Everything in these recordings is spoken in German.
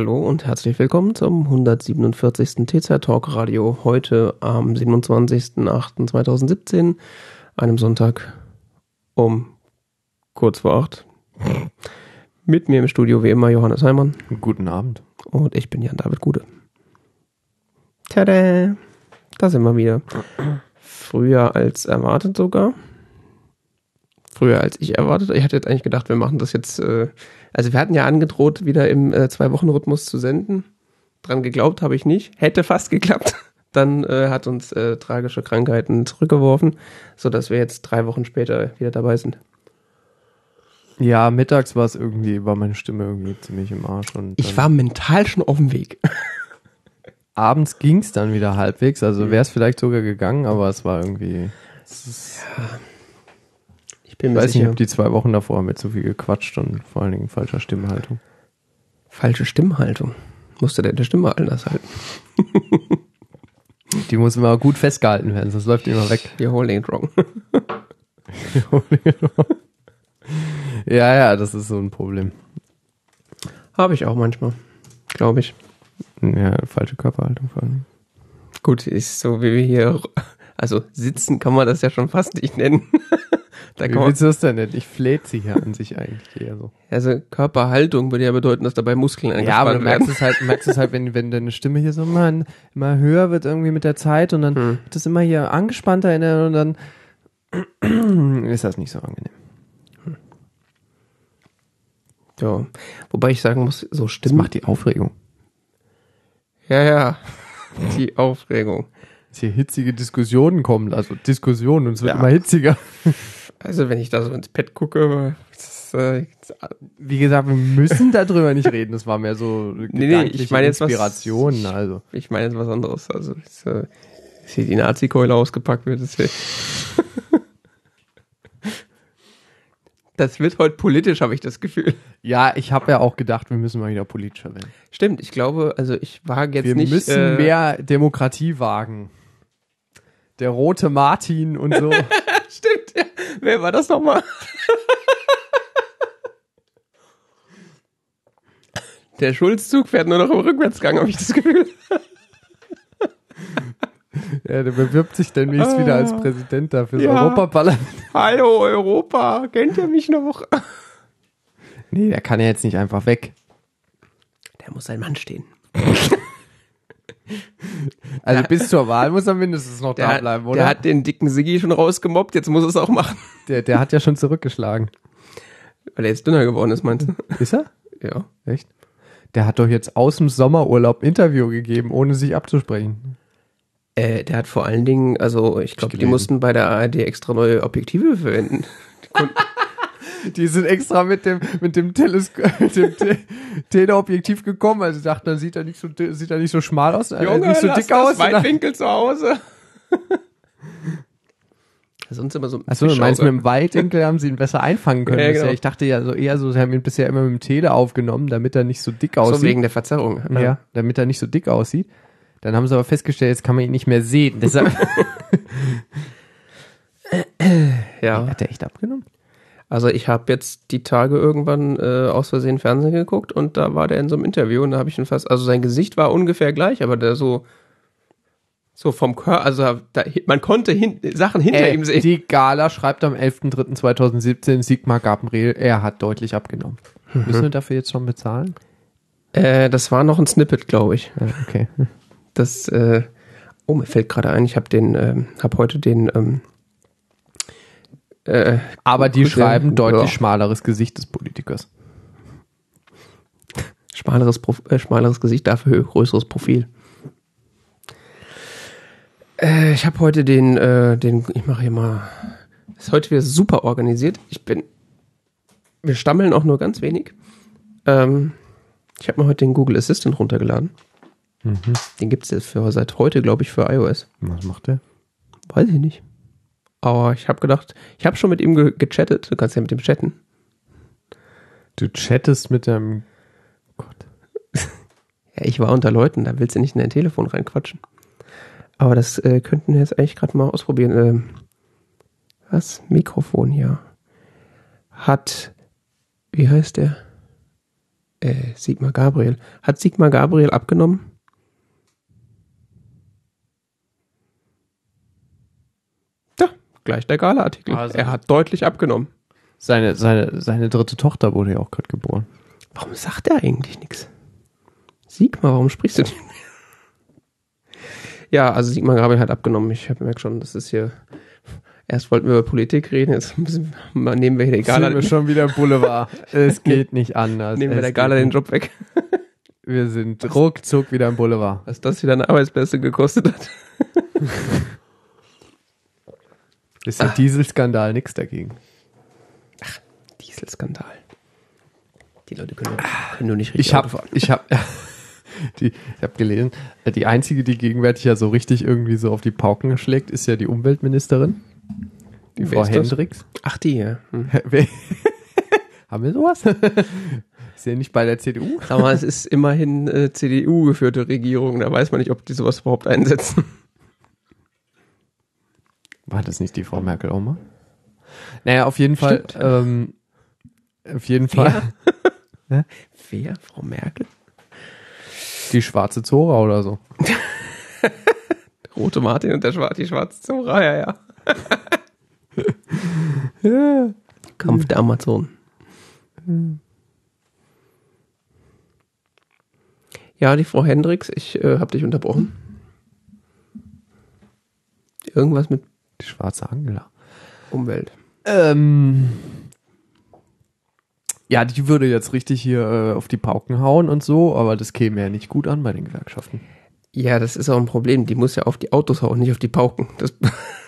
Hallo und herzlich willkommen zum 147. TZ Talk Radio. Heute am 27.08.2017, einem Sonntag um kurz vor acht. Mit mir im Studio wie immer Johannes Heimann. Guten Abend. Und ich bin Jan David Gude. Tada! Da sind wir wieder. Früher als erwartet sogar. Früher als ich erwartet. Ich hatte jetzt eigentlich gedacht, wir machen das jetzt. Äh, also wir hatten ja angedroht, wieder im äh, Zwei-Wochen-Rhythmus zu senden. Dran geglaubt habe ich nicht. Hätte fast geklappt. Dann äh, hat uns äh, tragische Krankheiten zurückgeworfen, sodass wir jetzt drei Wochen später wieder dabei sind. Ja, mittags war es irgendwie, war meine Stimme irgendwie ziemlich im Arsch. Und Ich war mental schon auf dem Weg. abends ging es dann wieder halbwegs, also wäre es vielleicht sogar gegangen, aber es war irgendwie. Ich bin ich weiß sicher. nicht, ob die zwei Wochen davor haben wir zu viel gequatscht und vor allen Dingen falscher Stimmhaltung. Falsche Stimmhaltung. Musste der, der Stimme anders halten. Die muss immer gut festgehalten werden, sonst läuft die immer weg. You're holding it wrong. ja, ja, das ist so ein Problem. Habe ich auch manchmal. Glaube ich. Ja, falsche Körperhaltung vor allem. Gut, ist so wie wir hier, also sitzen kann man das ja schon fast nicht nennen. Da Wie willst du das denn nicht? Ich fläht sie hier an sich eigentlich eher so. also Körperhaltung würde ja bedeuten, dass dabei Muskeln Ja, aber du angespannt merkst werden. es halt, merkst es halt, wenn, wenn deine Stimme hier so immer, immer höher wird irgendwie mit der Zeit und dann Hm. wird es immer hier angespannter in der, und dann ist das nicht so angenehm. Ja. Wobei ich sagen muss, so Das Stimmen. macht die Aufregung. ja, ja. Die Aufregung. Dass hier hitzige Diskussionen kommen, also Diskussionen und es wird Ja. immer hitziger. Also wenn ich da so ins Bett gucke, das, äh, Wie gesagt, wir müssen darüber nicht reden. Das war mehr so nee, gedankliche ich meine jetzt was- Inspirationen, also. ich meine jetzt was anderes. Also dass, äh, dass hier die Nazi-Keule ausgepackt wird. Das, wird- das wird heute politisch, habe ich das Gefühl. Ja, ich habe ja auch gedacht, wir müssen mal wieder politischer werden. Stimmt, ich glaube, also ich wage jetzt Wir nicht. müssen äh, mehr Demokratie wagen. Der rote Martin und so. Wer war das nochmal? Der Schulzzug fährt nur noch im Rückwärtsgang, habe ich das Gefühl. Ja, der bewirbt sich demnächst wieder als Präsident da fürs Ja. Europaparlament. Hallo Europa, kennt ihr mich noch? Nee, der kann ja jetzt nicht einfach weg. Der muss sein Mann stehen. Also bis zur Wahl muss er mindestens noch Der, da bleiben, oder? der hat den dicken Siggi schon rausgemobbt, jetzt muss er es auch machen. der, der hat ja schon zurückgeschlagen. Weil er jetzt dünner geworden ist, meinst du? Ist er? Ja. Echt? Der hat doch jetzt aus dem Sommerurlaub ein Interview gegeben, ohne sich abzusprechen. Äh, der hat vor allen Dingen, also ich glaube, die mussten bei der ARD extra neue Objektive verwenden. Die sind extra mit dem mit dem, Telesko mit dem Te Teleobjektiv gekommen, also dachten, dann sieht er nicht so sieht er nicht so schmal aus, äh, nicht so lass dick aus. Weitwinkel zu Hause. Sonst immer so ein Achso, du meinst, mit dem Weitwinkel haben sie ihn besser einfangen können. Ja, bisher. genau. Ich dachte ja so eher so, sie haben ihn bisher immer mit dem Tele aufgenommen, damit er nicht so dick so aussieht. wegen der Verzerrung. ja, damit er nicht so dick aussieht. Dann haben sie aber festgestellt, jetzt kann man ihn nicht mehr sehen. Deshalb ja. hat er echt abgenommen. Also ich habe jetzt die Tage irgendwann äh, aus Versehen Fernsehen geguckt und da war der in so einem Interview und da habe ich ihn fast, also sein Gesicht war ungefähr gleich, aber der so so vom Körper, also da, man konnte hin, Sachen hinter Äh, ihm sehen. die Gala schreibt am 11.03.2017, Sigmar Gabriel, er hat deutlich abgenommen. Mhm. Müssen wir dafür jetzt schon bezahlen? Äh, das war noch ein Snippet, glaube ich. Okay. Das, äh, oh, mir fällt gerade ein, ich habe den, ähm, habe heute den, ähm, äh, Aber die schreiben deutlich Ja. schmaleres Gesicht des Politikers. schmaleres, Prof äh, schmaleres Gesicht, dafür größeres Profil. Äh, ich habe heute den, äh, den, ich mache hier mal, ist heute wieder super organisiert. Ich bin, wir stammeln auch nur ganz wenig. Ähm, ich habe mir heute den Google Assistant runtergeladen. Den gibt's jetzt für seit heute, glaube ich, für iOS. Was macht der? Weiß ich nicht. Aber ich habe gedacht, ich habe schon mit ihm ge gechattet. Du kannst ja mit ihm chatten. Du chattest mit deinem Gott. Ja, ich war unter Leuten, da willst du nicht in dein Telefon reinquatschen. Aber das äh, könnten wir jetzt eigentlich gerade mal ausprobieren. Ähm, was? Mikrofon hier. Hat, wie heißt der? Äh, Sigmar Gabriel. Hat Sigmar Gabriel abgenommen? Ja, gleich der Gala-Artikel. Also- er hat deutlich abgenommen. Seine, seine, seine dritte Tochter wurde ja auch gerade geboren. Warum sagt er eigentlich nichts? Sigmar, warum sprichst du nicht mehr? Ja, also Sigmar Gabriel hat abgenommen. Ich habe merkt schon, das ist hier. Erst wollten wir über Politik reden, jetzt müssen, wir- nehmen wir hier der Gala, Sind wir schon wieder im Boulevard. es geht nicht anders. nehmen wir Es der Gala den. Job weg. Wir sind ruckzuck wieder im Boulevard. Was das wieder eine Arbeitsplätze gekostet hat. Ist der Dieselskandal nichts dagegen. Dieselskandal. Die Leute können, können nur nicht richtig Ich habe fahren. ich hab, die, ich hab gelesen, die einzige, die gegenwärtig ja so richtig irgendwie so auf die Pauken schlägt, ist ja die Umweltministerin. Die Wer Frau? Hendricks. Ach, die, ja. Hm. Haben wir sowas? ist ja nicht bei der CDU. Mal, es ist immerhin äh, CDU-geführte Regierung, da weiß man nicht, ob die sowas überhaupt einsetzen. War das nicht die Frau Merkel auch mal? Naja, auf jeden Fall. Stimmt. Ähm, auf jeden Fall. Wer? Frau Merkel? Die schwarze Zora oder so. Rote Martin und der Schwar die schwarze Zora, ja, ja. Kampf der Amazonen. Ja, die Frau Hendricks, ich äh, habe dich unterbrochen. Irgendwas mit Die schwarze Angela. Umwelt. Ähm, ja, die würde jetzt richtig hier äh, auf die Pauken hauen und so, aber das käme ja nicht gut an bei den Gewerkschaften. Ja, das ist auch ein Problem. Die muss ja auf die Autos hauen, nicht auf die Pauken. Das,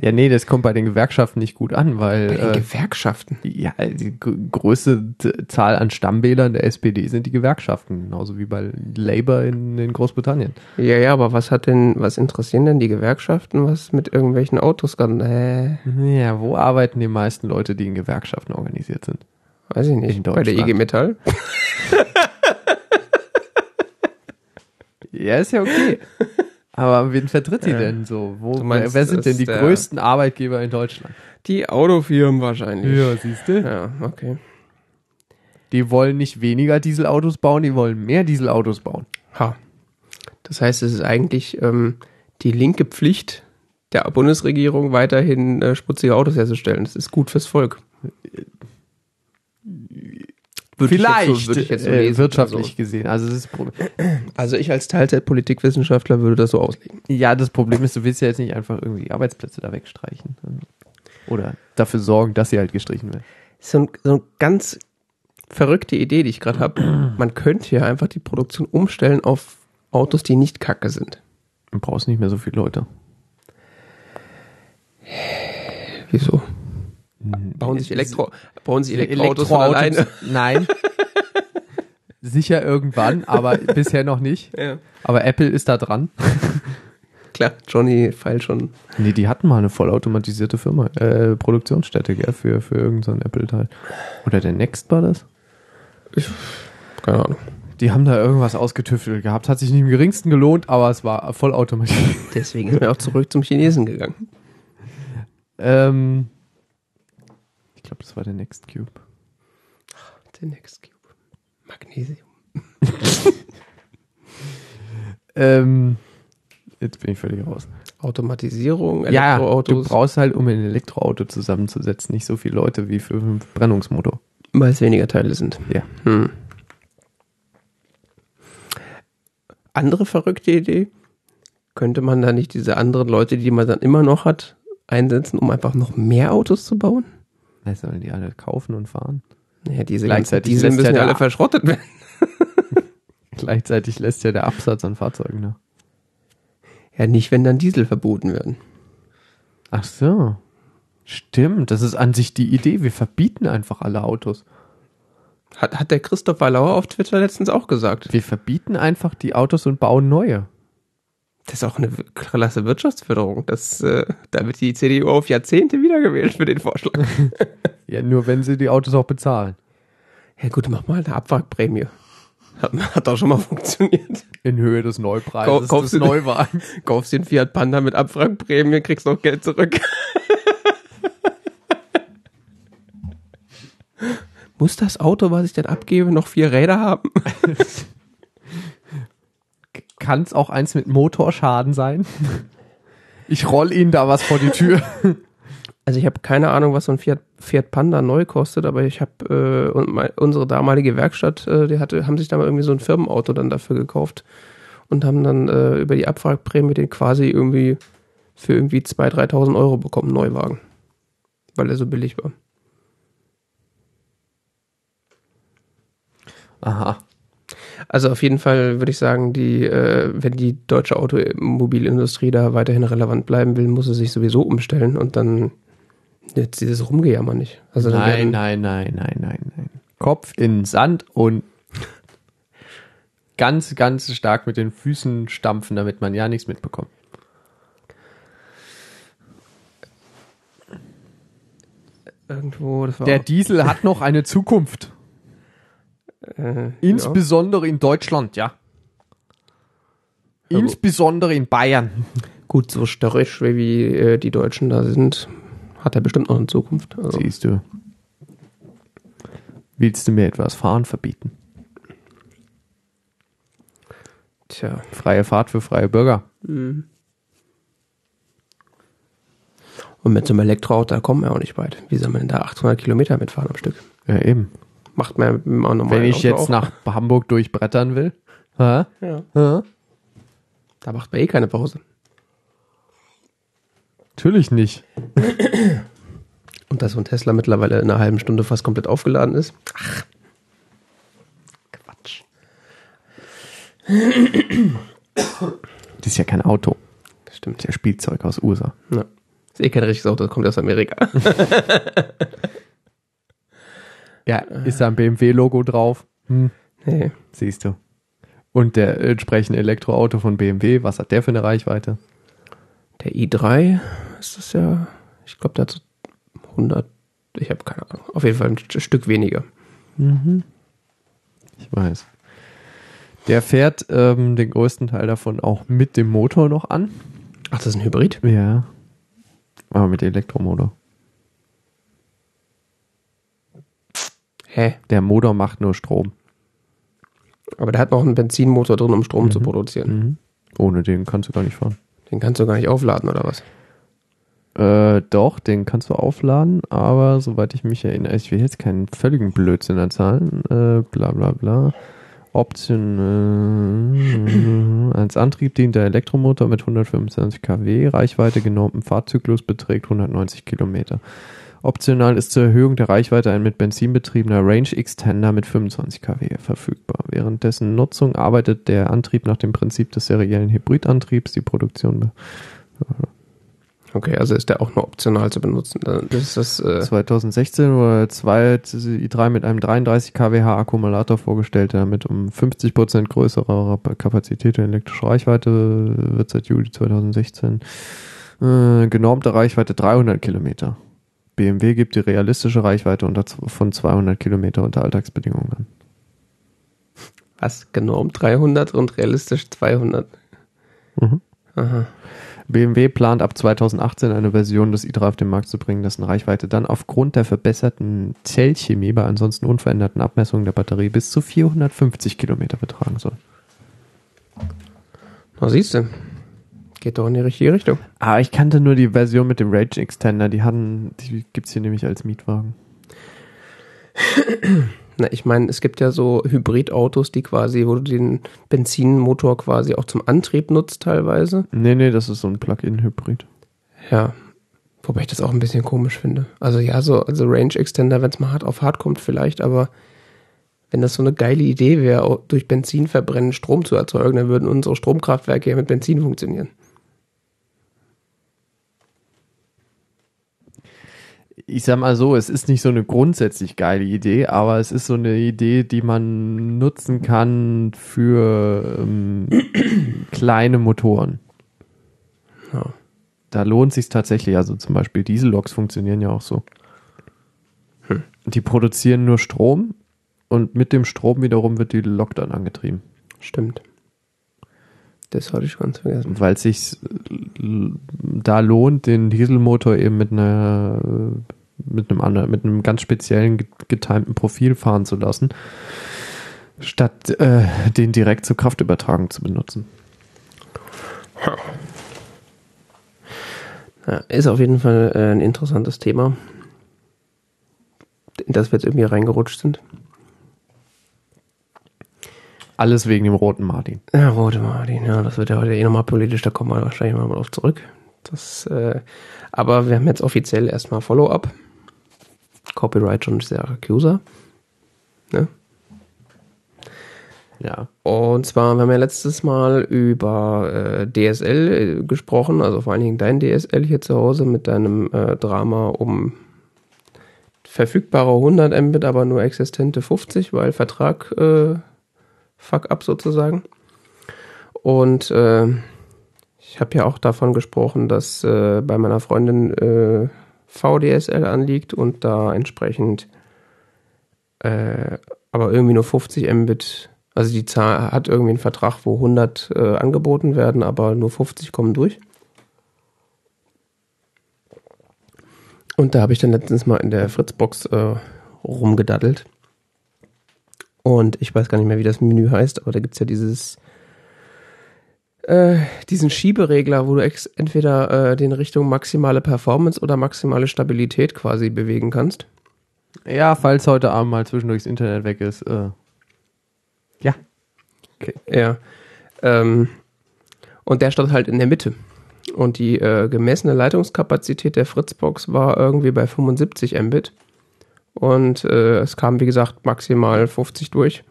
Ja, nee, das kommt bei den Gewerkschaften nicht gut an, weil bei den äh, Gewerkschaften. ja, die gr- größte Zahl an Stammwählern der SPD sind die Gewerkschaften, genauso wie bei Labour in, in Großbritannien. Ja, ja, aber was hat denn, was interessieren denn die Gewerkschaften, was mit irgendwelchen Autos kann? Äh, Ja, wo arbeiten die meisten Leute, die in Gewerkschaften organisiert sind? weiß ich nicht. In Bei der Deutschland. IG Metall? Ja, ist ja okay. Aber wen vertritt die denn so? Wo, meinst, wer, sind denn die größten Arbeitgeber in Deutschland? Die Autofirmen wahrscheinlich. siehst du? Ja, okay. Die wollen nicht weniger Dieselautos bauen, die wollen mehr Dieselautos bauen. Ha. Das heißt, es ist eigentlich ähm, die linke Pflicht der Bundesregierung, weiterhin äh, schmutzige Autos herzustellen. Das ist gut fürs Volk. Würde ich jetzt so, würde ich jetzt so äh, lesen. wirtschaftlich gesehen. Also, das. Also, also ich als Teilzeit-Politikwissenschaftler würde das so auslegen. ja, das Problem ist, du willst ja jetzt nicht einfach irgendwie Arbeitsplätze da wegstreichen. Oder dafür sorgen, dass sie halt gestrichen werden. So, ein, so eine ganz verrückte Idee, die ich gerade habe. Man könnte ja einfach die Produktion umstellen auf Autos, die nicht kacke sind. Du brauchst nicht mehr so viele Leute. Wieso? Bauen sich Elektro, bauen sich Elektroautos von Elektroautos- alleine. Nein. Sicher irgendwann, aber bisher noch nicht. Ja. Aber Apple ist da dran. Klar, Johnny feilt schon. Nee, die hatten mal eine vollautomatisierte Firma, äh, Produktionsstätte, gell, für, für irgendein so Apple-Teil. Oder der Next war das? Keine Ahnung. Die haben da irgendwas ausgetüftelt gehabt. Hat sich nicht im geringsten gelohnt, aber es war vollautomatisiert. Deswegen ist mir auch zurück zum Chinesen gegangen. ähm, ich glaube, das war der Next Cube. Der Next Cube. Magnesium. Ähm, jetzt bin ich völlig raus. Automatisierung, Ja, du Elektroautos. brauchst halt, um ein Elektroauto zusammenzusetzen, nicht so viele Leute wie für einen Brennungsmotor. weil es weniger Teile sind. Ja. Hm. Andere verrückte Idee. Könnte man da nicht diese anderen Leute, die man dann immer noch hat, einsetzen, um einfach noch mehr Autos zu bauen? Na, sollen die alle kaufen und fahren? Naja, diese Gleichzeitig ganzen lässt müssen ja ja alle verschrottet werden. Gleichzeitig lässt ja der Absatz an Fahrzeugen nach. Ja, nicht, wenn dann Diesel verboten werden. Ach so. Stimmt, das ist an sich die Idee. Wir verbieten einfach alle Autos. Hat, hat der Christopher Lauer auf Twitter letztens auch gesagt. Wir verbieten einfach die Autos und bauen neue. Das ist auch eine klasse Wirtschaftsförderung. Das, äh, da wird die CDU auf Jahrzehnte wiedergewählt für den Vorschlag. Ja, nur wenn sie die Autos auch bezahlen. Ja gut, mach mal eine Abwrackprämie. Hat, hat auch schon mal funktioniert. In Höhe des Neupreises Kau- kaufst des du- Neuwagens. Kaufst den Fiat Panda mit Abwrackprämie, kriegst noch Geld zurück. Muss das Auto, was ich dann abgebe, noch vier Räder haben? Kann es auch eins mit Motorschaden sein? Ich roll Ihnen da was vor die Tür. Also ich habe keine Ahnung, was so ein Fiat, Fiat Panda neu kostet, aber ich habe äh, und mein, unsere damalige Werkstatt, äh, die hatte, haben sich da mal irgendwie so ein Firmenauto dann dafür gekauft und haben dann äh, über die Abwrackprämie den quasi irgendwie für irgendwie 2.000, 3.000 Euro bekommen, Neuwagen. Weil er so billig war. Aha. Also auf jeden Fall würde ich sagen, die, äh, wenn die deutsche Automobilindustrie da weiterhin relevant bleiben will, muss sie sich sowieso umstellen und dann jetzt dieses Rumgejammer nicht. Also nein, nein, nein, nein, nein, nein. Kopf in den Sand und ganz, ganz stark mit den Füßen stampfen, damit man ja nichts mitbekommt. irgendwo, das war Der Diesel hat noch eine Zukunft. Äh, ja. Insbesondere in Deutschland, ja. Insbesondere in Bayern. gut so störrisch, wie äh, die Deutschen da sind, hat er bestimmt noch eine Zukunft. Also, Siehst du. Willst du mir etwas fahren verbieten? tja. Freie Fahrt für freie Bürger. Und mit so einem Elektroauto, kommen wir auch nicht weit. Wie soll man denn da 800 Kilometer mitfahren am Stück? Ja, eben. Macht man einem normalen Wenn ich jetzt auch. nach Hamburg durchbrettern will. Hä? Ja, Hä? da macht man eh keine Pause. Natürlich nicht. Und dass so ein Tesla mittlerweile in einer halben Stunde fast komplett aufgeladen ist. Ach. Quatsch. Das ist ja kein Auto. Das stimmt. Das ist ja Spielzeug aus USA. Ja. Ist eh kein richtiges Auto, das kommt aus Amerika. Ja, ist da ein BMW-Logo drauf? Hm, nee. siehst du. Und der entsprechende Elektroauto von BMW, was hat der für eine Reichweite? Der i3 ist das ja, ich glaube, der hat so 100, ich habe keine Ahnung, auf jeden Fall ein St- Stück weniger. Ich weiß. Der fährt ähm, den größten Teil davon auch mit dem Motor noch an. Ach, das ist ein Hybrid? Ja. Aber mit Elektromotor. Hä? Der Motor macht nur Strom. Aber der hat noch einen Benzinmotor drin, um Strom zu produzieren. Mhm. Ohne den kannst du gar nicht fahren. Den kannst du gar nicht aufladen, oder was? Äh, doch, den kannst du aufladen, aber soweit ich mich erinnere, ich will jetzt keinen völligen Blödsinn erzahlen, äh, bla bla bla. Option, äh, als Antrieb dient der Elektromotor mit 125 kW, Reichweite genormten Fahrzyklus beträgt 190 Kilometer. Optional ist zur Erhöhung der Reichweite ein mit Benzin betriebener Range Extender mit 25 kW verfügbar. Während dessen Nutzung arbeitet der Antrieb nach dem Prinzip des seriellen Hybridantriebs. Die Produktion Okay, also ist der auch nur optional zu benutzen. Das ist das, äh, 2016 wurde zwei i3 mit einem 33 kWh Akkumulator vorgestellt, der mit um 50% größerer Kapazität und elektrischer Reichweite wird seit Juli 2016 äh, genormte Reichweite 300 Kilometer. BMW gibt die realistische Reichweite unter, von 200 Kilometer unter Alltagsbedingungen an. was? Genormt 300 und realistisch 200. Mhm. Aha. BMW plant ab 2018 eine Version des i3 auf den Markt zu bringen, dessen Reichweite dann aufgrund der verbesserten Zellchemie bei ansonsten unveränderten Abmessungen der Batterie bis zu 450 Kilometer betragen soll. Na, siehst du. Geht doch in die richtige Richtung. Ah, ich kannte nur die Version mit dem Range Extender, die hatten, die gibt's hier nämlich als Mietwagen. Na, ich meine, es gibt ja so Hybridautos, die quasi, wo du den Benzinmotor quasi auch zum Antrieb nutzt teilweise. Nee, nee, das ist so ein Plug-in-Hybrid. Ja. Wobei ich das auch ein bisschen komisch finde. Also ja, so also Range Extender, wenn es mal hart auf hart kommt, vielleicht, aber wenn das so eine geile Idee wäre, durch Benzin verbrennen Strom zu erzeugen, dann würden unsere Stromkraftwerke ja mit Benzin funktionieren. Ich sag mal so, es ist nicht so eine grundsätzlich geile Idee, aber es ist so eine Idee, die man nutzen kann für ähm, kleine Motoren. Ja. Da lohnt sich tatsächlich. Also zum Beispiel Dieselloks funktionieren ja auch so. Die produzieren nur Strom und mit dem Strom wiederum wird die Lok dann angetrieben. Stimmt. Das hatte ich ganz vergessen. Weil es sich da lohnt, den Dieselmotor eben mit einer mit einem anderen, mit einem ganz speziellen getimten Profil fahren zu lassen, statt äh, den direkt zur Kraftübertragung zu benutzen. Ja, ist auf jeden Fall äh, ein interessantes Thema, in das wir jetzt irgendwie reingerutscht sind. Alles wegen dem roten Martin. Ja, rote Martin, ja, das wird ja heute eh nochmal politisch, da kommen wir wahrscheinlich mal drauf zurück. Das, äh, aber wir haben jetzt offiziell erstmal Follow-up. Copyright schon sehr Accuser. Ne? Ja. Und zwar, wir haben ja letztes Mal über äh, DSL äh, gesprochen, also vor allen Dingen dein DSL hier zu Hause mit deinem äh, Drama um verfügbare 100 Mbit, aber nur existente 50, weil Vertrag äh, fuck up sozusagen. Und äh, ich habe ja auch davon gesprochen, dass äh, bei meiner Freundin äh, VDSL anliegt und da entsprechend äh, aber irgendwie nur 50 Mbit, also die Zahl hat irgendwie einen Vertrag, wo 100 äh, angeboten werden, aber nur 50 kommen durch. Und da habe ich dann letztens mal in der Fritzbox äh, rumgedaddelt. Und ich weiß gar nicht mehr, wie das Menü heißt, aber da gibt es ja dieses äh, diesen Schieberegler, wo du entweder äh, den Richtung maximale Performance oder maximale Stabilität quasi bewegen kannst. Ja, falls heute Abend mal zwischendurch das Internet weg ist. Äh. Ja. Okay. Ja. Ähm, und der stand halt in der Mitte. Und die äh, gemessene Leitungskapazität der Fritzbox war irgendwie bei 75 Mbit. Und äh, es kam, wie gesagt, maximal 50 durch.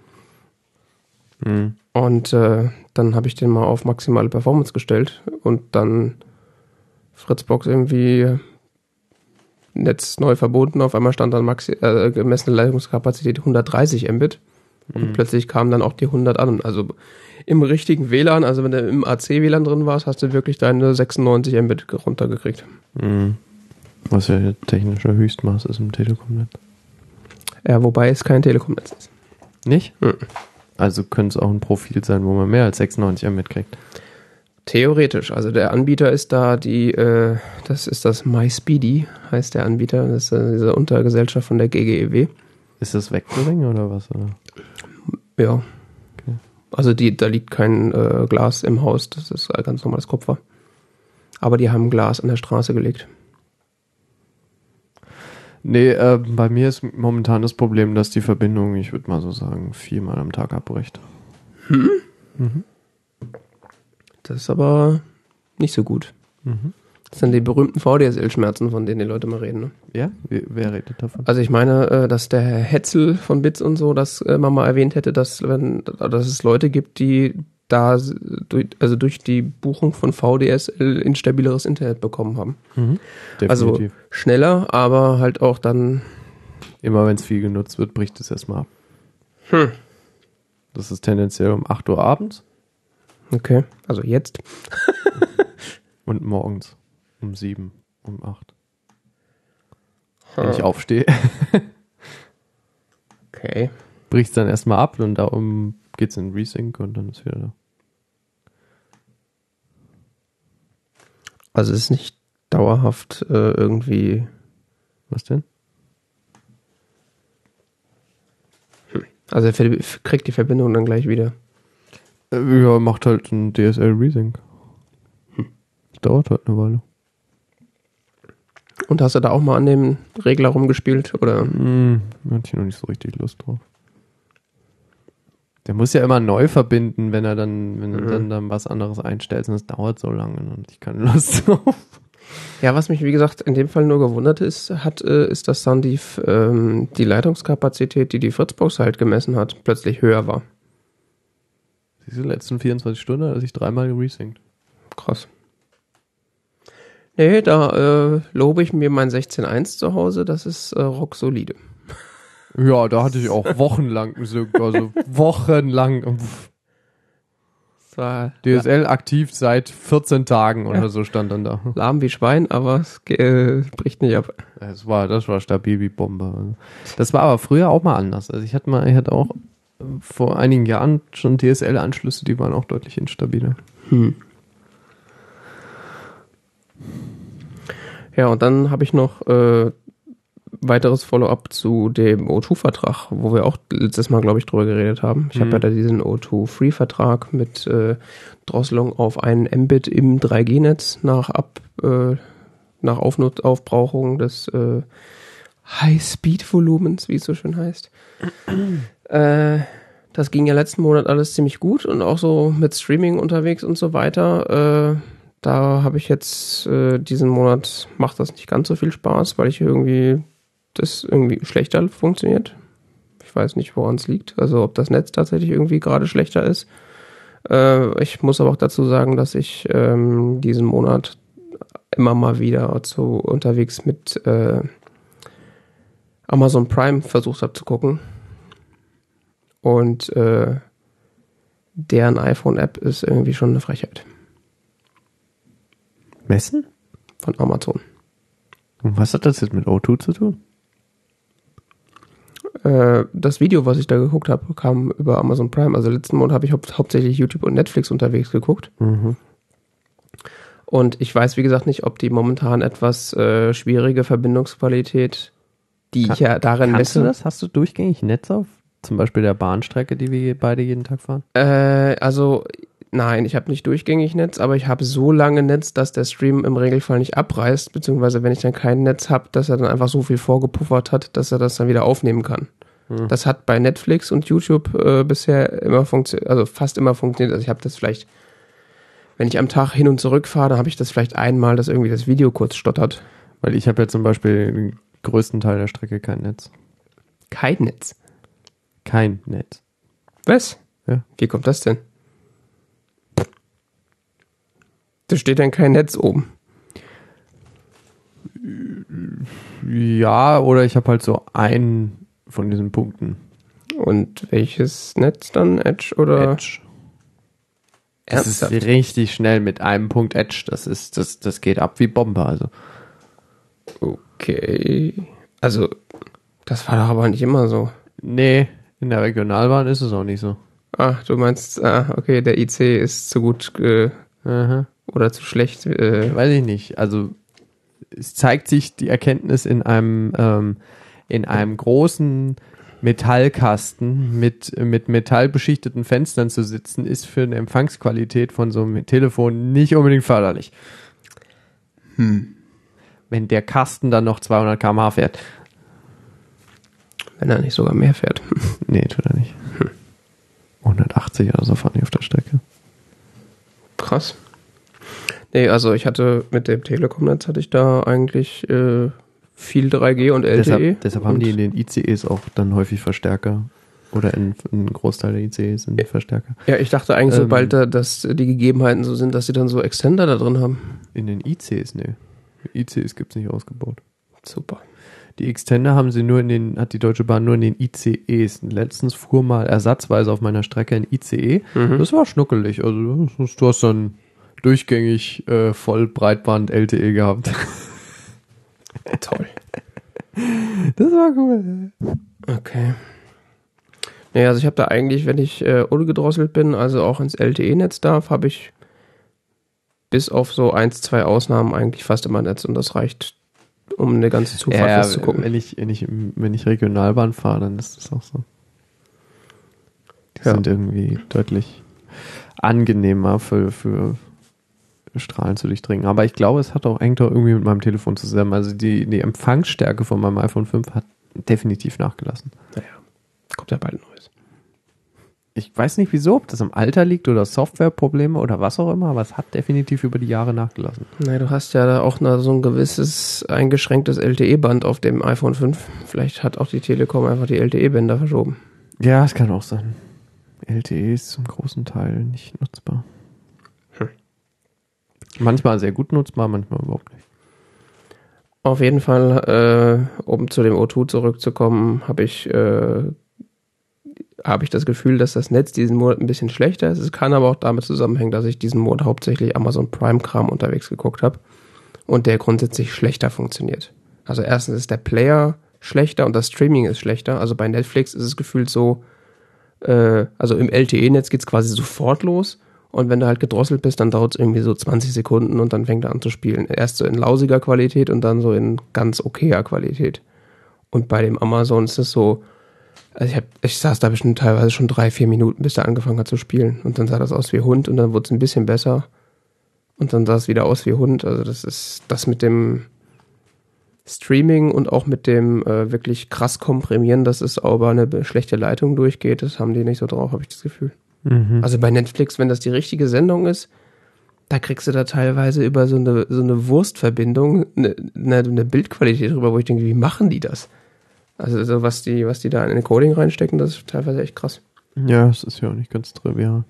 Mhm. Und äh, dann habe ich den mal auf maximale Performance gestellt und dann Fritzbox irgendwie Netz neu verbunden. Auf einmal stand dann maxi äh, gemessene Leitungskapazität 130 Mbit. Und mhm. plötzlich kamen dann auch die 100 an. Also im richtigen WLAN, also wenn du im AC-WLAN drin warst, hast du wirklich deine 96 Mbit runtergekriegt. Mhm. Was ja technischer Höchstmaß ist im Telekom-Netz. Ja, wobei es kein Telekom-Netz ist. Nicht? Mhm. Also könnte es auch ein Profil sein, wo man mehr als 96 Mbit kriegt. Theoretisch. Also der Anbieter ist da die, äh, das ist das MySpeedy, heißt der Anbieter. Das ist äh, diese Untergesellschaft von der GGEW. Ist das Vectoring oder was? Oder? Ja. Okay. Also die, da liegt kein äh, Glas im Haus, das ist ganz normales Kupfer. Aber die haben Glas an der Straße gelegt. Nee, äh, bei mir ist momentan das Problem, dass die Verbindung, ich würde mal so sagen, viermal am Tag abbricht. Hm? Mhm. Das ist aber nicht so gut. Mhm. Das sind die berühmten VDSL-Schmerzen, von denen die Leute mal reden. Ne? Ja? Wer, wer, redet davon? Also ich meine, äh, dass der Herr Hetzel von Bits und so, dass äh, man mal erwähnt hätte, dass wenn, dass es Leute gibt, die da durch, also durch die Buchung von VDSL instabileres Internet bekommen haben. Mhm, also schneller, aber halt auch dann. Immer wenn es viel genutzt wird, bricht es erstmal ab. Hm. Das ist tendenziell um 8 Uhr abends. Okay, also jetzt. Und morgens um 7, um 8. Wenn hm. ich aufstehe. okay. Bricht es dann erstmal ab und darum geht es in Resync und dann ist wieder da. Also es ist nicht dauerhaft äh, irgendwie. Was denn? Hm. Also er kriegt die Verbindung dann gleich wieder. Äh, ja, macht halt ein DSL Resync. Hm. Dauert halt eine Weile. Und hast du da auch mal an dem Regler rumgespielt? Oder? Hm, hatte ich noch nicht so richtig Lust drauf. Der muss ja immer neu verbinden, wenn er dann, wenn mhm. er dann, dann was anderes einstellt. Und das dauert so lange und ich keine Lust drauf. Ja, was mich wie gesagt in dem Fall nur gewundert ist, hat, äh, ist, dass dann die, ähm, die Leitungskapazität, die die Fritzbox halt gemessen hat, plötzlich höher war. Diese letzten 24 Stunden hat sich dreimal geresynced. Krass. Nee, da äh, lobe ich mir mein 16.1 zu Hause, das ist äh, rock solide. Ja, da hatte ich auch wochenlang, also wochenlang. DSL aktiv seit 14 Tagen oder ja. so stand dann da. Lahm wie Schwein, aber es äh, bricht nicht ab. Das war, das war stabil wie Bombe. Das war aber früher auch mal anders. Also ich hatte mal, ich hatte auch vor einigen Jahren schon DSL-Anschlüsse, die waren auch deutlich instabiler. Hm. Ja, und dann habe ich noch äh, weiteres Follow-up zu dem O2-Vertrag, wo wir auch letztes Mal, glaube ich, drüber geredet haben. Ich mhm. habe ja da diesen O2-Free-Vertrag mit äh, Drosselung auf einen Mbit im 3G-Netz nach Ab, äh, nach Aufnut Aufbrauchung des äh, High-Speed-Volumens, wie es so schön heißt. äh, das ging ja letzten Monat alles ziemlich gut und auch so mit Streaming unterwegs und so weiter. Äh, da habe ich jetzt äh, diesen Monat macht das nicht ganz so viel Spaß, weil ich irgendwie das irgendwie schlechter funktioniert. Ich weiß nicht, woran es liegt. Also ob das Netz tatsächlich irgendwie gerade schlechter ist. Äh, ich muss aber auch dazu sagen, dass ich ähm, diesen Monat immer mal wieder zu unterwegs mit äh, Amazon Prime versucht habe zu gucken. Und äh, deren iPhone-App ist irgendwie schon eine Frechheit. Messen? Von Amazon. Und was hat das jetzt mit O2 zu tun? Äh, das Video, was ich da geguckt habe, kam über Amazon Prime. Also letzten Monat habe ich hau hauptsächlich YouTube und Netflix unterwegs geguckt. Mhm. Und ich weiß, wie gesagt, nicht, ob die momentan etwas äh, schwierige Verbindungsqualität, die Kann, ich ja darin messe. Du das? Hast du durchgängig Netz auf zum Beispiel der Bahnstrecke, die wir beide jeden Tag fahren? Äh, also nein, ich habe nicht durchgängig Netz, aber ich habe so lange Netz, dass der Stream im Regelfall nicht abreißt, beziehungsweise wenn ich dann kein Netz habe, dass er dann einfach so viel vorgepuffert hat, dass er das dann wieder aufnehmen kann. Hm. Das hat bei Netflix und YouTube äh, bisher immer funktioniert, also fast immer funktioniert. Also ich habe das vielleicht, wenn ich am Tag hin und zurück fahre, dann habe ich das vielleicht einmal, dass irgendwie das Video kurz stottert. Weil ich habe ja zum Beispiel den größten Teil der Strecke kein Netz. Kein Netz? Kein Netz. Was? Ja. Wie kommt das denn? Da steht dann kein Netz oben. Ja, oder ich habe halt so einen von diesen Punkten. Und welches Netz dann? Edge oder? Edge. Das Ernsthaft? ist richtig schnell mit einem Punkt Edge. Das ist, das, das geht ab wie Bombe, also. Okay. Also, das war doch aber nicht immer so. Nee, in der Regionalbahn ist es auch nicht so. Ah, du meinst, ah, okay, der IC ist zu gut äh, oder zu schlecht. Äh. Weiß ich nicht. Also es zeigt sich die Erkenntnis in einem ähm, in einem großen Metallkasten mit, mit metallbeschichteten Fenstern zu sitzen, ist für eine Empfangsqualität von so einem Telefon nicht unbedingt förderlich. Hm. Wenn der Kasten dann noch 200 km/h fährt. Wenn er nicht sogar mehr fährt. nee, tut er nicht. 180 oder so fahren die auf der Strecke. Krass. Nee, also ich hatte mit dem Telekom-Netz hatte ich da eigentlich äh, viel 3G und LTE. Deshalb, deshalb haben die in den ICEs auch dann häufig Verstärker. Oder in, in ein Großteil der ICEs sind Verstärker. Ja, ich dachte eigentlich, ähm, sobald da, dass die Gegebenheiten so sind, dass sie dann so Extender da drin haben. In den ICs, nee. ICs gibt es nicht ausgebaut. Super. Die Extender haben sie nur in den, hat die Deutsche Bahn nur in den ICEs. Letztens fuhr mal ersatzweise auf meiner Strecke ein ICE. Mhm. Das war schnuckelig. Also du hast dann durchgängig äh, voll Breitband LTE gehabt. Toll. Das war cool. Okay. Naja, also ich habe da eigentlich, wenn ich äh, ungedrosselt bin, also auch ins LTE-Netz darf, habe ich bis auf so eins, zwei Ausnahmen eigentlich fast immer Netz und das reicht um eine ganze Zufahrt ja, zu gucken. Wenn ich, wenn, ich, wenn ich Regionalbahn fahre, dann ist das auch so. Die ja. sind irgendwie deutlich angenehmer für, für Strahlen zu durchdringen. Aber ich glaube, es hat auch eigentlich irgendwie mit meinem Telefon zusammen. Also die, die Empfangsstärke von meinem iPhone 5 hat definitiv nachgelassen. Naja, kommt ja bald ein neues ich weiß nicht wieso, ob das am Alter liegt oder Softwareprobleme oder was auch immer, aber es hat definitiv über die Jahre nachgelassen. Nein, du hast ja auch so ein gewisses eingeschränktes LTE-Band auf dem iPhone 5. Vielleicht hat auch die Telekom einfach die LTE-Bänder verschoben. Ja, es kann auch sein. LTE ist zum großen Teil nicht nutzbar. Hm. Manchmal sehr gut nutzbar, manchmal überhaupt nicht. Auf jeden Fall, äh, um zu dem O2 zurückzukommen, habe ich äh, habe ich das Gefühl, dass das Netz diesen Monat ein bisschen schlechter ist. Es kann aber auch damit zusammenhängen, dass ich diesen Monat hauptsächlich Amazon Prime-Kram unterwegs geguckt habe und der grundsätzlich schlechter funktioniert. Also erstens ist der Player schlechter und das Streaming ist schlechter. Also bei Netflix ist es gefühlt so, äh, also im LTE-Netz geht es quasi sofort los. Und wenn du halt gedrosselt bist, dann dauert es irgendwie so 20 Sekunden und dann fängt er an zu spielen. Erst so in lausiger Qualität und dann so in ganz okayer Qualität. Und bei dem Amazon ist es so, also ich, hab, ich saß da bestimmt teilweise schon drei, vier Minuten, bis er angefangen hat zu spielen. Und dann sah das aus wie Hund und dann wurde es ein bisschen besser. Und dann sah es wieder aus wie Hund. Also das ist das mit dem Streaming und auch mit dem äh, wirklich krass komprimieren, dass es aber eine schlechte Leitung durchgeht, das haben die nicht so drauf, habe ich das Gefühl. Mhm. Also bei Netflix, wenn das die richtige Sendung ist, da kriegst du da teilweise über so eine, so eine Wurstverbindung eine, eine, eine Bildqualität drüber, wo ich denke, wie machen die das? Also so was die, was die da in Encoding reinstecken, das ist teilweise echt krass. Ja, es ist ja auch nicht ganz trivial.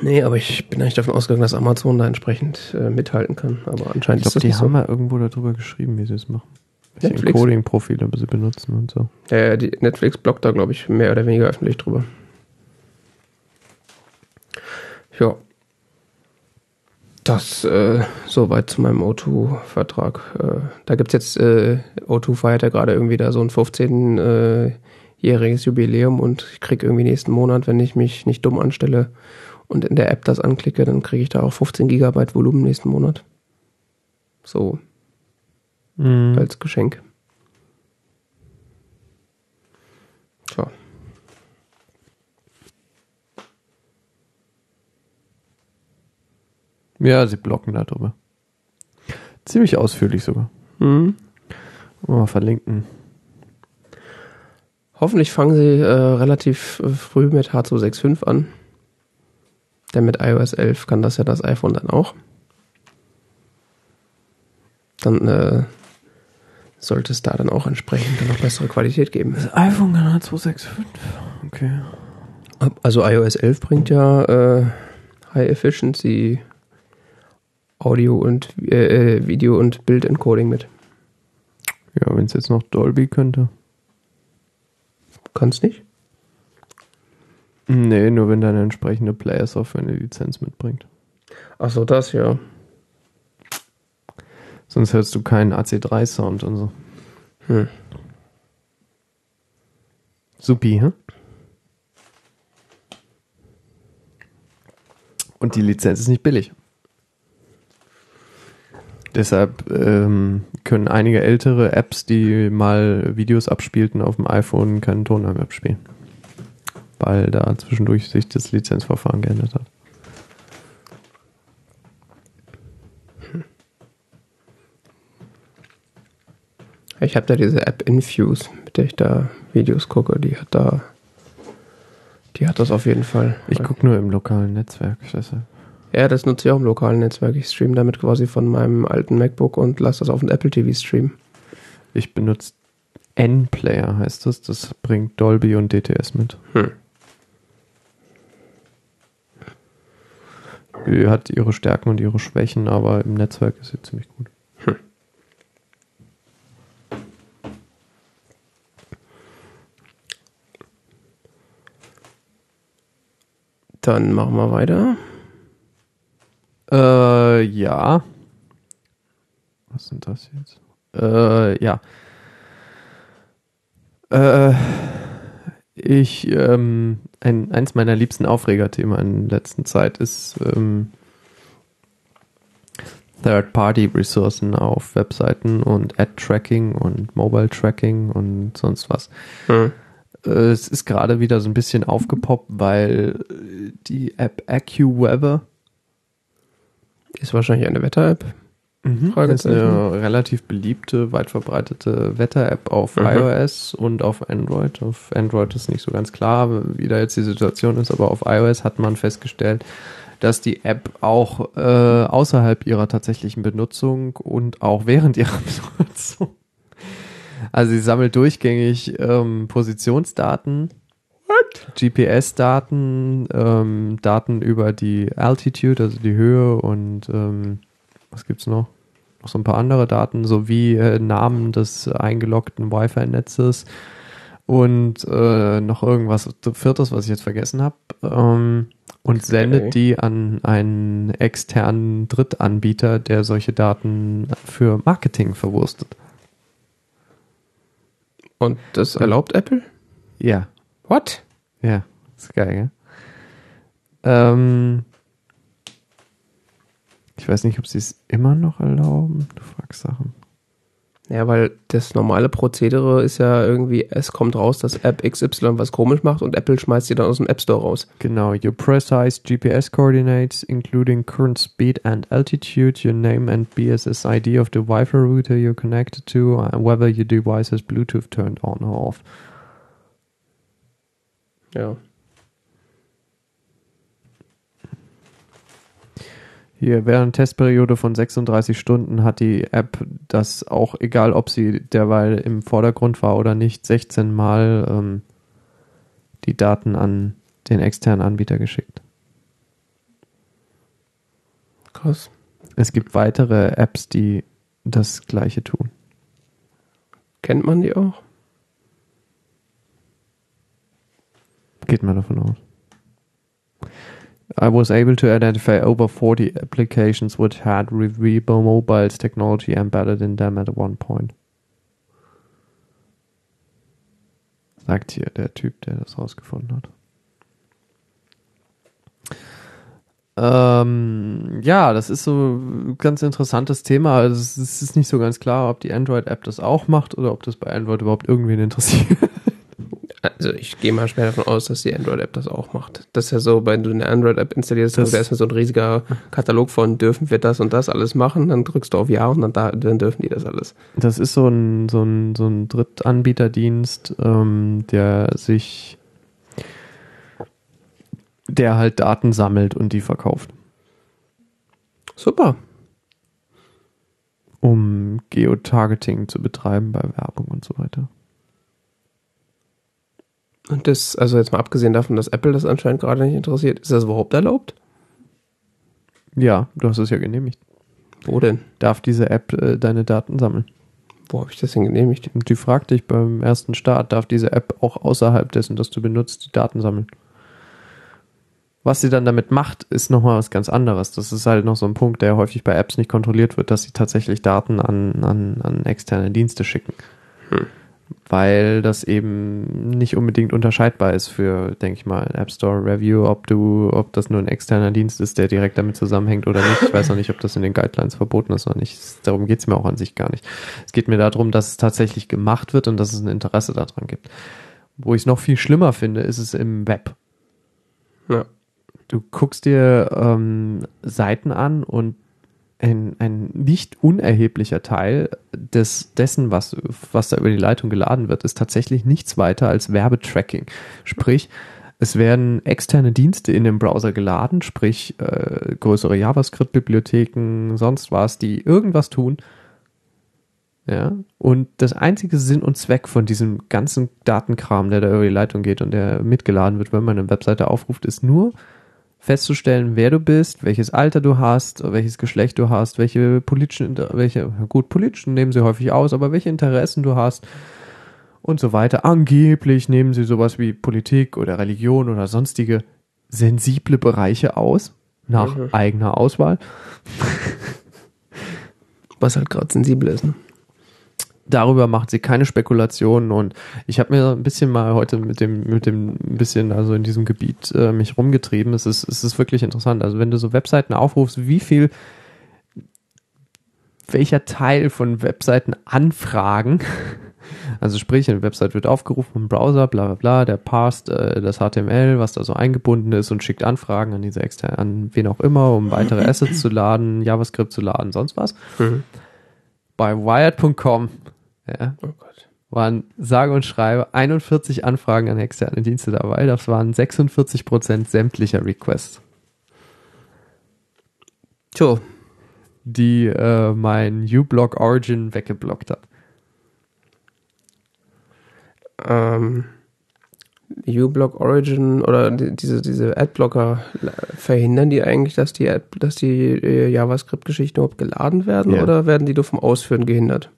Nee, aber ich bin eigentlich davon ausgegangen, dass Amazon da entsprechend äh, mithalten kann. Aber anscheinend Ich ist glaube, das die nicht haben so. mal irgendwo darüber geschrieben, wie sie es machen. Welche Netflix? Encoding-Profile sie benutzen und so. Ja, die Netflix blockt da, glaube ich, mehr oder weniger öffentlich drüber. Ja. Das äh, soweit zu meinem O2-Vertrag. Äh, da gibt's jetzt, äh, O2 feiert ja gerade irgendwie da so ein 15-jähriges Jubiläum und ich krieg irgendwie nächsten Monat, wenn ich mich nicht dumm anstelle und in der App das anklicke, dann kriege ich da auch 15 Gigabyte Volumen nächsten Monat. So, Mhm. als Geschenk. Tja. Ja, sie blocken darüber. Ziemlich ausführlich sogar. Mhm. Mal verlinken. Hoffentlich fangen sie äh, relativ äh, früh mit H265 an. Denn mit iOS 11 kann das ja das iPhone dann auch. Dann äh, sollte es da dann auch entsprechend dann noch bessere Qualität geben. Das iPhone kann halt 265. Okay. Also iOS 11 bringt ja äh, High Efficiency Audio und äh, äh, Video und Bild Encoding mit. Ja, wenn es jetzt noch Dolby könnte. Kannst nicht? Nee, nur wenn deine entsprechende Player-Software eine Lizenz mitbringt. Ach so, das ja. Sonst hörst du keinen AC3-Sound und so. Hm. Supi, hä? Und die Lizenz ist nicht billig. Deshalb ähm, können einige ältere Apps, die mal Videos abspielten auf dem iPhone, keinen Ton mehr abspielen. Weil da zwischendurch sich das Lizenzverfahren geändert hat. Ich habe da diese App Infuse, mit der ich da Videos gucke, die hat da, die hat das auf jeden Fall. Ich gucke nur im lokalen Netzwerk. Deshalb. Ja, das nutze ich auch im lokalen Netzwerk. Ich streame damit quasi von meinem alten MacBook und lasse das auf den Apple TV streamen. Ich benutze N-Player, heißt das. Das bringt Dolby und DTS mit. Hm. Die hat ihre Stärken und ihre Schwächen, aber im Netzwerk ist sie ziemlich gut. Dann machen wir weiter. Äh, ja. Was sind das jetzt? Äh, ja. Äh, ich, ähm, ein, eins meiner liebsten Aufregerthemen in letzter Zeit ist ähm, Third-Party-Ressourcen auf Webseiten und Ad-Tracking und Mobile-Tracking und sonst was. Hm. Äh, Es ist gerade wieder so ein bisschen aufgepoppt, weil die App AccuWeather Ist wahrscheinlich eine Wetter-App. Das ist eine relativ beliebte, weit verbreitete Wetter-App auf Mhm. iOS und auf Android. Auf Android ist nicht so ganz klar, wie da jetzt die Situation ist, aber auf iOS hat man festgestellt, dass die App auch äh, außerhalb ihrer tatsächlichen Benutzung und auch während ihrer Benutzung, also sie sammelt durchgängig ähm, Positionsdaten, GPS-Daten, ähm, Daten über die Altitude, also die Höhe und ähm, was gibt's noch? Noch so ein paar andere Daten, sowie äh, Namen des eingeloggten Wi-Fi-Netzes und äh, noch irgendwas Viertes, was ich jetzt vergessen habe. Ähm, und sendet Okay. die an einen externen Drittanbieter, der solche Daten für Marketing verwurstet. Und das erlaubt Apple? Ja, What? ja, ist geil, gell? Ähm, ich weiß nicht, ob sie es immer noch erlauben. Du fragst Sachen. Ja, weil das normale Prozedere ist ja irgendwie, es kommt raus, dass App XY was komisch macht und Apple schmeißt sie dann aus dem App Store raus. Genau, your precise GPS coordinates, including current speed and altitude, your name and BSS ID of the Wi-Fi router you're connected to, and whether your device has Bluetooth turned on or off. Ja. Hier, während Testperiode von 36 Stunden hat die App das auch, egal ob sie derweil im Vordergrund war oder nicht, 16 Mal ähm, die Daten an den externen Anbieter geschickt. Krass. Es gibt weitere Apps, die das gleiche tun. Kennt man die auch? Geht mal davon aus. I was able to identify over 40 applications which had Revivo Mobile's technology embedded in them at one point. Sagt hier der Typ, der das rausgefunden hat. Ähm, ja, das ist so ein ganz interessantes Thema. Also es ist nicht so ganz klar, ob die Android-App das auch macht oder ob das bei Android überhaupt irgendwen interessiert. Also ich gehe mal schwer davon aus, dass die Android-App das auch macht. Das ist ja so, wenn du eine Android-App installierst, Das- dann erstmal so ein riesiger Katalog von dürfen wir das und das alles machen, dann drückst du auf Ja und dann, da, dann dürfen die das alles. Das ist so ein, so ein, so ein Drittanbieterdienst, ähm, der sich, der halt Daten sammelt und die verkauft, Super. um Geotargeting zu betreiben bei Werbung und so weiter. Und das, also jetzt mal abgesehen davon, dass Apple das anscheinend gerade nicht interessiert, ist das überhaupt erlaubt? Ja, du hast es ja genehmigt. Wo denn? Darf diese App äh, deine Daten sammeln? Wo habe ich das denn genehmigt? Und die fragt dich beim ersten Start, darf diese App auch außerhalb dessen, dass du benutzt, die Daten sammeln? Was sie dann damit macht, ist nochmal was ganz anderes. Das ist halt noch so ein Punkt, der häufig bei Apps nicht kontrolliert wird, dass sie tatsächlich Daten an, an, an externe Dienste schicken. Hm. Weil das eben nicht unbedingt unterscheidbar ist für, denke ich mal, App Store Review, ob du, ob das nur ein externer Dienst ist, der direkt damit zusammenhängt oder nicht. Ich weiß noch nicht, ob das in den Guidelines verboten ist oder nicht. Darum geht es mir auch an sich gar nicht. Es geht mir darum, dass es tatsächlich gemacht wird und dass es ein Interesse daran gibt. Wo ich es noch viel schlimmer finde, ist es im Web. Ja. Du guckst dir ähm, Seiten an und ein, ein nicht unerheblicher Teil des, dessen, was, was da über die Leitung geladen wird, ist tatsächlich nichts weiter als Werbetracking. Sprich, es werden externe Dienste in den Browser geladen, sprich äh, größere JavaScript-Bibliotheken, sonst was, die irgendwas tun. Ja, und das einzige Sinn und Zweck von diesem ganzen Datenkram, der da über die Leitung geht und der mitgeladen wird, wenn man eine Webseite aufruft, ist nur festzustellen, wer du bist, welches Alter du hast, welches Geschlecht du hast, welche politischen, welche, gut, politischen nehmen sie häufig aus, aber welche Interessen du hast und so weiter. Angeblich nehmen sie sowas wie Politik oder Religion oder sonstige sensible Bereiche aus, nach Mhm. eigener Auswahl. Was halt gerade sensibel ist. Ne? Darüber macht sie keine Spekulationen und ich habe mir ein bisschen mal heute mit dem mit dem ein bisschen also in diesem Gebiet äh, mich rumgetrieben. Es ist es ist wirklich interessant. Also wenn du so Webseiten aufrufst, wie viel welcher Teil von Webseiten Anfragen also sprich, eine Website wird aufgerufen im Browser, bla bla bla, der parst äh, das HTML, was da so eingebunden ist und schickt Anfragen an diese externe, an wen auch immer, um weitere Assets zu laden, JavaScript zu laden, sonst was. Mhm. Bei Wired.com ja, Oh Gott. waren sage und schreibe 41 Anfragen an externe Dienste dabei. Das waren 46 Prozent sämtlicher Requests, Tjo, die äh, mein uBlock Origin weggeblockt hat. ähm, uBlock Origin oder die, diese, diese Adblocker verhindern die eigentlich, dass die, Ad, dass die äh, JavaScript-Geschichten überhaupt geladen werden Ja. oder werden die nur vom Ausführen gehindert?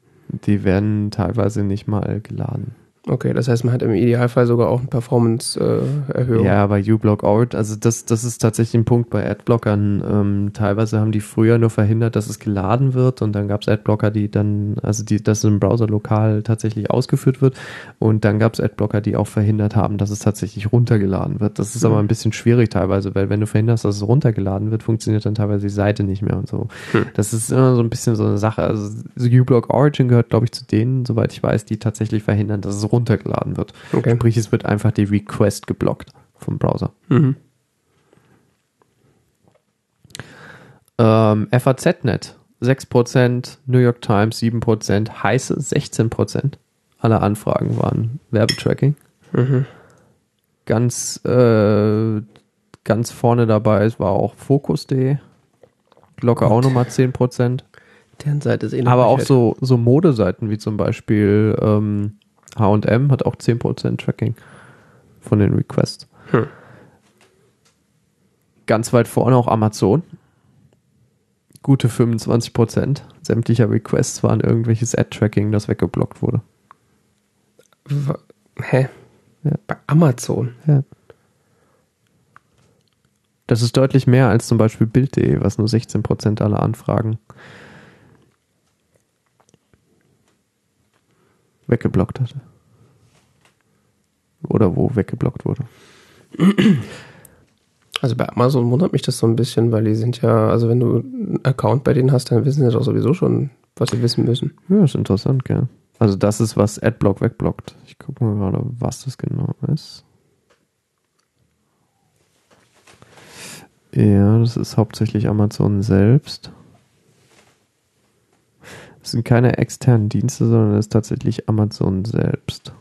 Die werden teilweise nicht mal geladen. Okay, das heißt, man hat im Idealfall sogar auch eine Performance-Erhöhung. Ja, bei uBlock Out, also das, das ist tatsächlich ein Punkt bei Adblockern. Ähm, teilweise haben die früher nur verhindert, dass es geladen wird und dann gab es Adblocker, die dann, also die, dass es im Browser lokal tatsächlich ausgeführt wird und dann gab es Adblocker, die auch verhindert haben, dass es tatsächlich runtergeladen wird. Das ist Mhm. aber ein bisschen schwierig teilweise, weil wenn du verhinderst, dass es runtergeladen wird, funktioniert dann teilweise die Seite nicht mehr und so. Hm. Das ist immer so ein bisschen so eine Sache. Also uBlock Origin gehört, glaube ich, zu denen, soweit ich weiß, die tatsächlich verhindern, dass es runtergeladen wird. Okay. Sprich, es wird einfach die Request geblockt vom Browser. Mhm. Ähm, FAZ-Net 6%, New York Times 7%, heiße 16%. Alle Anfragen waren Werbetracking. Mhm. Ganz, äh, ganz vorne dabei war auch Focus.de. Locker auch nochmal 10%. Deren Seite ist eh noch Aber auch so, so Modeseiten wie zum Beispiel ähm, H&M hat auch 10% Tracking von den Requests. Hm. Ganz weit vorne auch Amazon. Gute 25% sämtlicher Requests waren irgendwelches Ad-Tracking, das weggeblockt wurde. Wa- Hä? Ja. Bei Amazon. Ja. Das ist deutlich mehr als zum Beispiel Bild.de, was nur 16% aller Anfragen weggeblockt hatte. Oder wo weggeblockt wurde. Also bei Amazon wundert mich das so ein bisschen, weil die sind ja, also wenn du einen Account bei denen hast, dann wissen sie doch sowieso schon, was sie wissen müssen. Ja, ist interessant, gell. Also das ist, was Adblock wegblockt. Ich gucke mal gerade, was das genau ist. Ja, das ist hauptsächlich Amazon selbst. Es sind keine externen Dienste, sondern es ist tatsächlich Amazon selbst.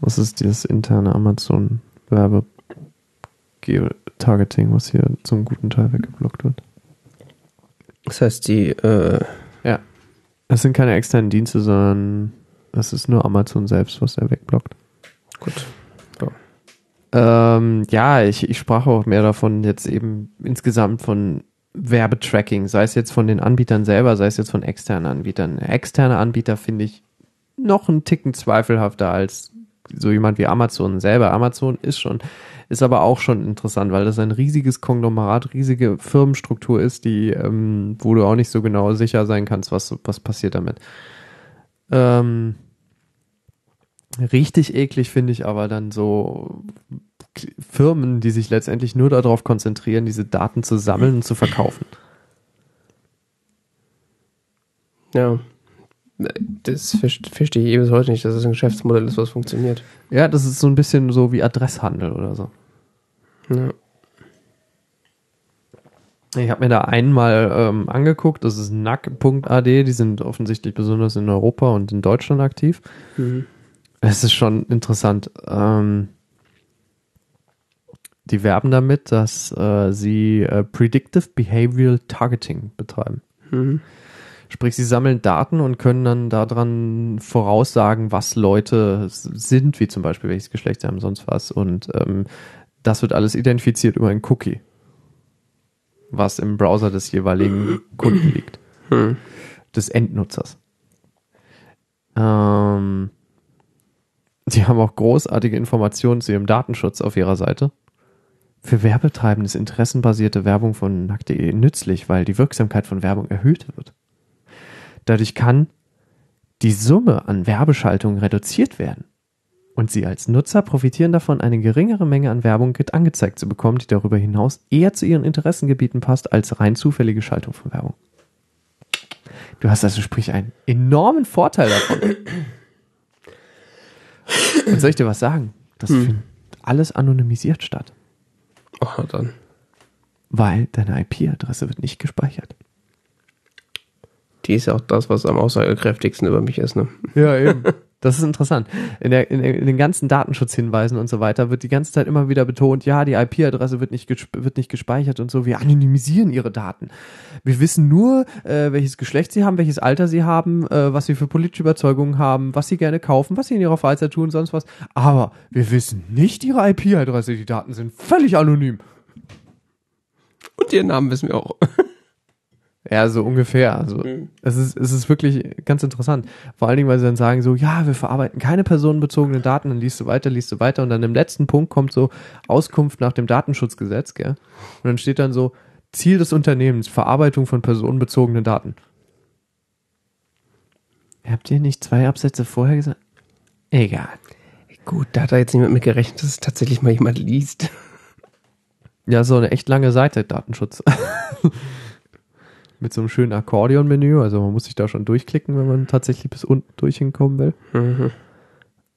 Was ist dieses interne Amazon Werbe Targeting, was hier zum guten Teil weggeblockt wird? Das heißt, die, äh, Ja. Es sind keine externen Dienste, sondern es ist nur Amazon selbst, was er wegblockt. gut. Ähm, ja, ich, ich sprach auch mehr davon jetzt eben insgesamt von Werbetracking, sei es jetzt von den Anbietern selber, sei es jetzt von externen Anbietern. Externe Anbieter finde ich noch einen Ticken zweifelhafter als so jemand wie Amazon selber. Amazon ist schon, ist aber auch schon interessant, weil das ein riesiges Konglomerat, riesige Firmenstruktur ist, die, ähm, wo du auch nicht so genau sicher sein kannst, was, was passiert damit. Ähm, richtig eklig finde ich aber dann so Firmen, die sich letztendlich nur darauf konzentrieren, diese Daten zu sammeln und zu verkaufen. Ja. Das ver- verstehe ich eh bis heute nicht, dass es ein Geschäftsmodell ist, was funktioniert. Ja, das ist so ein bisschen so wie Adresshandel oder so. Ja. Ich habe mir da einmal ähm, angeguckt, das ist nack.ad, die sind offensichtlich besonders in Europa und in Deutschland aktiv. Mhm. Es ist schon interessant. Ähm, die werben damit, dass äh, sie äh, Predictive Behavioral Targeting betreiben. Mhm. Sprich, sie sammeln Daten und können dann daran voraussagen, was Leute sind, wie zum Beispiel welches Geschlecht sie haben, sonst was. Und ähm, das wird alles identifiziert über ein Cookie, was im Browser des jeweiligen Kunden liegt, Mhm. des Endnutzers. Ähm, sie haben auch großartige Informationen zu ihrem Datenschutz auf ihrer Seite. Für Werbetreibende ist interessenbasierte Werbung von nackt.de nützlich, weil die Wirksamkeit von Werbung erhöht wird. Dadurch kann die Summe an Werbeschaltungen reduziert werden. Und Sie als Nutzer profitieren davon, eine geringere Menge an Werbung angezeigt zu bekommen, die darüber hinaus eher zu Ihren Interessengebieten passt, als rein zufällige Schaltung von Werbung. Du hast also sprich einen enormen Vorteil davon. Und soll ich dir was sagen? Das Hm. findet alles anonymisiert statt, Oh, dann. weil deine IP-Adresse wird nicht gespeichert. Die ist ja auch das, was am aussagekräftigsten über mich ist, ne? Ja, eben. Das ist interessant. In, der, in, in den ganzen Datenschutzhinweisen und so weiter wird die ganze Zeit immer wieder betont, ja, die IP-Adresse wird nicht, wird nicht gespeichert und so. Wir anonymisieren ihre Daten. Wir wissen nur, äh, welches Geschlecht sie haben, welches Alter sie haben, äh, was sie für politische Überzeugungen haben, was sie gerne kaufen, was sie in ihrer Freizeit tun, sonst was. Aber wir wissen nicht ihre IP-Adresse. Die Daten sind völlig anonym. Und ihren Namen wissen wir auch. Ja, so ungefähr. Also Mhm. es ist, es ist wirklich ganz interessant. Vor allen Dingen, weil sie dann sagen so, ja, wir verarbeiten keine personenbezogenen Daten, dann liest du weiter, liest du weiter und dann im letzten Punkt kommt so Auskunft nach dem Datenschutzgesetz, gell? Und dann steht dann so, Ziel des Unternehmens, Verarbeitung von personenbezogenen Daten. Habt ihr nicht zwei Absätze vorher gesagt? Egal. Gut, da hat da jetzt niemand mit gerechnet, dass es tatsächlich mal jemand liest. Ja, so eine echt lange Seite, Datenschutz. Mit so einem schönen Akkordeon-Menü, also man muss sich da schon durchklicken, wenn man tatsächlich bis unten durch hinkommen will. Mhm.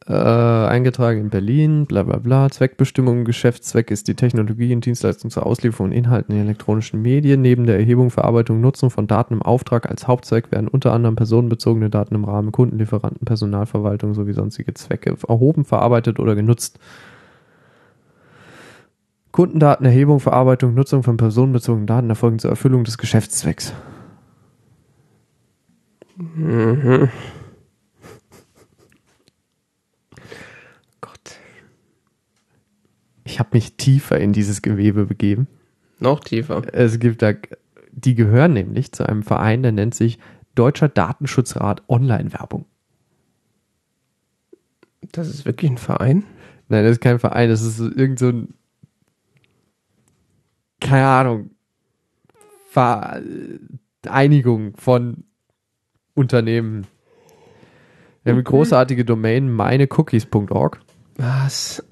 Äh, eingetragen in Berlin, bla bla bla. Zweckbestimmung, Geschäftszweck ist die Technologie und Dienstleistung zur Auslieferung von Inhalten in elektronischen Medien. Neben der Erhebung, Verarbeitung, Nutzung von Daten im Auftrag als Hauptzweck werden unter anderem personenbezogene Daten im Rahmen Kundenlieferanten, Personalverwaltung sowie sonstige Zwecke erhoben, verarbeitet oder genutzt. Kundendatenerhebung, Verarbeitung, Nutzung von personenbezogenen Daten erfolgen zur Erfüllung des Geschäftszwecks. Mhm. Gott. Ich habe mich tiefer in dieses Gewebe begeben. Noch tiefer. Es gibt da, die gehören nämlich zu einem Verein, der nennt sich Deutscher Datenschutzrat Online-Werbung. Das ist wirklich ein Verein? Nein, das ist kein Verein, das ist irgend so ein, keine Ahnung, Vereinigung von Unternehmen. Wir haben eine großartige Domain meinecookies.org. Was?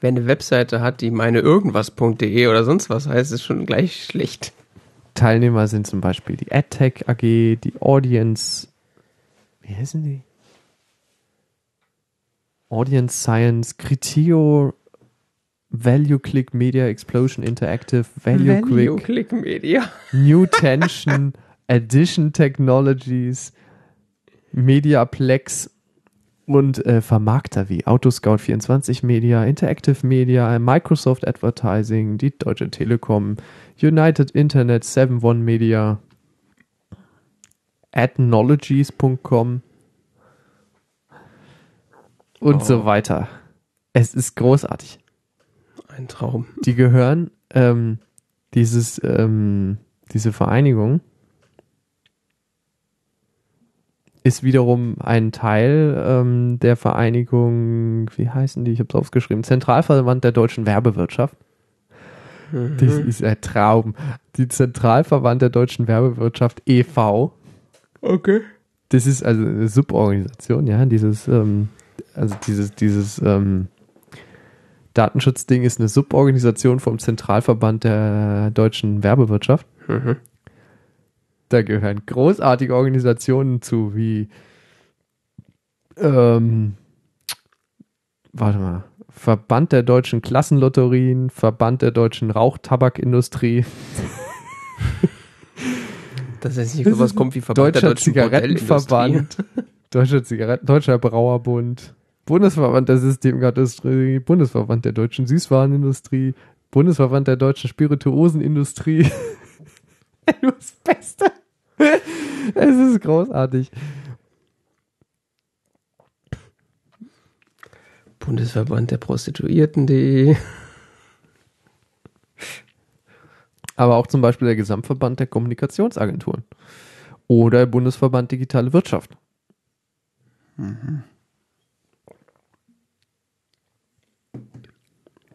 Wer eine Webseite hat, die meine irgendwas.de oder sonst was heißt, ist schon gleich schlecht. Teilnehmer sind zum Beispiel die AdTech AG, die Audience, wie heißen die? Audience Science, Criteo, Value Click Media Explosion Interactive, Value, Quick, Click Media. New Tension, Addition Technologies, Mediaplex und äh, Vermarkter wie Autoscout24 Media, Interactive Media, Microsoft Advertising, die Deutsche Telekom, United Internet, 7 One Media, Adknowledges.com und Oh. so weiter. Es ist großartig Ein Traum. die gehören, ähm, dieses, ähm, diese Vereinigung ist wiederum ein Teil ähm, der Vereinigung, wie heißen die? Ich habe es aufgeschrieben, Zentralverband der deutschen Werbewirtschaft. Das ist ein Traum. Die Zentralverband der deutschen Werbewirtschaft e.V. Okay. Das ist also eine Suborganisation, ja, dieses, ähm, also dieses, dieses ähm, Datenschutzding ist eine Suborganisation vom Zentralverband der deutschen Werbewirtschaft. Mhm. Da gehören großartige Organisationen zu, wie ähm, warte mal, Verband der deutschen Klassenlotterien, Verband der deutschen Rauchtabakindustrie, Das heißt nicht, was kommt wie Verband Deutscher der deutschen Zigarettenverband, Deutscher Zigaretten, Deutscher Brauerbund, Bundesverband der Systemgasindustrie, Bundesverband der deutschen Süßwarenindustrie, Bundesverband der deutschen Spirituosenindustrie. Nur das Beste. Es ist großartig. Bundesverband der Prostituierten.de. Aber auch zum Beispiel der Gesamtverband der Kommunikationsagenturen. Oder der Bundesverband Digitale Wirtschaft.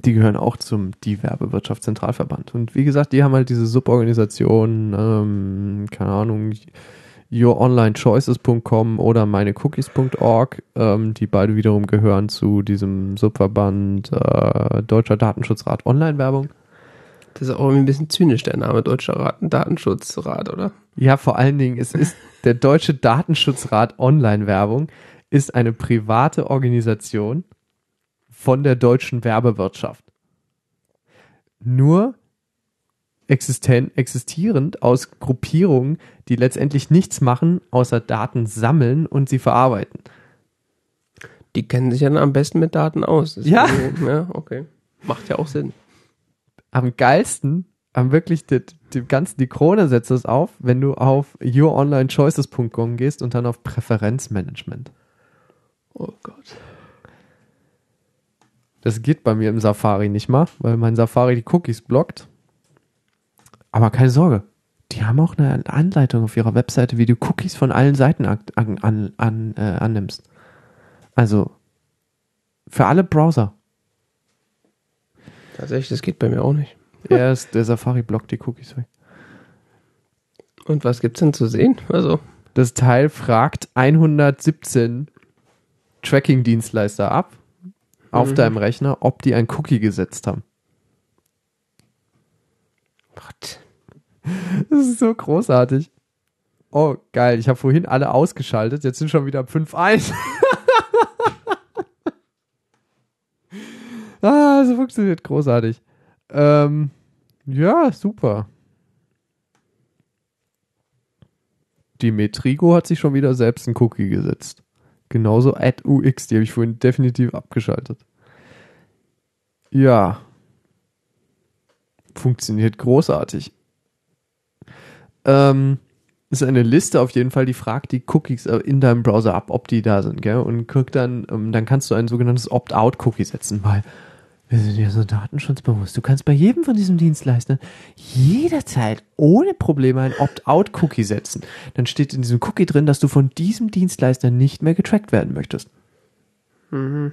Die gehören auch zum Die Werbewirtschaftszentralverband. Und wie gesagt, die haben halt diese Suborganisation, ähm, keine Ahnung, youronlinechoices.com oder meinecookies.org, ähm, die beide wiederum gehören zu diesem Subverband äh, Deutscher Datenschutzrat Online-Werbung. Das ist auch irgendwie ein bisschen zynisch, der Name Deutscher Rat, Datenschutzrat, oder? Ja, vor allen Dingen, es ist der Deutsche Datenschutzrat Online-Werbung ist eine private Organisation von der deutschen Werbewirtschaft. Nur existen existierend aus Gruppierungen, die letztendlich nichts machen, außer Daten sammeln und sie verarbeiten. Die kennen sich ja dann am besten mit Daten aus. Das Ja. Ja, okay. Macht ja auch Sinn. Am geilsten, am wirklich, die, die ganzen, die Krone setzt es auf, wenn du auf youronlinechoices.com gehst und dann auf Präferenzmanagement. Oh Gott. Das geht bei mir im Safari nicht mal, weil mein Safari die Cookies blockt. Aber keine Sorge. Die haben auch eine Anleitung auf ihrer Webseite, wie du Cookies von allen Seiten an, an, an, äh, annimmst. Also für alle Browser. Tatsächlich, das geht bei mir auch nicht. Ist, der Safari blockt die Cookies weg. Und was gibt's denn zu sehen? Also, Das Teil fragt 117 Tracking-Dienstleister ab auf Mhm. deinem Rechner, ob die ein Cookie gesetzt haben. what? Das ist so großartig. Oh, geil. Ich habe vorhin alle ausgeschaltet. Jetzt sind schon wieder 5-1. ah, es funktioniert großartig. Ähm, ja, super. Die Metrigo hat sich schon wieder selbst einen Cookie gesetzt. Genauso at UX, die habe ich vorhin definitiv abgeschaltet. Ja. Funktioniert großartig. Ähm, ist eine Liste auf jeden Fall, die fragt die Cookies äh, in deinem Browser ab, ob die da sind, gell? Und guckt dann, ähm, dann kannst du ein sogenanntes Opt-out-Cookie setzen, weil wir sind ja so datenschutzbewusst. Du kannst bei jedem von diesen Dienstleistern jederzeit ohne Probleme ein Opt-out-Cookie setzen. Dann steht in diesem Cookie drin, dass du von diesem Dienstleister nicht mehr getrackt werden möchtest. Mhm.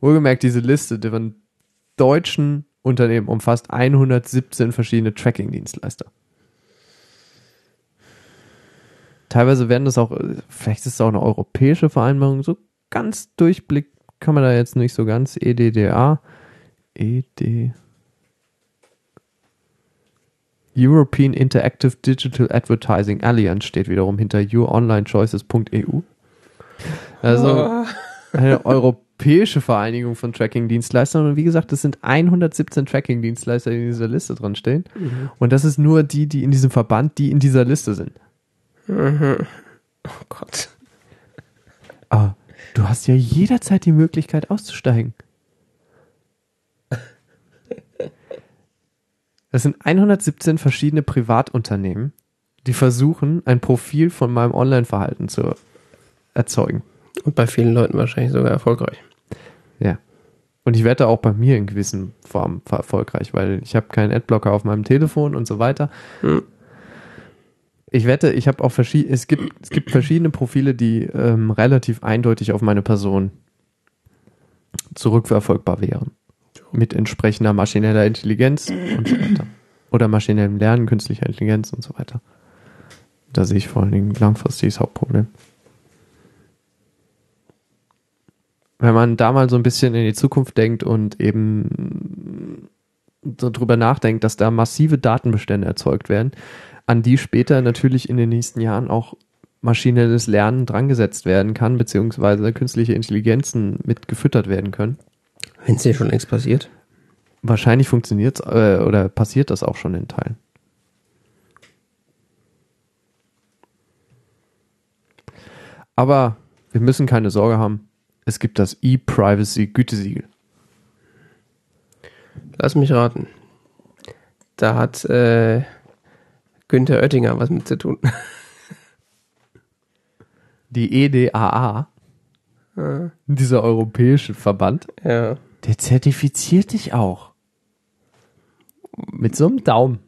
Wohlgemerkt, diese Liste von deutschen Unternehmen umfasst 117 verschiedene Tracking-Dienstleister. Teilweise werden das auch, vielleicht ist es auch eine europäische Vereinbarung, so ganz Durchblick kann man da jetzt nicht so ganz. EDDA, ED, European Interactive Digital Advertising Alliance steht wiederum hinter youronlinechoices.eu. Also, Ah. eine europäische Vereinigung von Tracking-Dienstleistern. Und wie gesagt, es sind 117 Tracking-Dienstleister, die in dieser Liste drin stehen. Mhm. Und das ist nur die, die in diesem Verband, die in dieser Liste sind. Mhm. Oh Gott. Aber du hast ja jederzeit die Möglichkeit auszusteigen. Das sind 117 verschiedene Privatunternehmen, die versuchen, ein Profil von meinem Online-Verhalten zu erzeugen. Und bei vielen Leuten wahrscheinlich sogar erfolgreich. Ja. Und ich wette auch bei mir in gewissen Formen erfolgreich, weil ich habe keinen Adblocker auf meinem Telefon und so weiter. Hm. Ich wette, ich habe auch verschiedene, es gibt, es gibt verschiedene Profile, die ähm, relativ eindeutig auf meine Person zurückverfolgbar wären. Mit entsprechender maschineller Intelligenz und so weiter. Oder maschinellem Lernen, künstlicher Intelligenz und so weiter. Da sehe ich vor allen Dingen langfristig das Hauptproblem. Wenn man da mal so ein bisschen in die Zukunft denkt und eben so drüber nachdenkt, dass da massive Datenbestände erzeugt werden, an die später natürlich in den nächsten Jahren auch maschinelles Lernen drangesetzt werden kann, beziehungsweise künstliche Intelligenzen mit gefüttert werden können. Wenn es dir schon längst passiert. Wahrscheinlich funktioniert äh, oder passiert das auch schon in Teilen. Aber wir müssen keine Sorge haben. Es gibt das E-Privacy-Gütesiegel. Lass mich raten. Da hat äh, Günther Oettinger was mit zu tun. Die EDAA, Ja. dieser europäische Verband, ja. der zertifiziert dich auch. Mit so einem Daumen.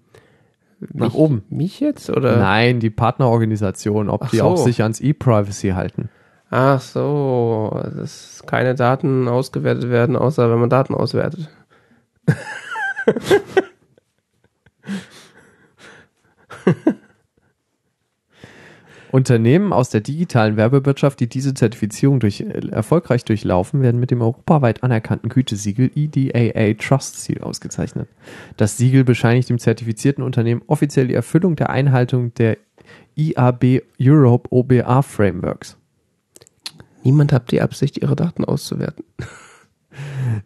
Nach Mich- oben. Mich jetzt? Oder? Nein, die Partnerorganisation, ob Ach die so. auch sich ans E-Privacy halten. Ach so, dass keine Daten ausgewertet werden, außer wenn man Daten auswertet. Unternehmen aus der digitalen Werbewirtschaft, die diese Zertifizierung durch, äh, erfolgreich durchlaufen, werden mit dem europaweit anerkannten Gütesiegel EDAA Trust Seal ausgezeichnet. Das Siegel bescheinigt dem zertifizierten Unternehmen offiziell die Erfüllung der Einhaltung der IAB Europe OBA Frameworks. Niemand hat die Absicht, ihre Daten auszuwerten.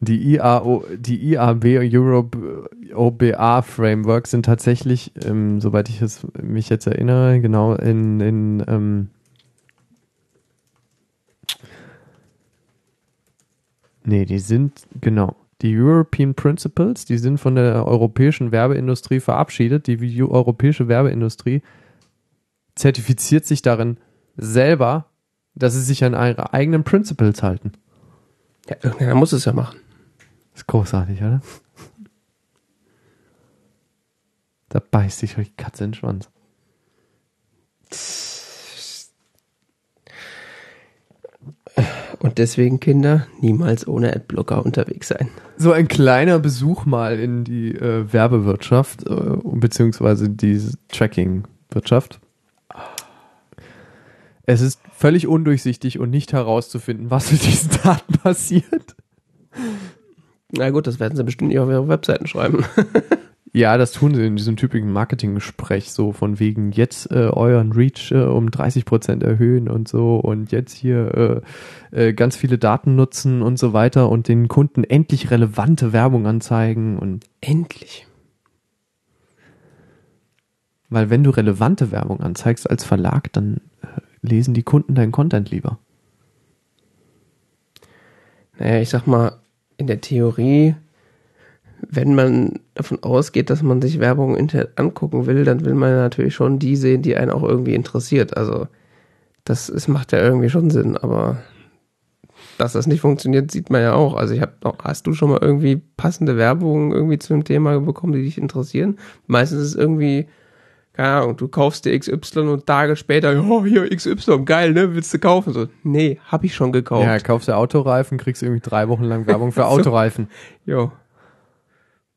Die, IAO, die IAB Europe OBA Framework sind tatsächlich, ähm, soweit ich es mich jetzt erinnere, genau in, in ähm, Nee, die sind, genau. Die European Principles, die sind von der europäischen Werbeindustrie verabschiedet. Die europäische Werbeindustrie zertifiziert sich darin selber, dass sie sich an ihre eigenen Principles halten. Ja, irgendeiner muss es ja machen. Ist großartig, oder? Da beißt sich die Katze in den Schwanz. Und deswegen, Kinder, niemals ohne Adblocker unterwegs sein. So ein kleiner Besuch mal in die äh, Werbewirtschaft, äh, beziehungsweise die Tracking-Wirtschaft. Es ist völlig undurchsichtig und nicht herauszufinden, was mit diesen Daten passiert. Na gut, das werden sie bestimmt nicht auf ihre Webseiten schreiben. Ja, das tun sie in diesem typischen Marketing-Gespräch, so von wegen jetzt äh, euren Reach äh, um 30 Prozent erhöhen und so und jetzt hier äh, äh, ganz viele Daten nutzen und so weiter und den Kunden endlich relevante Werbung anzeigen und Endlich. weil wenn du relevante Werbung anzeigst als Verlag, dann lesen die Kunden deinen Content lieber. Naja, ich sag mal, in der Theorie, wenn man davon ausgeht, dass man sich Werbung im Internet angucken will, dann will man natürlich schon die sehen, die einen auch irgendwie interessiert. Also das ist, macht ja irgendwie schon Sinn, aber dass das nicht funktioniert, sieht man ja auch. Also ich habe hast du schon mal irgendwie passende Werbung irgendwie zu einem Thema bekommen, die dich interessieren? Meistens ist es irgendwie, keine Ahnung, du kaufst dir XY und Tage später, oh, hier XY, geil, ne, willst du kaufen? So, nee, hab ich schon gekauft. Ja, kaufst du Autoreifen, kriegst irgendwie drei Wochen lang Werbung für So. Autoreifen. Jo.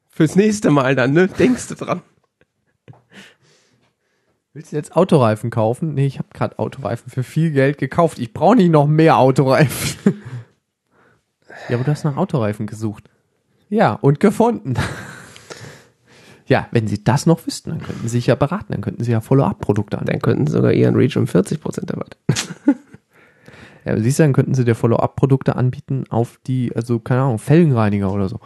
Fürs nächste Mal dann, ne? Denkst du dran? Willst du jetzt Autoreifen kaufen? Nee, ich habe gerade Autoreifen für viel Geld gekauft. Ich brauche nicht noch mehr Autoreifen. ja, aber du hast nach Autoreifen gesucht. Ja, und gefunden. Ja, wenn Sie das noch wüssten, dann könnten Sie sich ja beraten. Dann könnten Sie ja Follow-up-Produkte anbieten. Dann könnten sie sogar ihren Reach um 40% erweitern. Ja, aber siehst du, dann könnten Sie dir Follow-up-Produkte anbieten auf die, also keine Ahnung, Felgenreiniger oder so.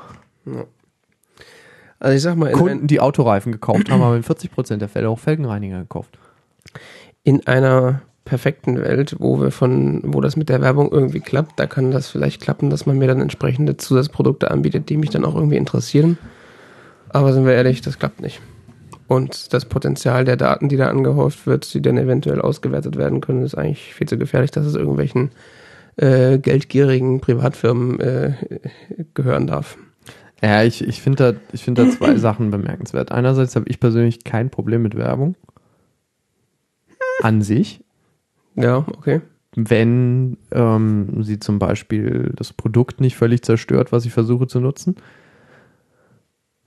Also ich sag mal, Kunden, die Autoreifen gekauft haben, haben in 40% der Fälle auch Felgenreiniger gekauft. in einer perfekten Welt, wo wir von, wo das mit der Werbung irgendwie klappt, da kann das vielleicht klappen, dass man mir dann entsprechende Zusatzprodukte anbietet, die mich dann auch irgendwie interessieren. Aber sind wir ehrlich, das klappt nicht. Und das Potenzial der Daten, die da angehäuft wird, die dann eventuell ausgewertet werden können, ist eigentlich viel zu gefährlich, dass es irgendwelchen äh, geldgierigen Privatfirmen äh, gehören darf. Ja, ich, ich finde da, ich finde da zwei Sachen bemerkenswert. Einerseits habe ich persönlich kein Problem mit Werbung. An sich. Ja, okay. Wenn ähm, sie zum Beispiel das Produkt nicht völlig zerstört, was ich versuche zu nutzen.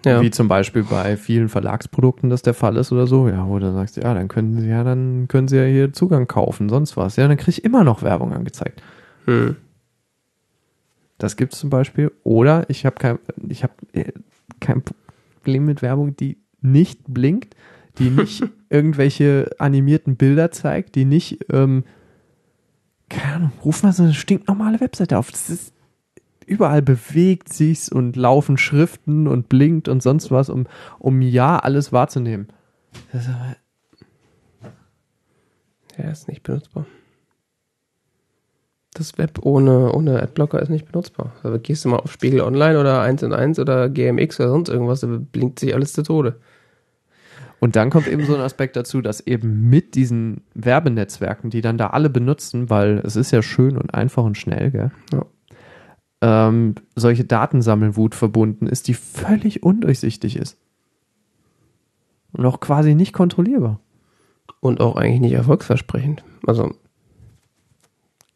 Ja. Wie zum Beispiel bei vielen Verlagsprodukten das der Fall ist oder so. Ja, wo du sagst, ja, dann können sie ja, dann können sie ja hier Zugang kaufen, sonst was. Ja, dann kriege ich immer noch Werbung angezeigt. Hm. Das gibt es zum Beispiel. Oder ich habe kein, ich habe äh, kein Problem mit Werbung, die nicht blinkt, die nicht irgendwelche animierten Bilder zeigt, die nicht, ähm, keine Ahnung, ruf mal so eine stinknormale Webseite auf. Das ist, überall bewegt sich's und laufen Schriften und blinkt und sonst was, um, um ja alles wahrzunehmen. Das ist aber, Ja, ist nicht benutzbar. Das Web ohne, ohne Adblocker ist nicht benutzbar. Also gehst du mal auf Spiegel Online oder 1 und 1 oder GMX oder sonst irgendwas, da blinkt sich alles zu Tode. Und dann kommt eben so ein Aspekt dazu, dass eben mit diesen Werbenetzwerken, die dann da alle benutzen, weil es ist ja schön und einfach und schnell, gell? Ja. Ähm, solche Datensammelwut verbunden ist, die völlig undurchsichtig ist. Und auch quasi nicht kontrollierbar. Und auch eigentlich nicht erfolgsversprechend. Also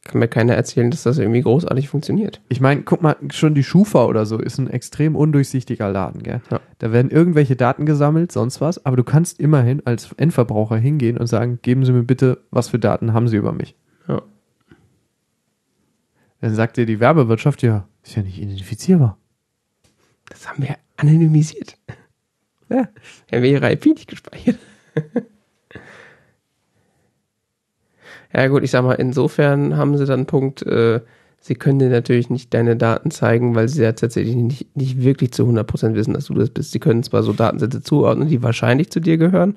kann mir keiner erzählen, dass das irgendwie großartig funktioniert. Ich meine, guck mal, schon die Schufa oder so ist ein extrem undurchsichtiger Laden, gell? Ja. Da werden irgendwelche Daten gesammelt, sonst was, aber du kannst immerhin als Endverbraucher hingehen und sagen, geben Sie mir bitte, was für Daten haben Sie über mich? Ja. Dann sagt dir die Werbewirtschaft, ja, ist ja nicht identifizierbar. Das haben wir anonymisiert. Ja, wir haben ihre IP nicht gespeichert. ja gut, ich sag mal, insofern haben sie dann einen Punkt, äh, sie können dir natürlich nicht deine Daten zeigen, weil sie ja tatsächlich nicht, nicht wirklich zu 100% wissen, dass du das bist. Sie können zwar so Datensätze zuordnen, die wahrscheinlich zu dir gehören,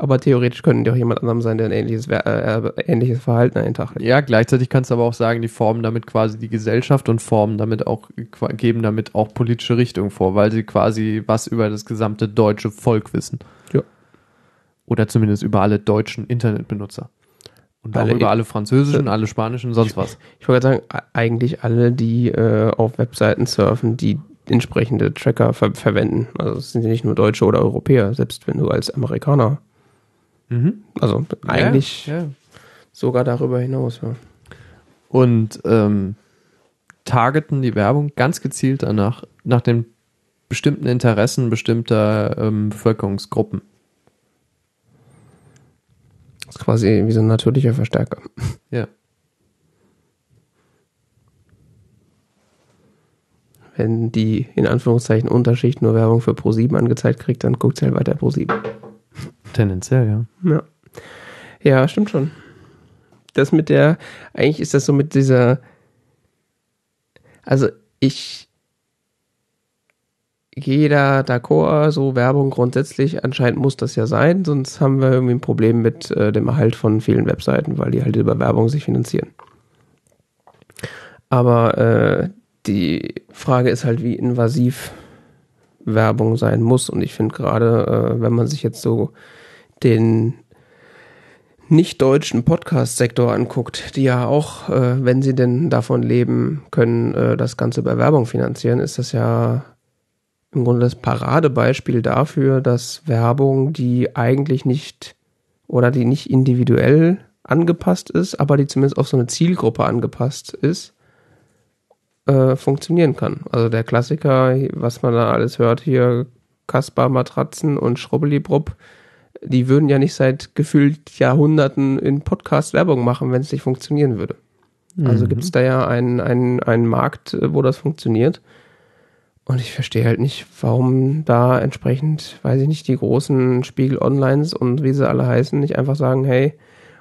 aber theoretisch können die auch jemand anderem sein, der ein ähnliches, äh, ähnliches Verhalten an den Tag legt. Ja, gleichzeitig kannst du aber auch sagen, die formen damit quasi die Gesellschaft und formen damit auch, geben damit auch politische Richtung vor, weil sie quasi was über das gesamte deutsche Volk wissen. Ja. Oder zumindest über alle deutschen Internetbenutzer. Und auch alle, über alle französischen, alle spanischen, sonst was. Ich wollte sagen, eigentlich alle, die äh, auf Webseiten surfen, die entsprechende Tracker ver verwenden. Also es sind ja nicht nur Deutsche oder Europäer, selbst wenn du als Amerikaner. Mhm. Also eigentlich ja, ja. sogar darüber hinaus. Ja. Und ähm, targeten die Werbung ganz gezielt danach, nach den bestimmten Interessen bestimmter ähm, Bevölkerungsgruppen. Das ist quasi wie so ein natürlicher Verstärker. Ja. Wenn die in Anführungszeichen Unterschicht nur Werbung für Pro7 angezeigt kriegt, dann guckt sie halt weiter Pro7. Tendenziell, ja. Ja. Ja, stimmt schon. Das mit der, eigentlich ist das so mit dieser, also ich jeder d'accord, so Werbung grundsätzlich, anscheinend muss das ja sein, sonst haben wir irgendwie ein Problem mit äh, dem Erhalt von vielen Webseiten, weil die halt über Werbung sich finanzieren. Aber äh, die Frage ist halt, wie invasiv Werbung sein muss. Und ich finde gerade, äh, wenn man sich jetzt so den nicht-deutschen Podcast-Sektor anguckt, die ja auch, äh, wenn sie denn davon leben können, äh, das Ganze über Werbung finanzieren, ist das ja im Grunde das Paradebeispiel dafür, dass Werbung, die eigentlich nicht oder die nicht individuell angepasst ist, aber die zumindest auf so eine Zielgruppe angepasst ist, äh, funktionieren kann. Also der Klassiker, was man da alles hört, hier Kaspar-Matratzen und Schrubbelibrub, die würden ja nicht seit gefühlt Jahrhunderten in Podcast Werbung machen, wenn es nicht funktionieren würde. Also mhm. gibt es da ja einen, einen, einen Markt, wo das funktioniert. Und ich verstehe halt nicht, warum da entsprechend, weiß ich nicht, die großen Spiegel Onlines und wie sie alle heißen, nicht einfach sagen, hey,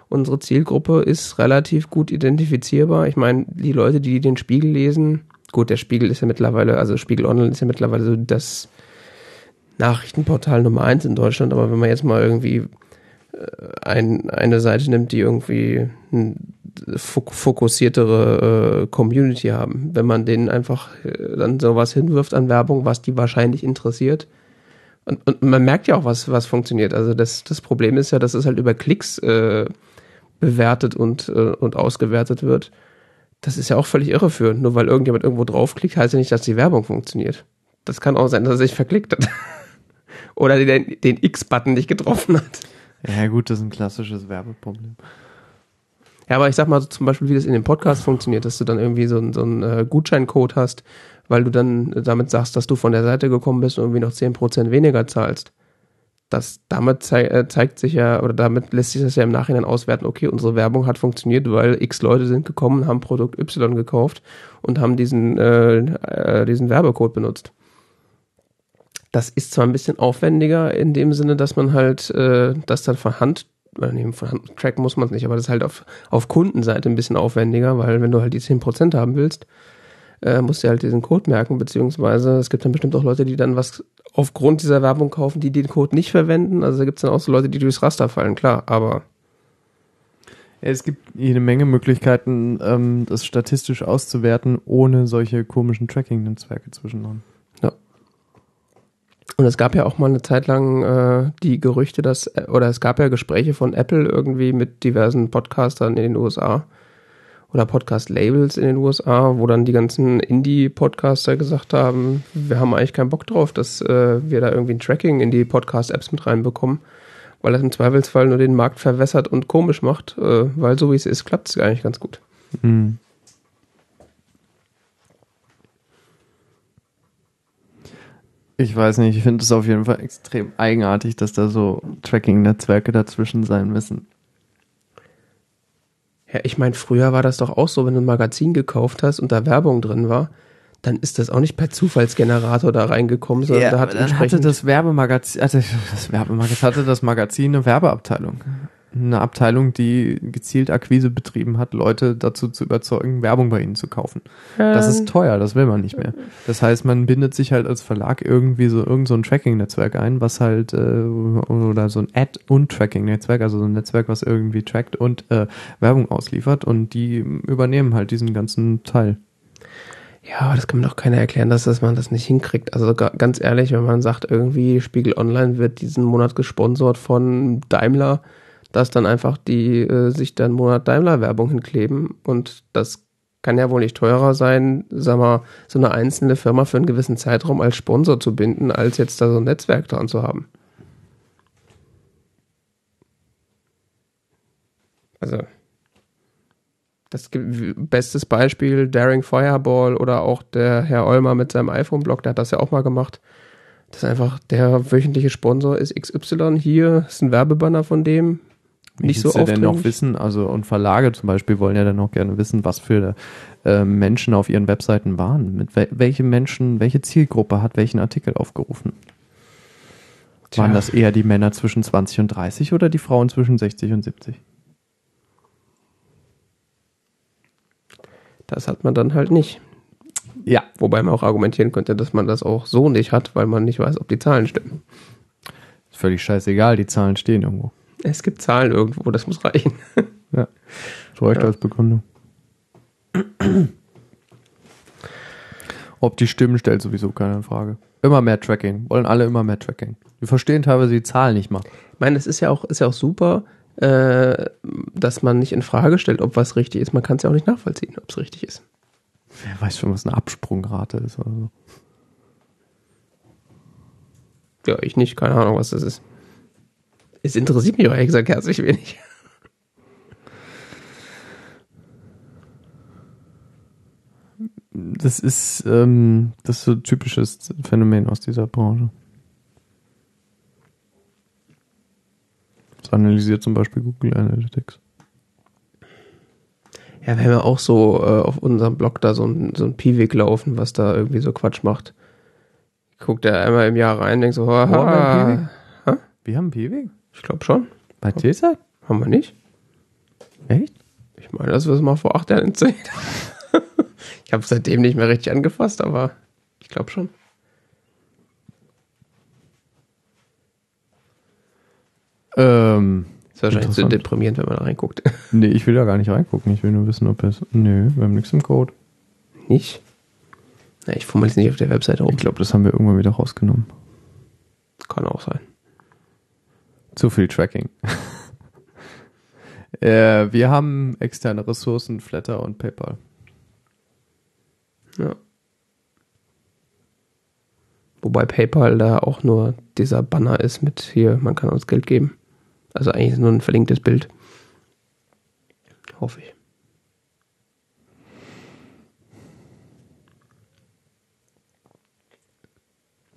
unsere Zielgruppe ist relativ gut identifizierbar. Ich meine, die Leute, die den Spiegel lesen, gut, der Spiegel ist ja mittlerweile, also Spiegel Online ist ja mittlerweile so das Nachrichtenportal Nummer eins in Deutschland, aber wenn man jetzt mal irgendwie äh, ein, eine Seite nimmt, die irgendwie ein fokussiertere äh, Community haben. Wenn man denen einfach äh, dann sowas hinwirft an Werbung, was die wahrscheinlich interessiert. Und, und man merkt ja auch, was, was funktioniert. Also das, das Problem ist ja, dass es halt über Klicks äh, bewertet und, äh, und ausgewertet wird. Das ist ja auch völlig irreführend. Nur weil irgendjemand irgendwo draufklickt, heißt ja nicht, dass die Werbung funktioniert. Das kann auch sein, dass er sich verklickt hat. Oder den, den X-Button nicht getroffen hat. Ja gut, das ist ein klassisches Werbeproblem. Ja, aber ich sag mal so zum Beispiel, wie das in dem Podcast funktioniert, dass du dann irgendwie so, so einen äh, Gutscheincode hast, weil du dann damit sagst, dass du von der Seite gekommen bist und irgendwie noch 10% weniger zahlst. Das, damit zei äh, zeigt sich ja, oder damit lässt sich das ja im Nachhinein auswerten, okay, unsere Werbung hat funktioniert, weil x Leute sind gekommen, haben Produkt Y gekauft und haben diesen, äh, äh, diesen Werbecode benutzt. Das ist zwar ein bisschen aufwendiger in dem Sinne, dass man halt äh, das dann von Hand nee, von tracken muss man es nicht, aber das ist halt auf, auf Kundenseite ein bisschen aufwendiger, weil wenn du halt die 10% haben willst, äh, musst du halt diesen Code merken, beziehungsweise es gibt dann bestimmt auch Leute, die dann was aufgrund dieser Werbung kaufen, die den Code nicht verwenden. Also da gibt es dann auch so Leute, die durchs Raster fallen, klar, aber. Es gibt jede Menge Möglichkeiten, ähm, das statistisch auszuwerten, ohne solche komischen Tracking-Netzwerke zwischendrin. Und es gab ja auch mal eine Zeit lang äh, die Gerüchte, dass, äh, oder es gab ja Gespräche von Apple irgendwie mit diversen Podcastern in den USA oder Podcast-Labels in den USA, wo dann die ganzen Indie-Podcaster gesagt haben, wir haben eigentlich keinen Bock drauf, dass äh, wir da irgendwie ein Tracking in die Podcast-Apps mit reinbekommen, weil das im Zweifelsfall nur den Markt verwässert und komisch macht, äh, weil so wie es ist, klappt es eigentlich ganz gut. Mhm. Ich weiß nicht, ich finde es auf jeden Fall extrem eigenartig, dass da so Tracking-Netzwerke dazwischen sein müssen. Ja, ich meine, früher war das doch auch so, wenn du ein Magazin gekauft hast und da Werbung drin war, dann ist das auch nicht per Zufallsgenerator da reingekommen, sondern ja, da hat dann hatte das Werbemagazin, also das Werbemagazin hatte das Magazin eine Werbeabteilung eine Abteilung, die gezielt Akquise betrieben hat, Leute dazu zu überzeugen, Werbung bei ihnen zu kaufen. Ähm. Das ist teuer, das will man nicht mehr. Das heißt, man bindet sich halt als Verlag irgendwie so irgend so ein Tracking-Netzwerk ein, was halt äh, oder so ein Ad- und Tracking-Netzwerk, also so ein Netzwerk, was irgendwie trackt und äh, Werbung ausliefert und die übernehmen halt diesen ganzen Teil. Ja, aber das kann mir doch keiner erklären, dass, dass man das nicht hinkriegt. Also ganz ehrlich, wenn man sagt, irgendwie Spiegel Online wird diesen Monat gesponsert von Daimler, dass dann einfach die äh, sich dann Monat Daimler Werbung hinkleben und das kann ja wohl nicht teurer sein, sag mal, so eine einzelne Firma für einen gewissen Zeitraum als Sponsor zu binden, als jetzt da so ein Netzwerk dran zu haben. Also, das bestes Beispiel Daring Fireball oder auch der Herr Olmer mit seinem iPhone-Blog, der hat das ja auch mal gemacht. Das ist einfach der wöchentliche Sponsor ist XY. Hier ist ein Werbebanner von dem. Nicht so oft. denn noch wissen, also und Verlage zum Beispiel wollen ja dann auch gerne wissen, was für äh, Menschen auf ihren Webseiten waren. Mit wel welche Menschen, welche Zielgruppe hat welchen Artikel aufgerufen? Tja. Waren das eher die Männer zwischen 20 und 30 oder die Frauen zwischen 60 und 70? Das hat man dann halt nicht. Ja. Wobei man auch argumentieren könnte, dass man das auch so nicht hat, weil man nicht weiß, ob die Zahlen stimmen. völlig scheißegal, die Zahlen stehen irgendwo. Es gibt Zahlen irgendwo, das muss reichen. ja. Das reicht ja. als Begründung. Ob die stimmen, stellt sowieso keine Frage. Immer mehr Tracking. Wollen alle immer mehr Tracking. Wir verstehen teilweise die Zahlen nicht mal. Ich meine, es ist ja auch, ist ja auch super, äh, dass man nicht in Frage stellt, ob was richtig ist. Man kann es ja auch nicht nachvollziehen, ob es richtig ist. Wer weiß schon, was eine Absprungrate ist oder so. Ja, ich nicht. Keine Ahnung, was das ist. Es interessiert mich auch ehrlich gesagt herzlich wenig. Das ist, ähm, das ist so ein typisches Phänomen aus dieser Branche. Das analysiert zum Beispiel Google Analytics. Ja, wir haben ja auch so äh, auf unserem Blog da so ein, so ein Piwik laufen, was da irgendwie so Quatsch macht. Guckt er einmal im Jahr rein, denkt so, haha. Wir haben Piwik? Ich glaube schon. Bei Tesa? Haben wir nicht. Echt? Ich meine, das wir mal vor acht Jahren erzählt. ich habe seitdem nicht mehr richtig angefasst, aber ich glaube schon. Ähm, ist wahrscheinlich zu deprimierend, wenn man da reinguckt. Nee, ich will da gar nicht reingucken. Ich will nur wissen, ob es. Nö, wir haben nichts im Code. Nicht? Na, ich fummel jetzt nicht auf der Webseite rum. Ich glaube, das haben wir irgendwann wieder rausgenommen. Kann auch sein. Zu viel Tracking. äh, wir haben externe Ressourcen, Flatter und PayPal. Ja. Wobei PayPal da auch nur dieser Banner ist mit hier, man kann uns Geld geben. Also eigentlich nur ein verlinktes Bild. Hoffe ich.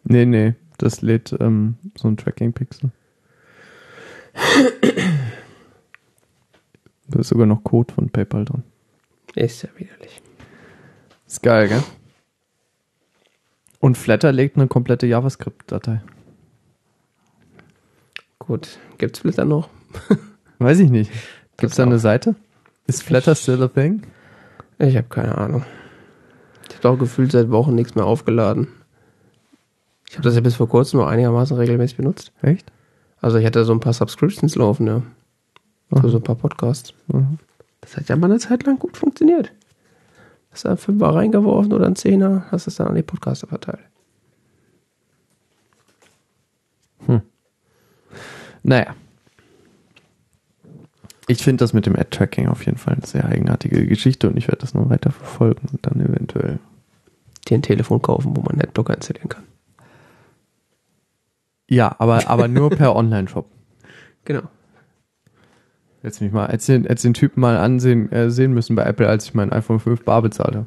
Nee, nee, das lädt ähm, so ein Tracking-Pixel. Da ist sogar noch Code von PayPal drin. Ist ja widerlich. Ist geil, gell? Und Flatter legt eine komplette JavaScript-Datei. Gut, gibt's Flatter noch? Weiß ich nicht. Gibt's da eine Seite? Ist Flatter still a thing? Ich habe keine Ahnung. Ich habe auch gefühlt seit Wochen nichts mehr aufgeladen. Ich habe das ja bis vor kurzem nur einigermaßen regelmäßig benutzt. Echt? Also ich hatte so ein paar Subscriptions laufen, ja. Für so ein paar Podcasts. Mhm. Das hat ja mal eine Zeit lang gut funktioniert. Hast du einen Fünfer reingeworfen oder einen Zehner, hast es dann an die Podcaster verteilt. Hm. Naja. Ich finde das mit dem Ad-Tracking auf jeden Fall eine sehr eigenartige Geschichte und ich werde das noch weiter verfolgen und dann eventuell dir ein Telefon kaufen, wo man Netblocker installieren kann. Ja, aber, aber nur per Online-Shop. Genau. Jetzt mich mal, als den, als den Typen mal ansehen äh, sehen müssen bei Apple, als ich mein iPhone 5 bar bezahlt habe.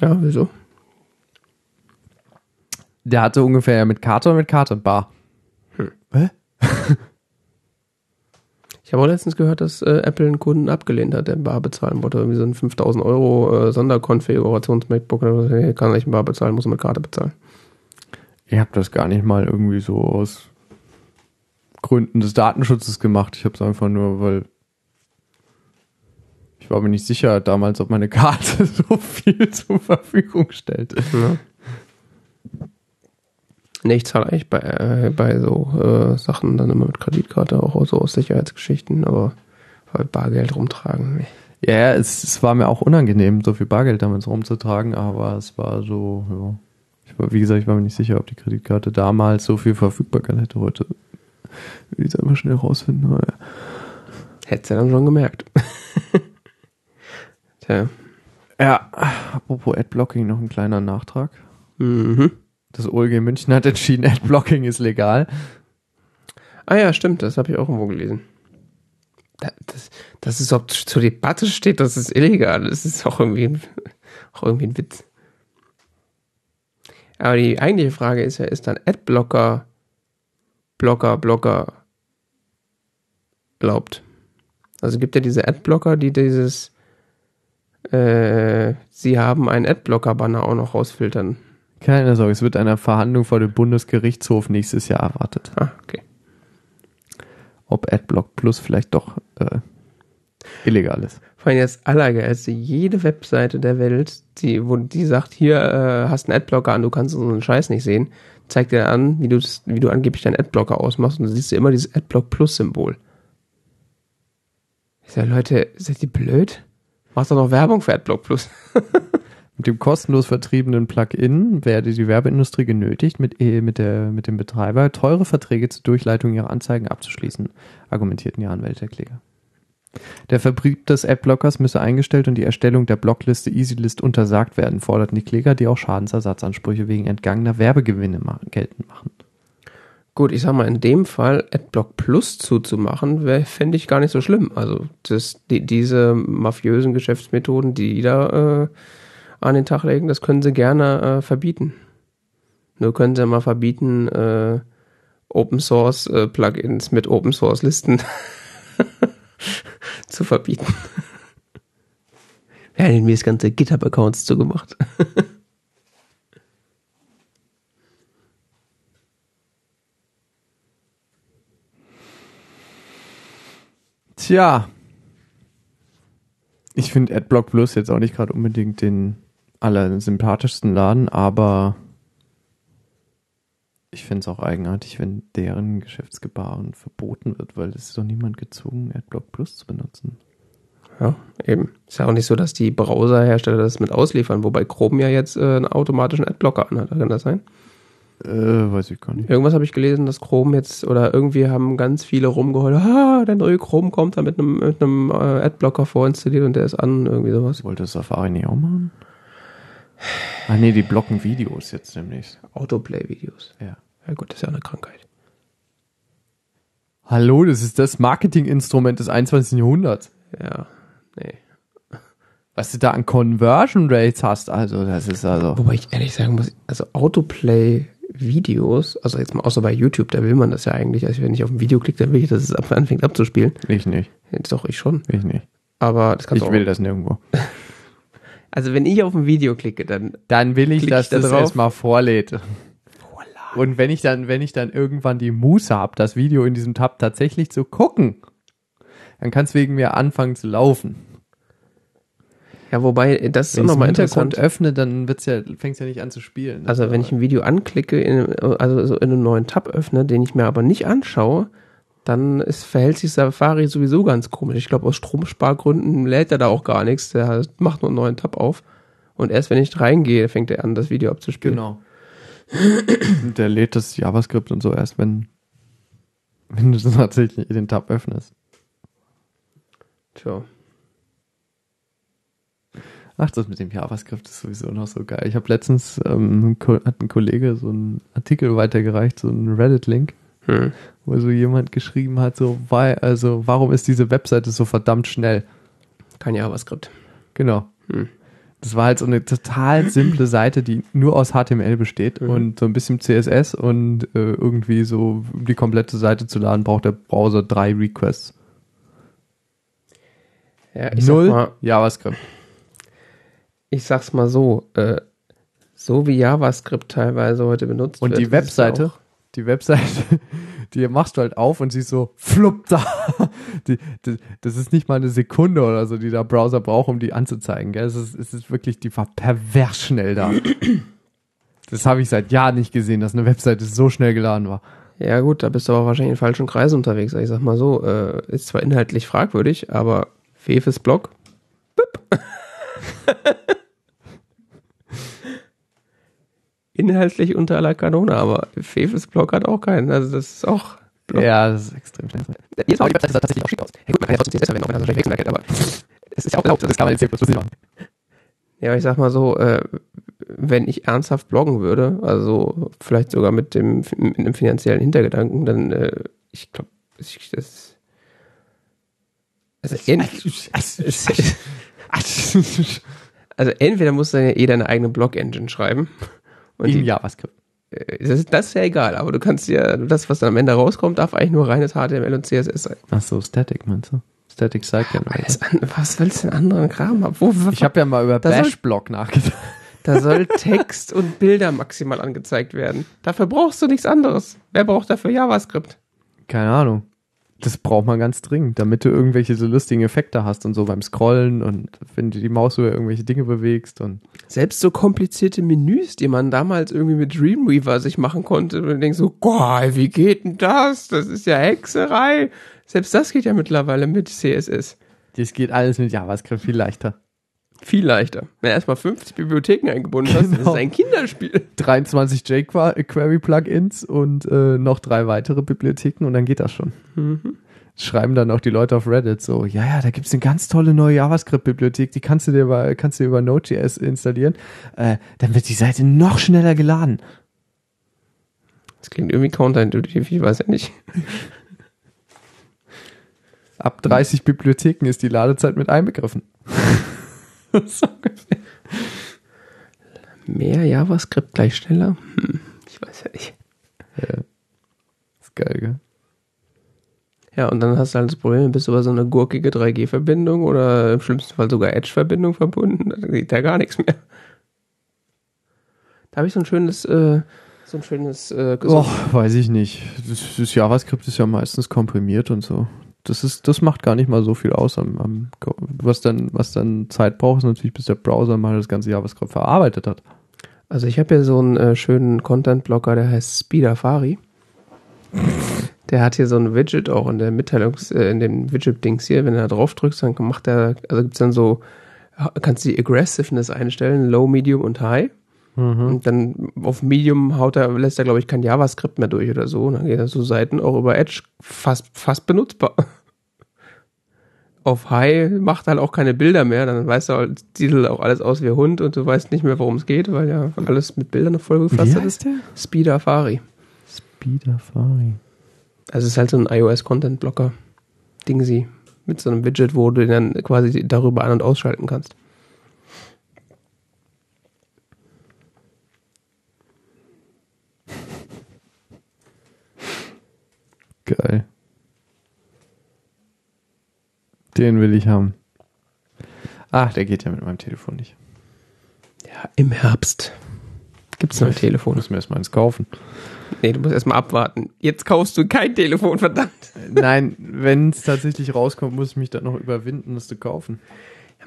Ja, wieso? Der hatte ungefähr ja mit Karte und mit Karte bar. Hm. Hä? ich habe auch letztens gehört, dass äh, Apple einen Kunden abgelehnt hat, der bar bezahlen wollte. Irgendwie so ein 5000 Euro äh, Sonderkonfigurations-MacBook. Nee, kann nicht bar bezahlen, muss mit Karte bezahlen. Ich habe das gar nicht mal irgendwie so aus Gründen des Datenschutzes gemacht. Ich habe es einfach nur, weil ich war mir nicht sicher damals, ob meine Karte so viel zur Verfügung stellt. Ja. Nee, ich zahle eigentlich bei, äh, bei so äh, Sachen dann immer mit Kreditkarte, auch so aus Sicherheitsgeschichten, aber weil Bargeld rumtragen. Nee. Ja, es, es, war mir auch unangenehm, so viel Bargeld damals rumzutragen, aber es war so, ja. Wie gesagt, ich war mir nicht sicher, ob die Kreditkarte damals so viel Verfügbarkeit hätte heute will ich einfach schnell rausfinden. Ja. Hättest du dann schon gemerkt. Tja. Ja, apropos Adblocking, noch ein kleiner Nachtrag. Mhm. Das OLG München hat entschieden, Adblocking ist legal. Ah ja, stimmt, das habe ich auch irgendwo gelesen. Da- Das, dass es überhaupt zur Debatte steht, das ist illegal. Das ist auch irgendwie, ein, auch irgendwie ein Witz. Aber die eigentliche Frage ist ja, ist dann Adblocker, Blocker, Blocker erlaubt? Also es gibt ja diese Adblocker, die dieses, äh, sie haben einen Adblocker-Banner auch noch rausfiltern. Keine Sorge, es wird einer Verhandlung vor dem Bundesgerichtshof nächstes Jahr erwartet. Ah, okay. Ob Adblock Plus vielleicht doch äh, illegal ist. Vor allem das Allergeilste, jede Webseite der Welt, die, wo die sagt, hier äh, hast einen Adblocker an, du kannst unseren Scheiß nicht sehen, zeigt dir an, wie, du's- wie du angeblich deinen Adblocker ausmachst und du siehst du immer dieses Adblock Plus Symbol. Ich sag, Leute, seid ihr blöd? Machst doch noch Werbung für Adblock Plus. Mit dem kostenlos vertriebenen Plugin werde die Werbeindustrie genötigt, mit, eh- mit, der, mit dem Betreiber teure Verträge zur Durchleitung ihrer Anzeigen abzuschließen, argumentierten die Anwälte der Kläger. Der Vertrieb des Adblockers müsse eingestellt und die Erstellung der Blockliste EasyList untersagt werden, forderten die Kläger, die auch Schadensersatzansprüche wegen entgangener Werbegewinne geltend machen. Gut, ich sag mal, in dem Fall Adblock Plus zuzumachen, fände ich gar nicht so schlimm. Also das, die, diese mafiösen Geschäftsmethoden, die die da äh, an den Tag legen, das können sie gerne äh, verbieten. Nur können sie mal verbieten, äh, Open Source äh, Plugins mit Open Source Listen zu verbieten. Wer hat mir das ganze GitHub-Accounts zugemacht? Tja. Ich finde Adblock Plus jetzt auch nicht gerade unbedingt den allersympathischsten Laden, aber ich finde es auch eigenartig, wenn deren Geschäftsgebaren verboten wird, weil es ist doch niemand gezwungen, Adblock Plus zu benutzen. Ja, eben. Ist ja auch nicht so, dass die Browserhersteller das mit ausliefern, wobei Chrome ja jetzt äh, einen automatischen Adblocker anhat. Kann das sein? Äh, weiß ich gar nicht. Irgendwas habe ich gelesen, dass Chrome jetzt, oder irgendwie haben ganz viele rumgeheult, ah, der neue Chrome kommt da mit einem, mit einem äh, Adblocker vorinstalliert und der ist an, irgendwie sowas. Wollte Safari nicht auch machen? Ah nee, die blocken Videos jetzt demnächst. Autoplay-Videos. Ja. Ja gut, das ist ja eine Krankheit. Hallo, das ist das Marketinginstrument des 21. Jahrhunderts. Ja, nee. Was du da an Conversion Rates hast, also das ist also. Wobei ich ehrlich sagen muss, also Autoplay-Videos, also jetzt mal außer bei YouTube, da will man das ja eigentlich, also wenn ich auf ein Video klicke, dann will ich, dass es anfängt abzuspielen. Ich nicht. Jetzt doch, ich schon. Ich nicht. Aber das kannst Ich du will auch. das nirgendwo. Also wenn ich auf ein Video klicke, dann Dann will ich, dass ich da das erstmal vorlädt. Und wenn ich dann, wenn ich dann irgendwann die Muße habe, das Video in diesem Tab tatsächlich zu gucken, dann kann es wegen mir anfangen zu laufen. Ja, wobei, das ist Wenn auch ich nochmal interessant. öffne, dann wird's ja, fängt's ja nicht an zu spielen. Also wenn ich ein Video anklicke, in, also so in einem neuen Tab öffne, den ich mir aber nicht anschaue, dann ist, verhält sich Safari sowieso ganz komisch. Ich glaube, aus Stromspargründen lädt er da auch gar nichts. Der macht nur einen neuen Tab auf. Und erst wenn ich reingehe, fängt er an, das Video abzuspielen. Genau. Der lädt das JavaScript und so erst, wenn, wenn du tatsächlich den Tab öffnest. Tja. Ach, das mit dem JavaScript ist sowieso noch so geil. Ich habe letztens, ähm, hat ein Kollege so einen Artikel weitergereicht, so einen Reddit-Link, Hm. wo so jemand geschrieben hat, so, weil, also, warum ist diese Webseite so verdammt schnell? Kein JavaScript. Genau. Hm. Das war halt so eine total simple Seite, die nur aus HTML besteht Mhm. und so ein bisschen CSS und äh, irgendwie so, um die komplette Seite zu laden, braucht der Browser drei Requests. Ja, ich Null mal, JavaScript. ich sag's mal so, äh, so wie JavaScript teilweise heute benutzt Und wird. die ist es Webseite, die Webseite, die machst du halt auf und sie ist so flupp da. Die, die, das ist nicht mal eine Sekunde oder so, die der Browser braucht, um die anzuzeigen. Gell? Es, ist, es ist wirklich, die war pervers schnell da. Das habe ich seit Jahren nicht gesehen, dass eine Webseite so schnell geladen war. Ja gut, da bist du aber wahrscheinlich in falschen Kreisen unterwegs. Ich sag mal so, äh, ist zwar inhaltlich fragwürdig, aber Fefes Blog, inhaltlich unter aller Kanone, aber Fefes Blog hat auch keinen. Also das ist auch Block. Ja, das ist extrem schnell. Jedes Mal die Webseite sah tatsächlich auch schick aus. Ja gut, man kann ja trotzdem CSS verwenden, auch wenn man das wahrscheinlich wechseln aber es ist ja auch erlaubt. Das kann man in C++ nicht machen. Ja, ich sag mal so, äh, wenn ich ernsthaft bloggen würde, also vielleicht sogar mit dem mit einem finanziellen Hintergedanken, dann äh, ich glaube, ich, das also, ent, also entweder musst du ja eh deine eigene Blog-Engine schreiben. Und In die, JavaScript. äh, das, ist, das ist ja egal, aber du kannst ja, das, was dann am Ende rauskommt, darf eigentlich nur reines HTML und CSS sein. Ach so, Static meinst du? Static Site Generator. Was willst du denn anderen Kram haben? Wo, Ich habe ja mal über Bash-Block nachgedacht. Da soll Text und Bilder maximal angezeigt werden. Dafür brauchst du nichts anderes. Wer braucht dafür JavaScript? Keine Ahnung. Das braucht man ganz dringend, damit du irgendwelche so lustigen Effekte hast und so beim Scrollen und wenn du die Maus über irgendwelche Dinge bewegst und Selbst so komplizierte Menüs, die man damals irgendwie mit Dreamweaver sich machen konnte, und du denkst so, boah, wie geht denn das? Das ist ja Hexerei. Selbst das geht ja mittlerweile mit CSS. das geht alles mit JavaScript viel leichter. Viel leichter. Wenn du erstmal 50 Bibliotheken eingebunden hast, das Genau. ist ein Kinderspiel. 23 jQuery-Plugins und äh, noch drei weitere Bibliotheken und dann geht das schon. Schreiben dann auch die Leute auf Reddit so, ja, ja, da gibt's eine ganz tolle neue JavaScript-Bibliothek, die kannst du dir über, kannst du über Node.js installieren. Äh, dann wird die Seite noch schneller geladen. Das klingt irgendwie counterintuitiv, ich weiß ja nicht. Ab 30 Bibliotheken ist die Ladezeit mit einbegriffen. so. Mehr JavaScript gleich schneller? Hm, ich weiß ja nicht. ja. Ist geil, gell? Ja, und dann hast du halt das Problem, bist du über so eine gurkige 3G-Verbindung oder im schlimmsten Fall sogar Edge-Verbindung verbunden, dann geht da gar nichts mehr. Da habe ich so ein schönes, äh, so ein schönes, äh, so, Och, weiß ich nicht. Das, das JavaScript ist ja meistens komprimiert und so. Das ist, das macht gar nicht mal so viel aus am, am was dann, was dann Zeit braucht, ist natürlich, bis der Browser mal das ganze JavaScript verarbeitet hat. Also ich habe hier so einen äh, schönen Content-Blocker, der heißt Speedafari. Der hat hier so ein Widget auch in der Mitteilungs-, äh, in dem Widget-Dings hier, wenn du da drauf drückst, dann macht er, also gibt's dann so, kannst du die Aggressiveness einstellen, Low, Medium und High. Und dann auf Medium haut er, lässt er, glaube ich, kein JavaScript mehr durch oder so. Und dann geht er so Seiten auch über Edge fast, fast benutzbar. Auf High macht halt auch keine Bilder mehr, dann weißt du, halt, sieht halt auch alles aus wie Hund und du weißt nicht mehr, worum es geht, weil ja alles mit Bildern voll gefasst ist. der? Speedafari. Speedafari. Also es ist halt so ein iOS-Content-Blocker. Dingsy. Mit so einem Widget, wo du den dann quasi darüber an- und ausschalten kannst. Geil. Den will ich haben. Ach, der geht ja mit meinem Telefon nicht. Ja, im Herbst gibt's neue Ich Telefone. muss mir erstmal eins kaufen. Nee, du musst erstmal abwarten. Jetzt kaufst du kein Telefon, verdammt. Nein, wenn es tatsächlich rauskommt, muss ich mich dann noch überwinden, das zu kaufen.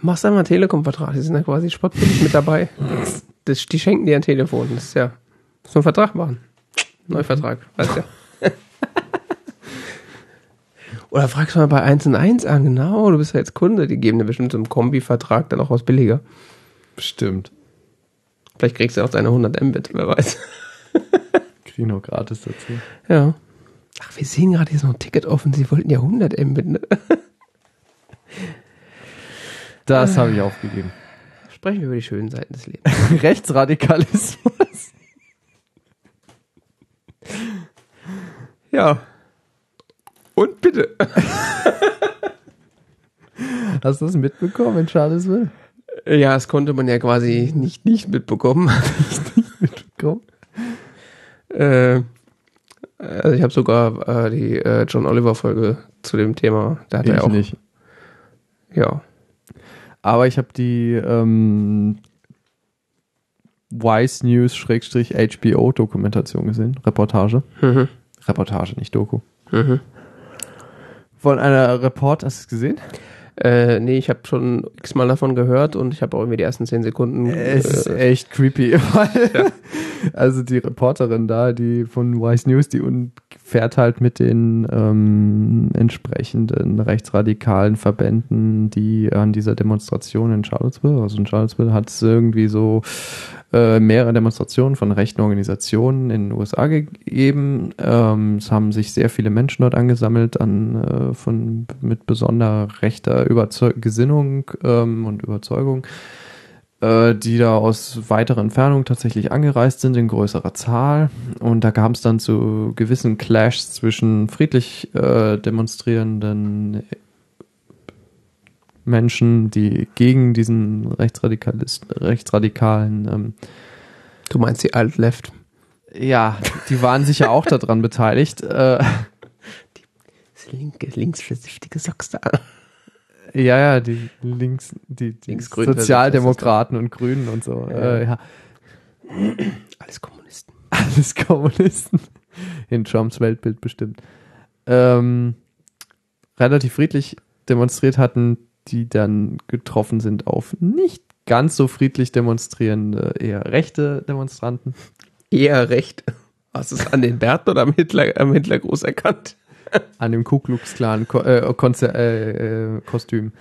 Machst einmal einen Telekom-Vertrag. Die sind ja quasi spottbillig mit dabei. Das, die schenken dir ein Telefon. Das ist ja, so ein Vertrag machen. Neuvertrag, weißt ja. Oder fragst du mal bei 1 und 1 an, genau, du bist ja jetzt Kunde, die geben dir bestimmt so einen Kombi-Vertrag dann auch was billiger. Bestimmt. Vielleicht kriegst du auch deine 100 Mbit, wer weiß. Krieg ich noch gratis dazu. Ja. Ach, wir sehen gerade hier so ein Ticket offen, sie wollten ja 100 Mbit, ne? Das habe ich aufgegeben. Sprechen wir über die schönen Seiten des Lebens. Rechtsradikalismus. Ja. Und bitte. Hast du das mitbekommen in Charlottesville? Ja, das konnte man ja quasi nicht nicht mitbekommen. Komm. äh, also ich habe sogar äh, die äh, John Oliver Folge zu dem Thema. Da hat er Ich ja auch. nicht. Ja. Aber ich habe die ähm, Wise News HBO Dokumentation gesehen. Reportage. Mhm. Reportage, nicht Doku. Mhm. Von einer Report, hast du es gesehen? Äh, nee, ich habe schon x-mal davon gehört und ich habe auch irgendwie die ersten zehn Sekunden. Es ist äh, echt creepy. Weil Also die Reporterin da, die von Wise News, die fährt halt mit den ähm, entsprechenden rechtsradikalen Verbänden, die an dieser Demonstration in Charlottesville, also in Charlottesville hat es irgendwie so äh, mehrere Demonstrationen von rechten Organisationen in den USA gegeben. Ähm, es haben sich sehr viele Menschen dort angesammelt an, äh, von, mit besonderer rechter Überzeug Gesinnung ähm, und Überzeugung, äh, die da aus weiterer Entfernung tatsächlich angereist sind in größerer Zahl. Und da kam es dann zu gewissen Clashs zwischen friedlich äh, demonstrierenden Menschen, die gegen diesen Rechtsradikalisten, rechtsradikalen. Ähm, du meinst die Alt-Left? Ja, die waren sicher auch daran beteiligt. Äh, die linke, linksversichtige Socks da. Ja, ja, die links, die, die Links Sozialdemokraten und Grünen und so. Ja. Äh, ja. Alles Kommunisten. Alles Kommunisten. In Trumps Weltbild bestimmt. Ähm, relativ friedlich demonstriert hatten, die dann getroffen sind auf nicht ganz so friedlich demonstrierende, eher rechte Demonstranten. Eher recht. Hast du es an den Bärten oder am Hitler, am Hitlergruß erkannt? An dem Ku Klux Klan Ko äh, äh, äh, Kostüm.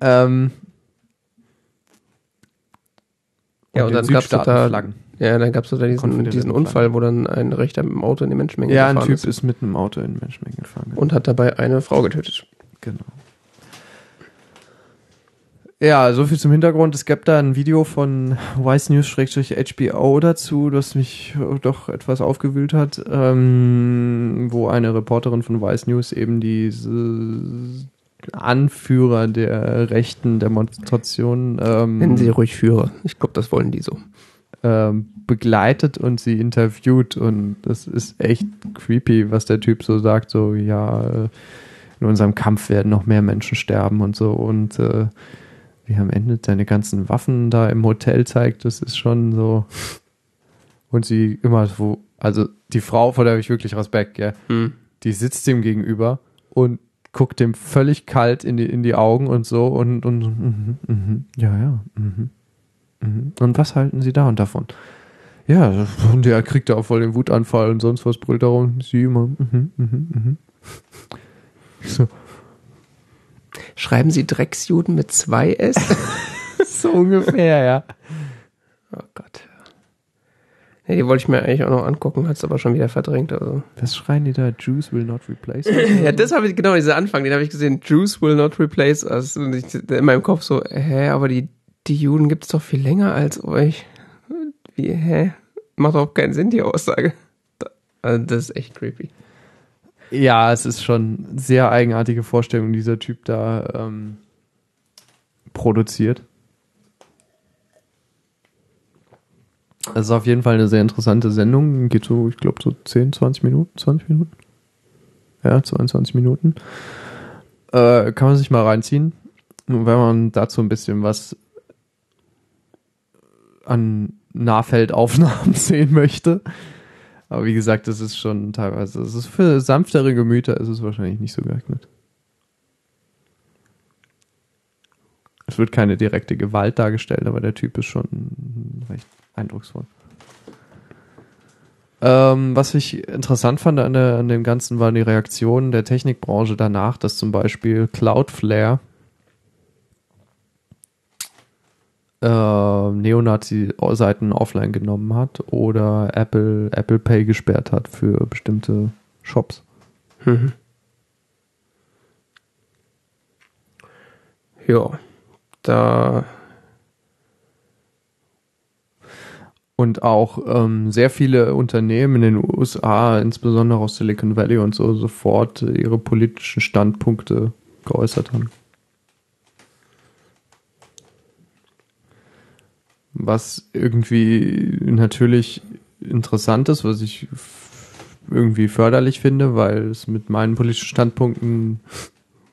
Ähm, Ja, und den dann gab's doch da- Südstaatenflaggen. Ja, dann gab es da diesen, diesen Unfall, wo dann ein Rechter mit dem Auto in die Menschenmenge Ja, ein gefahren Typ ist. ist mit einem Auto in Menschenmengen gefahren. Und hat dabei eine Frau getötet. Genau. Ja, so viel zum Hintergrund. Es gab da ein Video von Vice News-HBO dazu, das mich äh, doch etwas aufgewühlt hat, ähm, wo eine Reporterin von Vice News eben diese Anführer der rechten Demonstration ähm, Nennen Sie ruhig Führer. Ich glaube, das wollen die so. ähm, begleitet und sie interviewt und das ist echt creepy, was der Typ so sagt, so ja, äh, in unserem Kampf werden noch mehr Menschen sterben und so und äh, wie am Ende seine ganzen Waffen da im Hotel zeigt, das ist schon so und sie immer so, also die Frau, vor der habe ich wirklich Respekt, ja, Hm. die sitzt dem gegenüber und guckt dem völlig kalt in die, in die Augen und so und, und mhm, mhm, ja, ja, mhm, mhm. und was halten Sie da und davon? Ja, und der kriegt da auch voll den Wutanfall und sonst was brüllt darum. Sie immer, mhm. So, Schreiben Sie Drecksjuden mit zwei S? so ungefähr, ja. oh Gott. Ja, die wollte ich mir eigentlich auch noch angucken, hat es aber schon wieder verdrängt. Also. Was schreien die da? Jews will not replace us? Ja, das habe ich, genau, dieser Anfang, den habe ich gesehen. Jews will not replace us. Und ich, in meinem Kopf so, hä, aber die, die Juden gibt's doch viel länger als euch. Wie, hä? Macht doch keinen Sinn, die Aussage. Also, das ist echt creepy. Ja, es ist schon sehr eigenartige Vorstellung, die dieser Typ da ähm, produziert. Es ist auf jeden Fall eine sehr interessante Sendung. Geht so, ich glaube, so 10, 20 Minuten, 20 Minuten. Ja, 22 Minuten. Äh, kann man sich mal reinziehen. Wenn man dazu ein bisschen was an Nahfeldaufnahmen sehen möchte. Aber wie gesagt, das ist schon teilweise, es ist für sanftere Gemüter ist es wahrscheinlich nicht so geeignet. Es wird keine direkte Gewalt dargestellt, aber der Typ ist schon recht eindrucksvoll. Ähm, was ich interessant fand an, der, an dem Ganzen waren die Reaktionen der Technikbranche danach, dass zum Beispiel Cloudflare äh, Neonazi-Seiten offline genommen hat oder Apple, Apple Pay gesperrt hat für bestimmte Shops. Mhm. Ja, da Und auch ähm, sehr viele Unternehmen in den USA, insbesondere aus Silicon Valley und so, sofort ihre politischen Standpunkte geäußert haben. Was irgendwie natürlich interessant ist, was ich irgendwie förderlich finde, weil es mit meinen politischen Standpunkten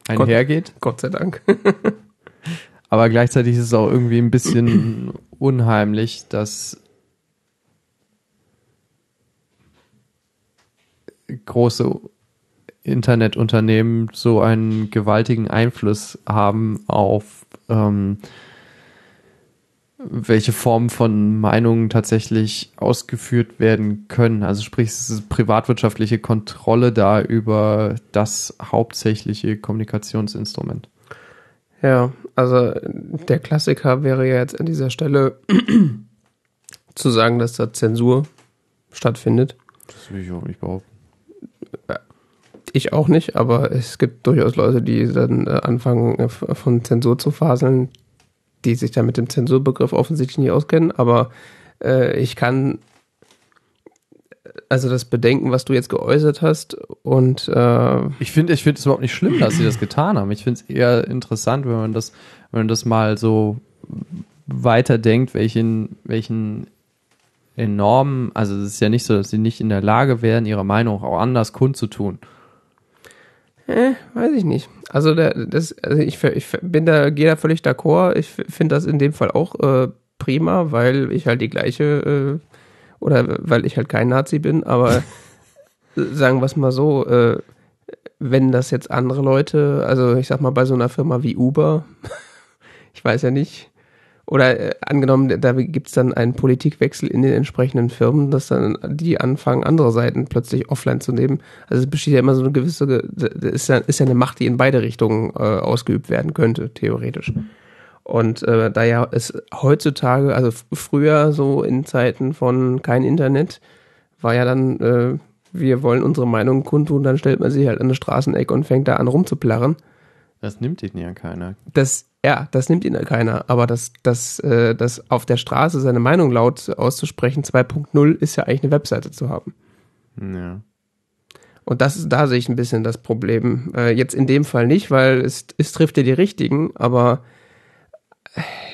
einhergeht. Gott sei Dank. Aber gleichzeitig ist es auch irgendwie ein bisschen unheimlich, dass große Internetunternehmen so einen gewaltigen Einfluss haben auf ähm, welche Formen von Meinungen tatsächlich ausgeführt werden können. Also sprich, es ist privatwirtschaftliche Kontrolle da über das hauptsächliche Kommunikationsinstrument. Ja, also der Klassiker wäre ja jetzt an dieser Stelle zu sagen, dass da Zensur stattfindet. Das will ich auch nicht behaupten. Ich auch nicht, aber es gibt durchaus Leute, die dann äh, anfangen, äh, von Zensur zu faseln, die sich da mit dem Zensurbegriff offensichtlich nicht auskennen. Aber äh, ich kann also das Bedenken, was du jetzt geäußert hast und äh, Ich finde, ich finde es überhaupt nicht schlimm, dass sie das getan haben. Ich finde es eher interessant, wenn man das, wenn man das mal so weiterdenkt, welchen, welchen enormen, also es ist ja nicht so, dass sie nicht in der Lage wären, ihre Meinung auch anders kundzutun. Äh, weiß ich nicht. Also, der, das, also ich, ich bin da, gehe da völlig d'accord. Ich finde das in dem Fall auch äh, prima, weil ich halt die gleiche äh, oder weil ich halt kein Nazi bin, aber sagen wir es mal so, äh, wenn das jetzt andere Leute, also ich sag mal bei so einer Firma wie Uber, ich weiß ja nicht, oder äh, angenommen, da gibt's dann einen Politikwechsel in den entsprechenden Firmen, dass dann die anfangen, andere Seiten plötzlich offline zu nehmen. Also es besteht ja immer so eine gewisse, ist ja, ist ja eine Macht, die in beide Richtungen äh, ausgeübt werden könnte, theoretisch. Und äh, da ja es heutzutage, also früher so in Zeiten von kein Internet, war ja dann, äh, wir wollen unsere Meinung kundtun, dann stellt man sich halt an eine Straßenecke und fängt da an rumzuplarren. Das nimmt ihn ja keiner. Das, ja, das nimmt ihn keiner. Aber das, das, äh, das auf der Straße seine Meinung laut auszusprechen, 2.0 ist ja eigentlich eine Webseite zu haben. Ja. Und das da sehe ich ein bisschen das Problem. Äh, jetzt in dem Fall nicht, weil es, es trifft ja die richtigen, aber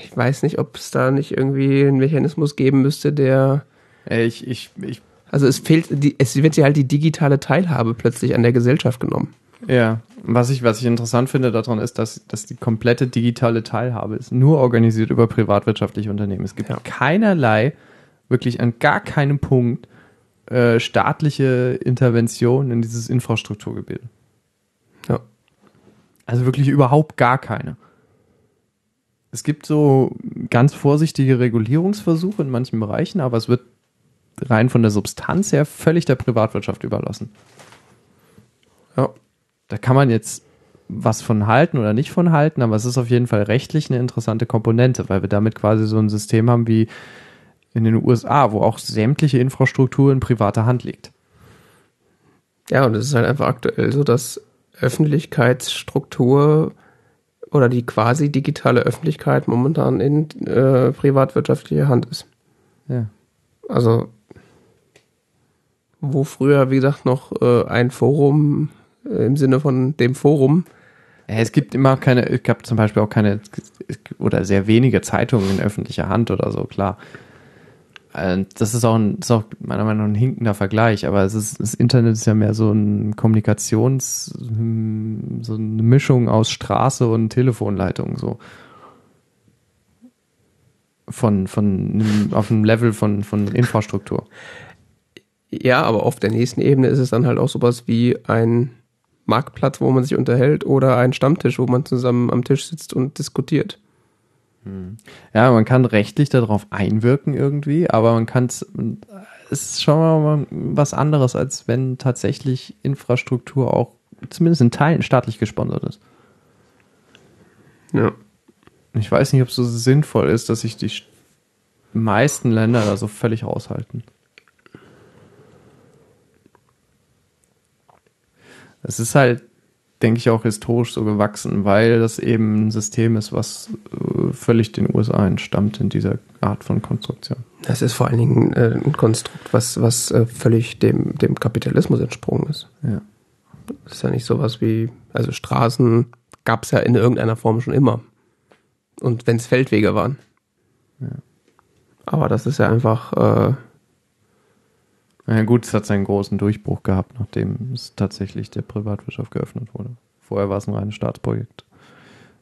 ich weiß nicht, ob es da nicht irgendwie einen Mechanismus geben müsste, der. Ich, ich, ich. Also es fehlt, die, es wird ja halt die digitale Teilhabe plötzlich an der Gesellschaft genommen. Ja, was ich, was ich interessant finde daran ist, dass, dass die komplette digitale Teilhabe ist nur organisiert über privatwirtschaftliche Unternehmen. Es gibt ja. keinerlei, wirklich an gar keinem Punkt äh, staatliche Intervention in dieses Infrastrukturgebiet. Ja. Also wirklich überhaupt gar keine. Es gibt so ganz vorsichtige Regulierungsversuche in manchen Bereichen, aber es wird rein von der Substanz her völlig der Privatwirtschaft überlassen. Ja. Da kann man jetzt was von halten oder nicht von halten, aber es ist auf jeden Fall rechtlich eine interessante Komponente, weil wir damit quasi so ein System haben wie in den USA, wo auch sämtliche Infrastruktur in privater Hand liegt. Ja, und es ist halt einfach aktuell so, dass Öffentlichkeitsstruktur oder die quasi digitale Öffentlichkeit momentan in äh, privatwirtschaftlicher Hand ist. Ja. Also, wo früher, wie gesagt, noch äh, ein Forum im Sinne von dem Forum. Ja, es gibt immer keine, es gab zum Beispiel auch keine oder sehr wenige Zeitungen in öffentlicher Hand oder so, klar. Äh, das ist auch, ein, ist auch meiner Meinung nach ein hinkender Vergleich, aber es ist, das Internet ist ja mehr so ein Kommunikations, hm, so eine Mischung aus Straße und Telefonleitung, so. Von, von, auf einem Level von, von Infrastruktur. Ja, aber auf der nächsten Ebene ist es dann halt auch sowas wie ein Marktplatz, wo man sich unterhält oder ein Stammtisch, wo man zusammen am Tisch sitzt und diskutiert. Ja, man kann rechtlich darauf einwirken irgendwie, aber man kann es, es ist schon mal was anderes, als wenn tatsächlich Infrastruktur auch zumindest in Teilen staatlich gesponsert ist. Ja. Ich weiß nicht, ob es so sinnvoll ist, dass sich die meisten Länder da so völlig raushalten. Es ist halt denke ich, auch historisch so gewachsen, weil das eben ein System ist, was äh, völlig den USA entstammt in dieser Art von Konstruktion. Das ist vor allen Dingen äh, ein Konstrukt, was, was äh, völlig dem, dem Kapitalismus entsprungen ist. Ja. Das ist ja nicht sowas wie, also Straßen gab es ja in irgendeiner Form schon immer. Und wenn es Feldwege waren. Ja. Aber das ist ja einfach. Ja gut, es hat seinen großen Durchbruch gehabt, nachdem es tatsächlich der Privatwirtschaft geöffnet wurde. Vorher war es ein reines Staatsprojekt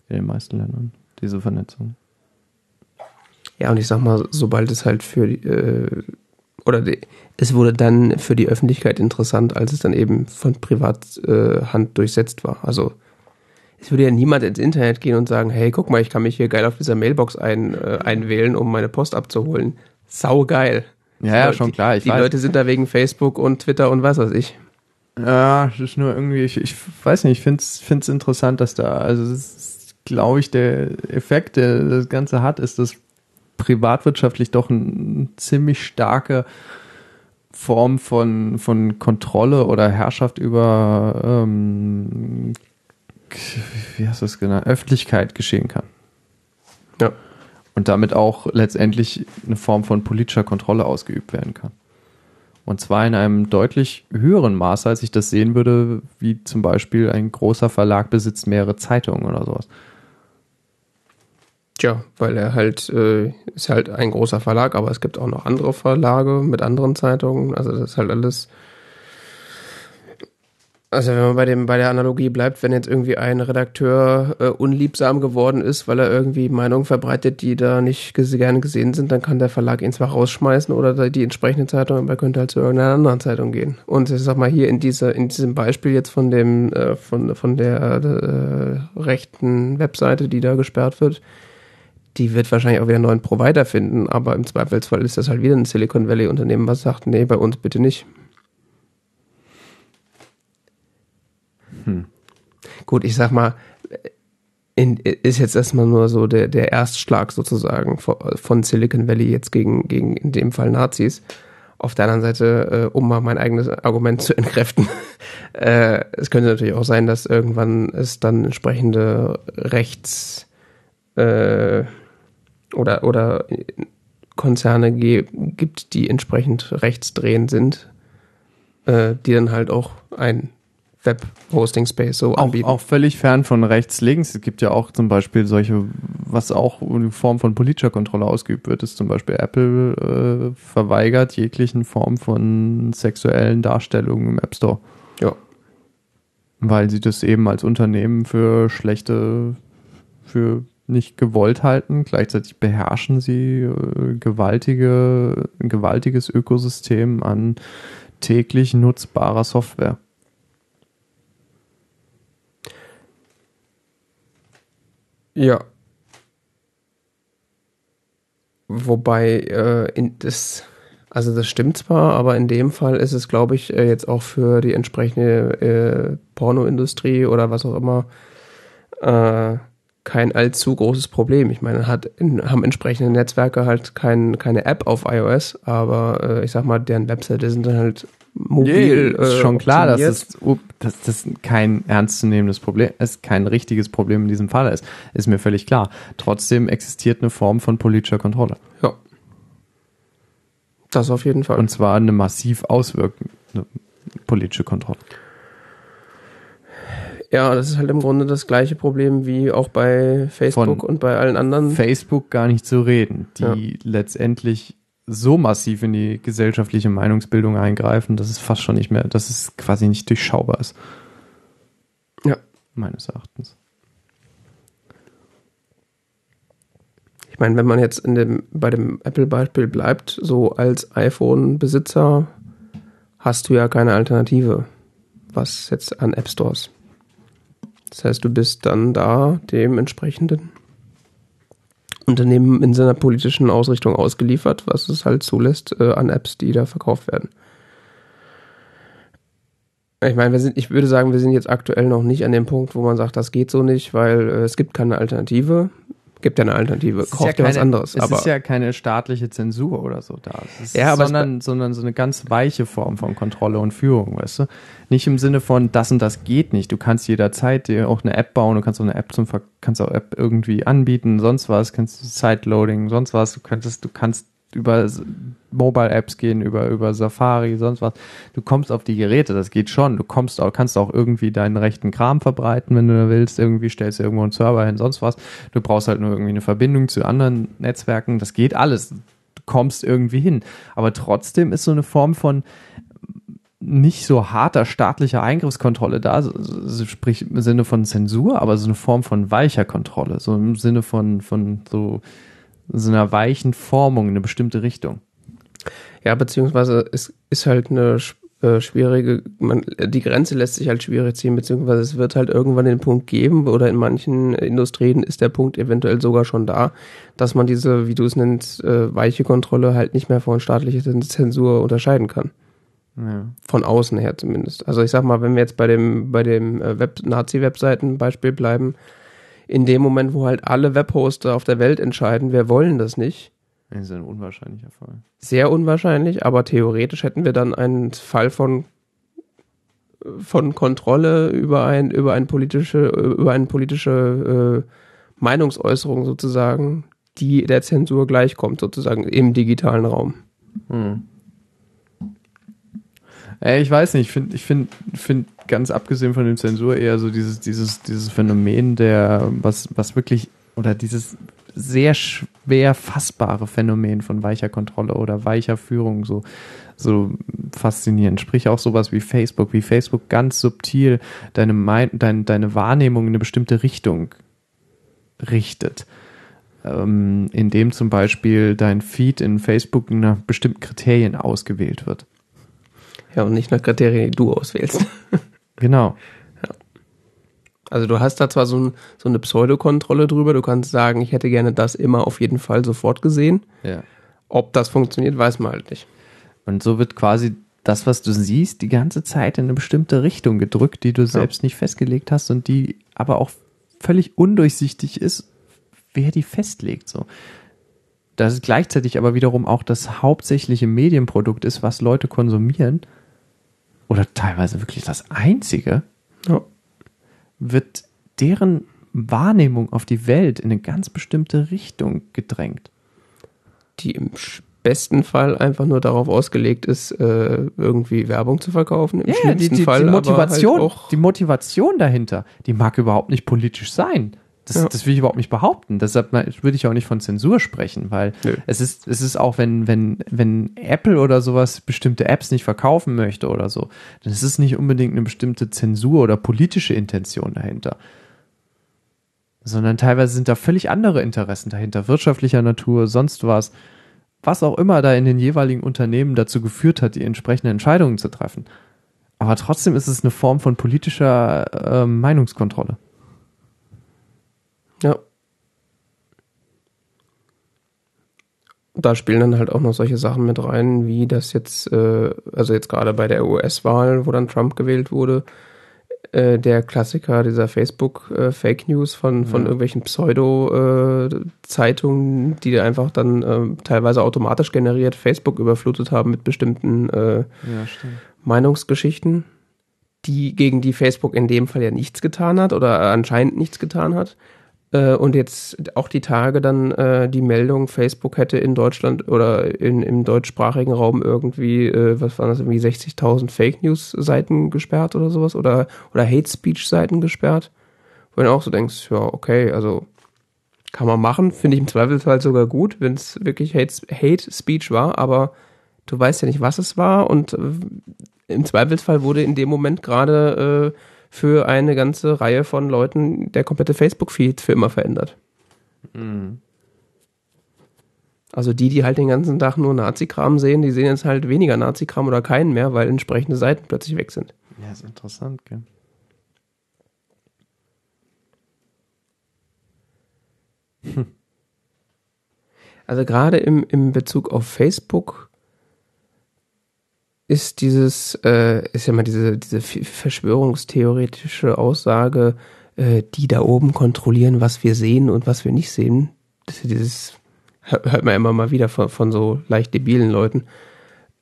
in den meisten Ländern, diese Vernetzung. Ja, und ich sag mal, sobald es halt für die, äh, oder die, es wurde dann für die Öffentlichkeit interessant, als es dann eben von Privathand äh, durchsetzt war. Also es würde ja niemand ins Internet gehen und sagen, hey, guck mal, ich kann mich hier geil auf dieser Mailbox ein, äh, einwählen, um meine Post abzuholen. Sau geil. Ja, ja, schon klar. Ich die weiß. Leute sind da wegen Facebook und Twitter und was weiß ich. Ja, das ist nur irgendwie, ich, ich weiß nicht, ich finde es interessant, dass da, also glaube ich, der Effekt, der das Ganze hat, ist, dass privatwirtschaftlich doch eine ziemlich starke Form von, von Kontrolle oder Herrschaft über, ähm, wie heißt das genannt, Öffentlichkeit geschehen kann. Ja. Und damit auch letztendlich eine Form von politischer Kontrolle ausgeübt werden kann. Und zwar in einem deutlich höheren Maße, als ich das sehen würde, wie zum Beispiel ein großer Verlag besitzt mehrere Zeitungen oder sowas. Tja, weil er halt, äh, ist halt ein großer Verlag, aber es gibt auch noch andere Verlage mit anderen Zeitungen. Also das ist halt alles also wenn man bei dem bei der Analogie bleibt, wenn jetzt irgendwie ein Redakteur äh, unliebsam geworden ist, weil er irgendwie Meinungen verbreitet, die da nicht ges gerne gesehen sind, dann kann der Verlag ihn zwar rausschmeißen oder die entsprechende Zeitung, aber er könnte halt zu irgendeiner anderen Zeitung gehen. Und ich sag mal hier in dieser in diesem Beispiel jetzt von dem äh, von von der äh, rechten Webseite, die da gesperrt wird, die wird wahrscheinlich auch wieder einen neuen Provider finden, aber im Zweifelsfall ist das halt wieder ein Silicon Valley Unternehmen, was sagt, nee, bei uns bitte nicht. Hm. Gut, ich sag mal, in, ist jetzt erstmal nur so der, der Erstschlag sozusagen von Silicon Valley jetzt gegen, gegen in dem Fall Nazis. Auf der anderen Seite, äh, um mal mein eigenes Argument zu entkräften, äh, es könnte natürlich auch sein, dass irgendwann es dann entsprechende Rechts äh, oder, oder Konzerne gibt, die entsprechend rechtsdrehend sind, äh, die dann halt auch ein Web-Hosting-Space so auch, anbieten. Auch völlig fern von rechts links. Es gibt ja auch zum Beispiel solche, was auch in Form von politischer Kontrolle ausgeübt wird, ist zum Beispiel Apple äh, verweigert jeglichen Form von sexuellen Darstellungen im App Store. Ja. Weil sie das eben als Unternehmen für schlechte, für nicht gewollt halten. Gleichzeitig beherrschen sie äh, gewaltige, ein gewaltiges Ökosystem an täglich nutzbarer Software. Ja. Wobei äh, in das, also das stimmt zwar, aber in dem Fall ist es, glaube ich, äh, jetzt auch für die entsprechende äh, Pornoindustrie oder was auch immer äh, kein allzu großes Problem. Ich meine, hat haben entsprechende Netzwerke halt kein, keine App auf iOS, aber äh, ich sag mal, deren Webseite sind dann halt mobil. Nee, ist äh, schon klar, dass das, dass das kein ernstzunehmendes Problem ist, kein richtiges Problem in diesem Fall ist. Ist mir völlig klar. Trotzdem existiert eine Form von politischer Kontrolle. Ja. Das auf jeden Fall. Und zwar eine massiv auswirkende politische Kontrolle. Ja, das ist halt im Grunde das gleiche Problem wie auch bei Facebook Von und bei allen anderen. Facebook gar nicht zu reden, die ja. letztendlich so massiv in die gesellschaftliche Meinungsbildung eingreifen, dass es fast schon nicht mehr, dass es quasi nicht durchschaubar ist. Ja. Meines Erachtens. Ich meine, wenn man jetzt in dem, bei dem Apple-Beispiel bleibt, so als iPhone-Besitzer hast du ja keine Alternative, was jetzt an App Stores das heißt, du bist dann da dem entsprechenden Unternehmen in seiner politischen Ausrichtung ausgeliefert, was es halt zulässt äh, an Apps, die da verkauft werden. Ich meine, wir sind, ich würde sagen, wir sind jetzt aktuell noch nicht an dem Punkt, wo man sagt, das geht so nicht, weil äh, es gibt keine Alternative gibt ja eine Alternative. Kauft ja, ja was anderes. Es aber ist ja keine staatliche Zensur oder so da. ja, aber sondern, sondern so eine ganz weiche Form von Kontrolle und Führung, weißt du? Nicht im Sinne von das und das geht nicht. Du kannst jederzeit dir auch eine App bauen, du kannst auch eine App zum kannst auch App irgendwie anbieten, sonst was, kannst du Sideloading, sonst was, du könntest, du kannst über Mobile-Apps gehen, über, über Safari, sonst was. Du kommst auf die Geräte, das geht schon. Du kommst auch, kannst auch irgendwie deinen rechten Kram verbreiten, wenn du willst. Irgendwie stellst du irgendwo einen Server hin, sonst was. Du brauchst halt nur irgendwie eine Verbindung zu anderen Netzwerken. Das geht alles. Du kommst irgendwie hin. Aber trotzdem ist so eine Form von nicht so harter staatlicher Eingriffskontrolle da, sprich im Sinne von Zensur, aber so eine Form von weicher Kontrolle, so im Sinne von, von so so einer weichen Formung in eine bestimmte Richtung. Ja, beziehungsweise es ist halt eine äh, schwierige, man, die Grenze lässt sich halt schwierig ziehen, beziehungsweise es wird halt irgendwann den Punkt geben, oder in manchen Industrien ist der Punkt eventuell sogar schon da, dass man diese, wie du es nennst, äh, weiche Kontrolle halt nicht mehr von staatlicher Zensur unterscheiden kann. Ja. Von außen her zumindest. Also ich sag mal, wenn wir jetzt bei dem, bei dem äh, Web Nazi-Webseiten-Beispiel bleiben, in dem Moment, wo halt alle Webhoster auf der Welt entscheiden, wir wollen das nicht, Das ist ein unwahrscheinlicher Fall. Sehr unwahrscheinlich, aber theoretisch hätten wir dann einen Fall von von Kontrolle über ein über ein politische über eine politische äh, Meinungsäußerung sozusagen, die der Zensur gleichkommt sozusagen im digitalen Raum. Hm. Äh, ich weiß nicht, ich finde ich finde find ganz abgesehen von dem Zensur eher so dieses dieses dieses Phänomen der was was wirklich oder dieses sehr schwer fassbare Phänomen von weicher Kontrolle oder weicher Führung so so faszinierend. Sprich auch sowas wie Facebook, wie Facebook ganz subtil deine, Mein dein, deine Wahrnehmung in eine bestimmte Richtung richtet. Ähm, indem zum Beispiel dein Feed in Facebook nach bestimmten Kriterien ausgewählt wird. Ja, und nicht nach Kriterien, die du auswählst. genau. Also du hast da zwar so, ein, so eine Pseudokontrolle drüber, du kannst sagen, ich hätte gerne das immer auf jeden Fall sofort gesehen. Ja. Ob das funktioniert, weiß man halt nicht. Und so wird quasi das, was du siehst, die ganze Zeit in eine bestimmte Richtung gedrückt, die du selbst nicht festgelegt hast und die aber auch völlig undurchsichtig ist, wer die festlegt, so. Das ist gleichzeitig aber wiederum auch das hauptsächliche Medienprodukt ist, was Leute konsumieren. Oder teilweise wirklich das einzige. Ja wird deren Wahrnehmung auf die Welt in eine ganz bestimmte Richtung gedrängt. Die im besten Fall einfach nur darauf ausgelegt ist, äh, irgendwie Werbung zu verkaufen. Im ja, schlimmsten die, die, Fall die Motivation, halt die Motivation dahinter, die mag überhaupt nicht politisch sein. Das, ja. das will ich überhaupt nicht behaupten. Deshalb würde ich auch nicht von Zensur sprechen, weil Nö. es ist, es ist auch, wenn, wenn, wenn Apple oder sowas bestimmte Apps nicht verkaufen möchte oder so, dann ist es nicht unbedingt eine bestimmte Zensur oder politische Intention dahinter. Sondern teilweise sind da völlig andere Interessen dahinter, wirtschaftlicher Natur, sonst was, was auch immer da in den jeweiligen Unternehmen dazu geführt hat, die entsprechenden Entscheidungen zu treffen. Aber trotzdem ist es eine Form von politischer äh, Meinungskontrolle. Ja. Da spielen dann halt auch noch solche Sachen mit rein, wie das jetzt, äh, also jetzt gerade bei der US-Wahl, wo dann Trump gewählt wurde, äh, der Klassiker dieser Facebook-Fake äh, News von, von ja. irgendwelchen Pseudo-Zeitungen, die einfach dann äh, teilweise automatisch generiert Facebook überflutet haben mit bestimmten äh, ja, Meinungsgeschichten, die gegen die Facebook in dem Fall ja nichts getan hat oder anscheinend nichts getan hat. Äh, und jetzt auch die Tage dann äh, die Meldung, Facebook hätte in Deutschland oder in, im deutschsprachigen Raum irgendwie, äh, was waren das, irgendwie 60.000 Fake News Seiten gesperrt oder sowas oder, oder Hate Speech Seiten gesperrt. Wo du auch so denkst, ja, okay, also kann man machen, finde ich im Zweifelsfall sogar gut, wenn es wirklich Hate, Hate Speech war, aber du weißt ja nicht, was es war und äh, im Zweifelsfall wurde in dem Moment gerade äh, für eine ganze Reihe von Leuten der komplette Facebook-Feed für immer verändert. Mhm. Also die, die halt den ganzen Tag nur Nazi-Kram sehen, die sehen jetzt halt weniger Nazi-Kram oder keinen mehr, weil entsprechende Seiten plötzlich weg sind. Ja, ist interessant, gell? Hm. Also gerade im, im Bezug auf Facebook ist dieses, äh, ist ja mal diese, diese verschwörungstheoretische Aussage, äh, die da oben kontrollieren, was wir sehen und was wir nicht sehen. Das ist dieses, hört man immer mal wieder von, von so leicht debilen Leuten.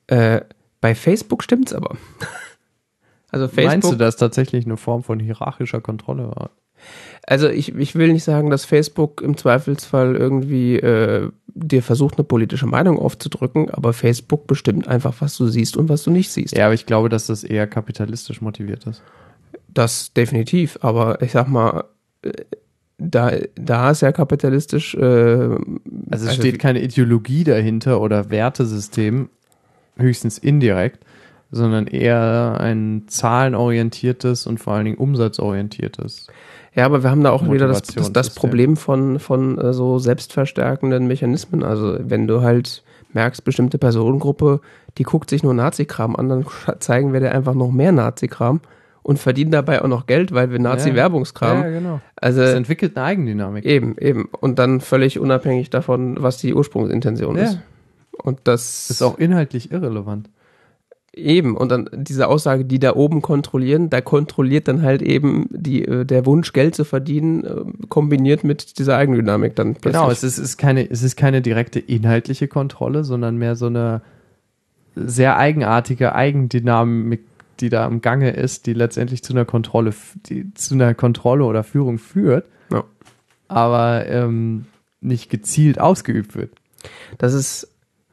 Äh, bei Facebook stimmt's aber. also Facebook. Meinst du, dass tatsächlich eine Form von hierarchischer Kontrolle war? Also ich, ich will nicht sagen, dass Facebook im Zweifelsfall irgendwie äh, dir versucht, eine politische Meinung aufzudrücken, aber Facebook bestimmt einfach, was du siehst und was du nicht siehst. Ja, aber ich glaube, dass das eher kapitalistisch motiviert ist. Das definitiv, aber ich sag mal, äh, da, da ist ja kapitalistisch. Äh, also es also steht keine Ideologie dahinter oder Wertesystem, höchstens indirekt, sondern eher ein zahlenorientiertes und vor allen Dingen umsatzorientiertes. Ja, aber wir haben da auch wieder das, das, das Problem von, von äh, so selbstverstärkenden Mechanismen. Also wenn du halt merkst, bestimmte Personengruppe, die guckt sich nur Nazi-Kram an, dann zeigen wir dir einfach noch mehr Nazi-Kram und verdienen dabei auch noch Geld, weil wir Nazi-Werbungskram. Ja, ja, genau. Also, das entwickelt eine Eigendynamik. Eben, eben. Und dann völlig unabhängig davon, was die Ursprungsintention ja. ist. Und das ist auch inhaltlich irrelevant. Eben, und dann diese Aussage, die da oben kontrollieren, da kontrolliert dann halt eben die, äh, der Wunsch, Geld zu verdienen, äh, kombiniert mit dieser Eigendynamik dann plötzlich. Genau, es ist, ist keine, es ist keine direkte inhaltliche Kontrolle, sondern mehr so eine sehr eigenartige Eigendynamik, die da im Gange ist, die letztendlich zu einer Kontrolle, die zu einer Kontrolle oder Führung führt, ja. aber ähm, nicht gezielt ausgeübt wird. Das ist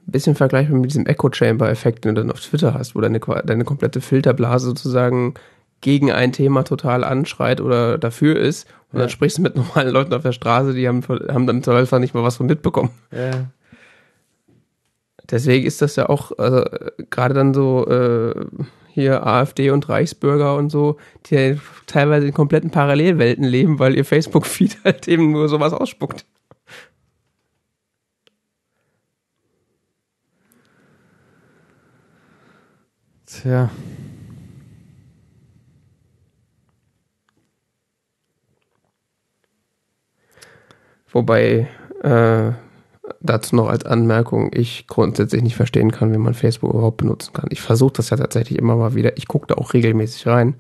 ein bisschen vergleichbar mit diesem Echo Chamber Effekt, den du dann auf Twitter hast, wo deine, deine komplette Filterblase sozusagen gegen ein Thema total anschreit oder dafür ist. Und ja. dann sprichst du mit normalen Leuten auf der Straße, die haben, haben dann zum Beispiel nicht mal was von mitbekommen. Ja. Deswegen ist das ja auch also, gerade dann so äh, hier AfD und Reichsbürger und so, die teilweise in kompletten Parallelwelten leben, weil ihr Facebook-Feed halt eben nur sowas ausspuckt. Tja. Wobei, äh, dazu noch als Anmerkung, ich grundsätzlich nicht verstehen kann, wie man Facebook überhaupt benutzen kann. Ich versuche das ja tatsächlich immer mal wieder. Ich gucke da auch regelmäßig rein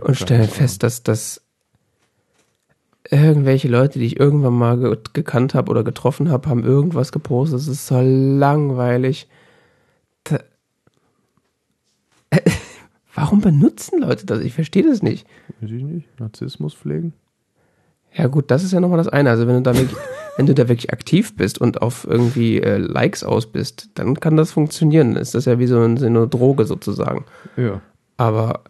und stelle fest, dass das irgendwelche Leute, die ich irgendwann mal ge gekannt habe oder getroffen habe, haben irgendwas gepostet. Das ist so langweilig. Warum benutzen Leute das? Ich verstehe das nicht. Weiß ich nicht. Narzissmus pflegen? Ja gut, das ist ja nochmal das eine. Also wenn du da wirklich, wenn du da wirklich aktiv bist und auf irgendwie äh, Likes aus bist, dann kann das funktionieren. Dann ist das ja wie so eine, eine Droge sozusagen. Ja. Aber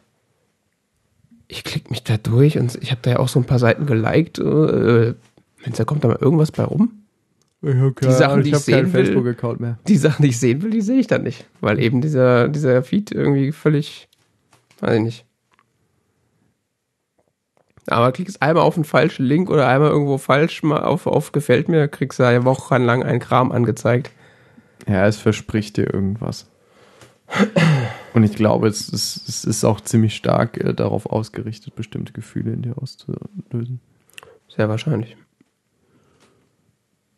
ich klicke mich da durch und ich habe da ja auch so ein paar Seiten geliked. Äh, da kommt da mal irgendwas bei rum. Habe die Sachen, die ich, ich sehen will, mehr. Die Sachen, die ich sehen will, die sehe ich dann nicht, weil eben dieser dieser Feed irgendwie völlig, weiß ich nicht. Aber klickst einmal auf einen falschen Link oder einmal irgendwo falsch mal auf, auf gefällt mir, kriegst du ja wochenlang einen Kram angezeigt. Ja, es verspricht dir irgendwas. Und ich glaube, es ist, es ist auch ziemlich stark äh, darauf ausgerichtet, bestimmte Gefühle in dir auszulösen. Sehr wahrscheinlich.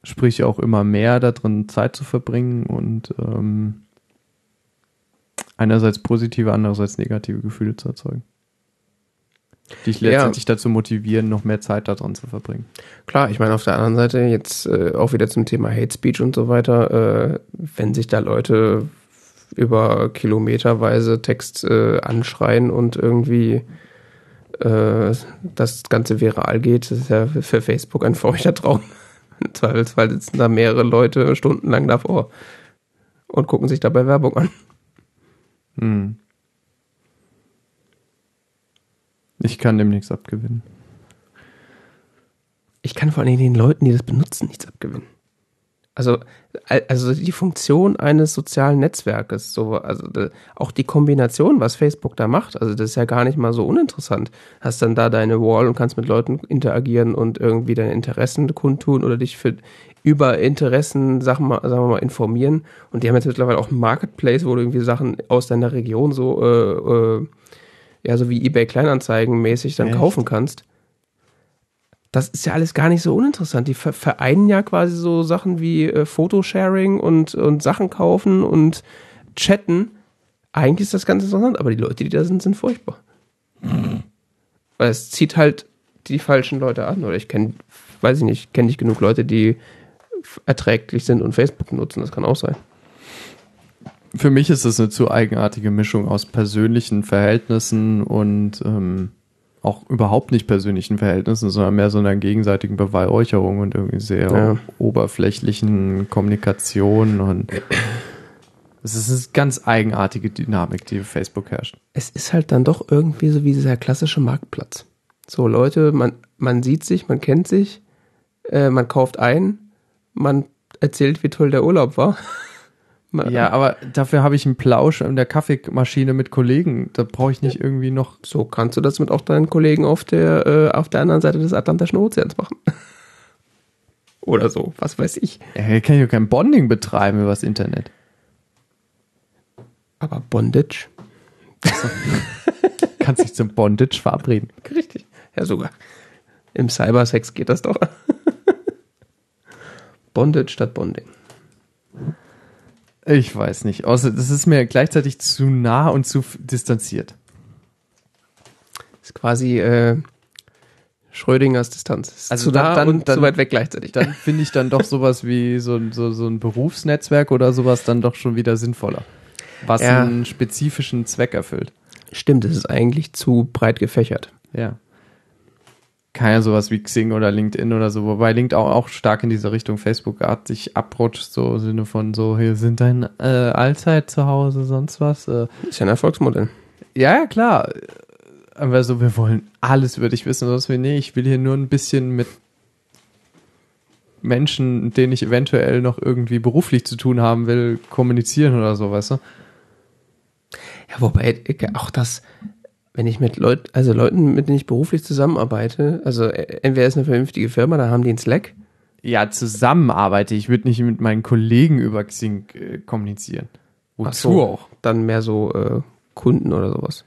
Sprich auch immer mehr darin Zeit zu verbringen und ähm, einerseits positive, andererseits negative Gefühle zu erzeugen. Dich letztendlich ja. dazu motivieren, noch mehr Zeit daran zu verbringen. Klar, ich meine, auf der anderen Seite jetzt äh, auch wieder zum Thema Hate Speech und so weiter, äh, wenn sich da Leute über kilometerweise Text äh, anschreien und irgendwie äh, das Ganze viral geht, das ist ja für Facebook ein feuchter Traum. Im Zweifelsfall sitzen da mehrere Leute stundenlang davor und gucken sich dabei Werbung an. Hm. Ich kann dem nichts abgewinnen. Ich kann vor allem den Leuten, die das benutzen, nichts abgewinnen. Also, also die Funktion eines sozialen Netzwerkes, so, also auch die Kombination, was Facebook da macht, also das ist ja gar nicht mal so uninteressant. Hast dann da deine Wall und kannst mit Leuten interagieren und irgendwie deine Interessen kundtun oder dich für über Interessen, Sachen mal, sagen wir mal, informieren. Und die haben jetzt mittlerweile auch ein Marketplace, wo du irgendwie Sachen aus deiner Region so äh, äh, ja, so wie eBay Kleinanzeigen mäßig dann Echt? kaufen kannst. Das ist ja alles gar nicht so uninteressant. Die vereinen ja quasi so Sachen wie äh, Photosharing und, und Sachen kaufen und chatten. Eigentlich ist das ganz interessant, aber die Leute, die da sind, sind furchtbar. Mhm. Weil es zieht halt die falschen Leute an. Oder ich kenne, weiß ich nicht, kenne nicht genug Leute, die erträglich sind und Facebook nutzen. Das kann auch sein für mich ist das eine zu eigenartige Mischung aus persönlichen Verhältnissen und ähm, auch überhaupt nicht persönlichen Verhältnissen, sondern mehr so einer gegenseitigen Beweihräucherung und irgendwie sehr ja. oberflächlichen Kommunikation und es ist eine ganz eigenartige Dynamik, die Facebook herrscht. Es ist halt dann doch irgendwie so wie dieser klassische Marktplatz. So Leute, man, man sieht sich, man kennt sich, äh, man kauft ein, man erzählt, wie toll der Urlaub war. Ja, aber dafür habe ich einen Plausch in der Kaffeemaschine mit Kollegen. Da brauche ich nicht irgendwie noch. So kannst du das mit auch deinen Kollegen auf der, äh, auf der anderen Seite des Atlantischen Ozeans machen. Oder so, was weiß ich. Ja, kann ich ja kein Bonding betreiben übers Internet. Aber Bondage? Kannst dich zum Bondage verabreden. Richtig. Ja, sogar. Im Cybersex geht das doch. Bondage statt Bonding. Ich weiß nicht. Außer das ist mir gleichzeitig zu nah und zu distanziert. Ist quasi äh, Schrödingers Distanz. Ist Also zu nah dann- und dann- zu weit weg gleichzeitig. Dann finde ich dann doch sowas wie so, ein- so, so ein Berufsnetzwerk oder sowas dann doch schon wieder sinnvoller. Was Ja. einen spezifischen Zweck erfüllt. Stimmt, es ist eigentlich zu breit gefächert. Ja. Ja sowas wie Xing oder LinkedIn oder so, wobei LinkedIn auch, auch stark in diese Richtung Facebook-artig abrutscht, so im Sinne von so, hier sind dein äh, Allzeit zu Hause, sonst was. Äh, Ist ja ein Erfolgsmodell. Ja, ja, klar. Aber so, wir wollen alles über dich wissen, sonst wir, nee, ich will hier nur ein bisschen mit Menschen, denen ich eventuell noch irgendwie beruflich zu tun haben will, kommunizieren oder so, weißt du? Ja, wobei auch das, wenn ich mit Leuten, also Leuten, mit denen ich beruflich zusammenarbeite, also äh, entweder ist eine vernünftige Firma, da haben die einen Slack. Ja, zusammenarbeite. Ich würde nicht mit meinen Kollegen über Xing äh, kommunizieren. Ach so, Dann mehr so äh, Kunden oder sowas.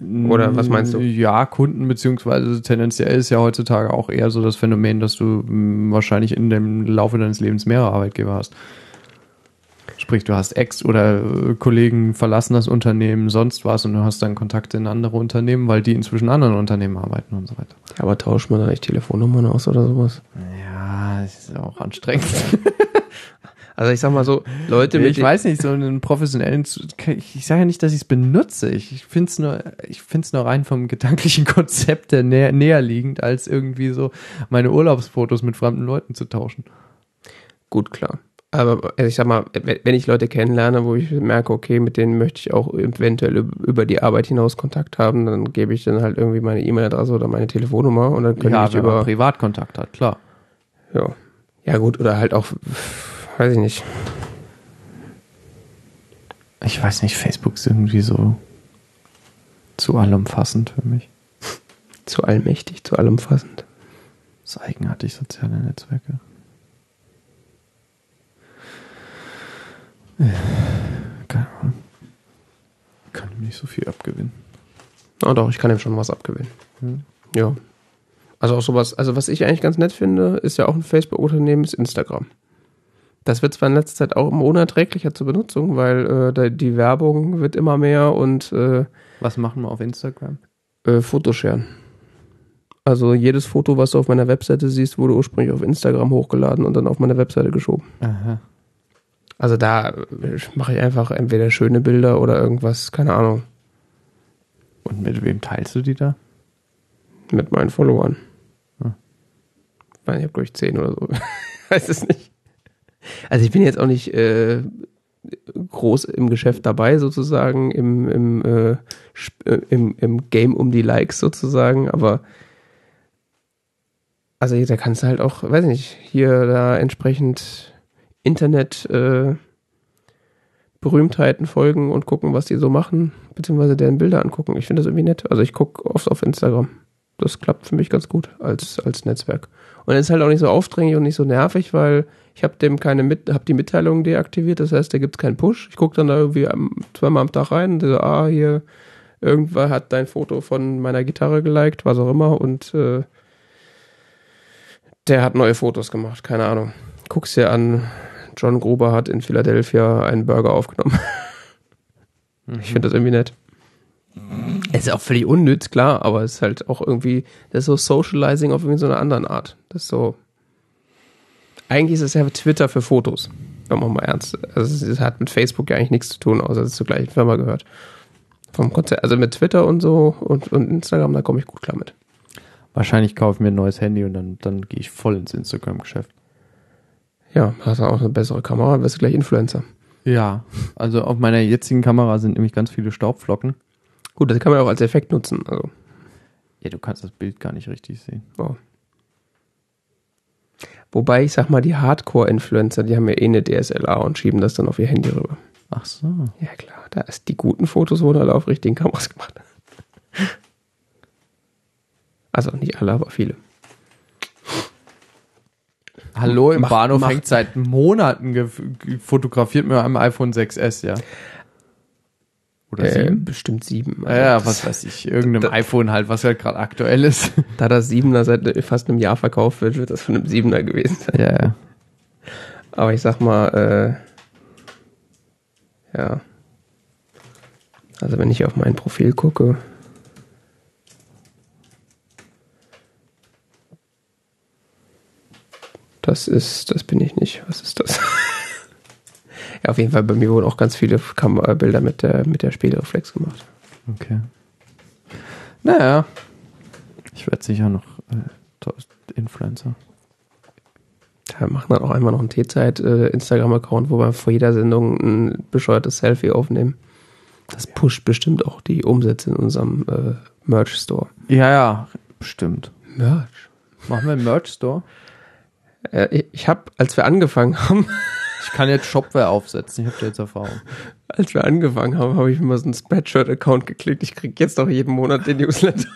Oder was meinst du? Ja, Kunden, beziehungsweise tendenziell ist ja heutzutage auch eher so das Phänomen, dass du mh, wahrscheinlich in dem Laufe deines Lebens mehrere Arbeitgeber hast. Sprich, du hast Ex- oder äh, Kollegen verlassen das Unternehmen, sonst was und du hast dann Kontakte in andere Unternehmen, weil die inzwischen in anderen Unternehmen arbeiten und so weiter. Ja, aber tauscht man da nicht Telefonnummern aus oder sowas? Ja, das ist auch anstrengend. Also ich sag mal so, Leute mit ich weiß nicht, so einen professionellen, ich sage ja nicht, dass ich es benutze. Ich finde es nur, ich finde es nur rein vom gedanklichen Konzept der näher, näher liegend, als irgendwie so meine Urlaubsfotos mit fremden Leuten zu tauschen. Gut, klar. Aber also ich sag mal, wenn ich Leute kennenlerne, wo ich merke, okay, mit denen möchte ich auch eventuell üb- über die Arbeit hinaus Kontakt haben, dann gebe ich dann halt irgendwie meine E-Mail-Adresse oder meine Telefonnummer und dann können ja, mich wenn man über. Privatkontakt hat, klar. Ja. ja, gut, oder halt auch, weiß ich nicht. Ich weiß nicht, Facebook ist irgendwie so zu allumfassend für mich. Zu allmächtig, zu allumfassend. So eigenartig soziale Netzwerke. Keine Ahnung. Kann ihm nicht so viel abgewinnen. Oh doch, ich kann ihm schon was abgewinnen. Hm. Ja. Also auch sowas, also was ich eigentlich ganz nett finde, ist ja auch ein Facebook-Unternehmen, ist Instagram. Das wird zwar in letzter Zeit auch immer unerträglicher zur Benutzung, weil äh, die Werbung wird immer mehr und äh, Was machen wir auf Instagram? äh, Fotoscheren. Also jedes Foto, was du auf meiner Webseite siehst, wurde ursprünglich auf Instagram hochgeladen und dann auf meine Webseite geschoben. Aha. Also da äh, mache ich einfach entweder schöne Bilder oder irgendwas, keine Ahnung, Und mit wem teilst du die da? mit meinen Followern. Hm. Ich meine, ich habe glaube ich zehn oder so. weiß es nicht. Also ich bin jetzt auch nicht äh, groß im Geschäft dabei sozusagen, im, im, äh, äh, im, im Game um die Likes sozusagen, aber also da kannst du halt auch, weiß ich nicht, hier da entsprechend Internet äh, Berühmtheiten folgen und gucken, was die so machen, beziehungsweise deren Bilder angucken. Ich finde das irgendwie nett. Also ich gucke oft auf Instagram. Das klappt für mich ganz gut als, als Netzwerk. Und es ist halt auch nicht so aufdringlich und nicht so nervig, weil ich habe dem keine mit, habe die Mitteilungen deaktiviert, das heißt, da gibt's keinen Push. Ich gucke dann da irgendwie zweimal am Tag rein und so, ah, hier, irgendwer hat dein Foto von meiner Gitarre geliked, was auch immer, und äh, der hat neue Fotos gemacht, keine Ahnung. Guck's dir an, John Gruber hat in Philadelphia einen Burger aufgenommen. Ich finde das irgendwie nett. Es ist auch völlig unnütz, klar, aber es ist halt auch irgendwie, das ist so Socializing auf irgendwie so einer anderen Art. Das ist so. Eigentlich ist es ja Twitter für Fotos, wenn man mal ernst. Also es hat mit Facebook ja eigentlich nichts zu tun, außer dass es zur gleichen Firma gehört. Vom Konzept, also mit Twitter und so und, und Instagram, da komme ich gut klar mit. Wahrscheinlich kaufe ich mir ein neues Handy und dann, dann gehe ich voll ins Instagram-Geschäft. Ja, hast du auch eine bessere Kamera, wirst du gleich Influencer. Ja, also auf meiner jetzigen Kamera sind nämlich ganz viele Staubflocken. Gut, das kann man auch als Effekt nutzen. Also, Ja, du kannst das Bild gar nicht richtig sehen. wow. Wobei, ich sag mal, die Hardcore-Influencer, die haben ja eh eine DSLR und schieben das dann auf ihr Handy rüber. Ach so. Ja, klar, da ist die guten Fotos wurden alle auf richtigen Kameras gemacht. Also nicht alle, aber viele. Hallo, im Macht- Bahnhof macht- hängt seit Monaten fotografiert mit einem iPhone 6S, ja. Oder Äh, sieben? bestimmt sieben. Ja, ja, Also was weiß ich, irgendeinem das- iPhone halt, was halt gerade aktuell ist. Da das Siebener seit fast einem Jahr verkauft wird, wird das von einem Siebener gewesen sein. Ja, ja. Aber ich sag mal, äh, Ja. Also wenn ich auf mein Profil gucke. Das ist, das bin ich nicht. Was ist das? ja, auf jeden Fall, bei mir wurden auch ganz viele Kam äh, Bilder mit der, mit der Spiegelreflex gemacht. Okay. Naja. Ich werde sicher noch äh, Influencer. Da machen dann auch einmal noch einen T-Zeit äh, Instagram-Account, wo wir vor jeder Sendung ein bescheuertes Selfie aufnehmen. Das pusht bestimmt auch die Umsätze in unserem äh, Merch-Store. Ja, ja, bestimmt. Merch? Machen wir einen Merch-Store? Äh, ich habe, als wir angefangen haben, Ich kann jetzt Shopware aufsetzen, ich habe da jetzt Erfahrung. als wir angefangen haben, habe ich mir mal so einen Spreadshirt-Account geklickt. Ich krieg jetzt auch jeden Monat den Newsletter.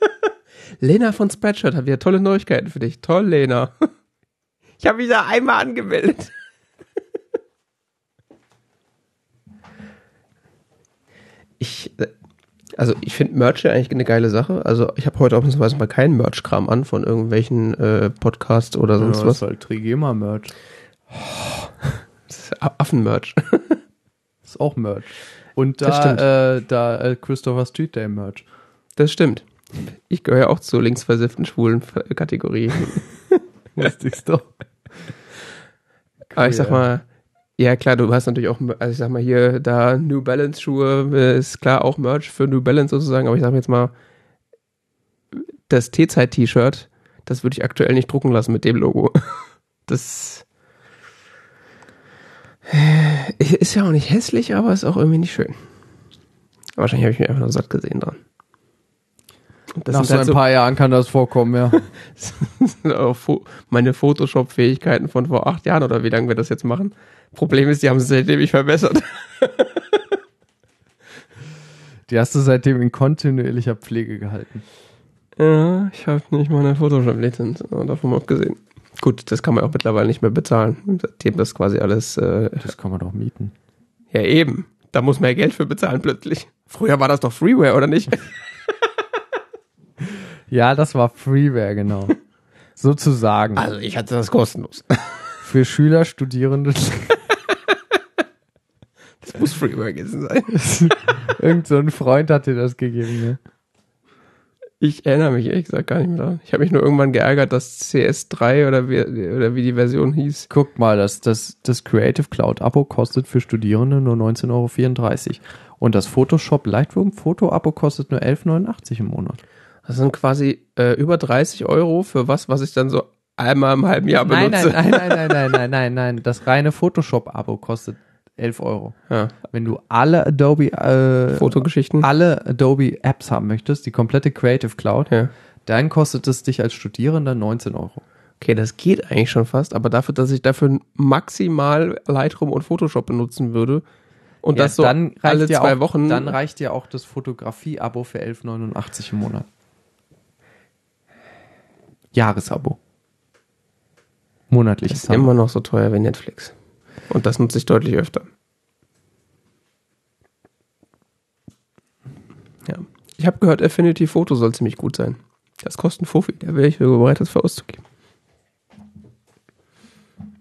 Lena von Spreadshirt hat wieder tolle Neuigkeiten für dich. Toll, Lena. Ich habe mich da einmal angemeldet. Ich, äh, also ich finde Merch ja eigentlich eine geile Sache. Also ich habe heute ausnahmsweise mal keinen Merch-Kram an von irgendwelchen äh, Podcasts oder sonst ja, was. Das ist halt Trigema-Merch. Das ist Affen-Merch. Ist auch Merch. Und Das da, äh, da äh, Christopher Street Day Merch. Das stimmt. Ich gehöre ja auch zur linksversifften schwulen Kategorie. Wusste ich's doch. Aber ich sag mal, ja klar, du hast natürlich auch, also ich sag mal hier, da New Balance Schuhe äh, ist klar auch Merch für New Balance sozusagen, aber ich sag jetzt mal, das T-Zeit-T-Shirt, das würde ich aktuell nicht drucken lassen mit dem Logo. Das ist ja auch nicht hässlich, aber ist auch irgendwie nicht schön. Wahrscheinlich habe ich mich einfach nur satt gesehen dran. Das Nach sind so halt ein so paar Jahren kann das vorkommen, ja. sind auch Fo- meine Photoshop-Fähigkeiten von vor acht Jahren oder wie lange wir das jetzt machen. Problem ist, die haben sich seitdem nicht verbessert. Die hast du seitdem in kontinuierlicher Pflege gehalten. Ja, ich habe nicht mal eine Photoshop-Lizenz, davon mal abgesehen. Gut, das kann man auch mittlerweile nicht mehr bezahlen, seitdem das quasi alles, äh, Das kann man doch mieten. ja eben, da muss man ja Geld für bezahlen plötzlich. Früher war das doch Freeware, oder nicht? Ja, das war Freeware, genau. Sozusagen. Also ich hatte das kostenlos. Für Schüler, Studierende. Das muss Freeware gewesen sein. Irgend so ein Freund hat dir das gegeben, ne? Ich erinnere mich ehrlich gesagt gar nicht mehr dran. Ich habe mich nur irgendwann geärgert, dass CS3 oder wie, oder wie die Version hieß. Guck mal, das, das, das Creative Cloud Abo kostet für Studierende nur 19,34 Euro. Und das Photoshop Lightroom Foto Abo kostet nur 11,89 im Monat. Das sind quasi äh, über 30 Euro für was, was ich dann so einmal im halben Jahr Nein, benutze. nein, nein, nein, nein, nein, nein, nein, nein. Das reine Photoshop Abo kostet 11 Euro. Ja, Wenn du alle Adobe, äh, Fotogeschichten. alle Adobe Apps haben möchtest, die komplette Creative Cloud, Ja. dann kostet es dich als Studierender 19 Euro. Okay, das geht eigentlich schon fast, aber dafür, dass ich dafür maximal Lightroom und Photoshop benutzen würde und das so alle zwei auch, Wochen. Dann reicht dir auch das Fotografie-Abo für 11,89 im Monat. Jahresabo. Monatliches ist immer noch so teuer wie Netflix. Und das nutze ich deutlich öfter. Ja. Ich habe gehört, Affinity Photo soll ziemlich gut sein. Das kostet ein Fuffi, da wäre ich bereit, das für auszugeben.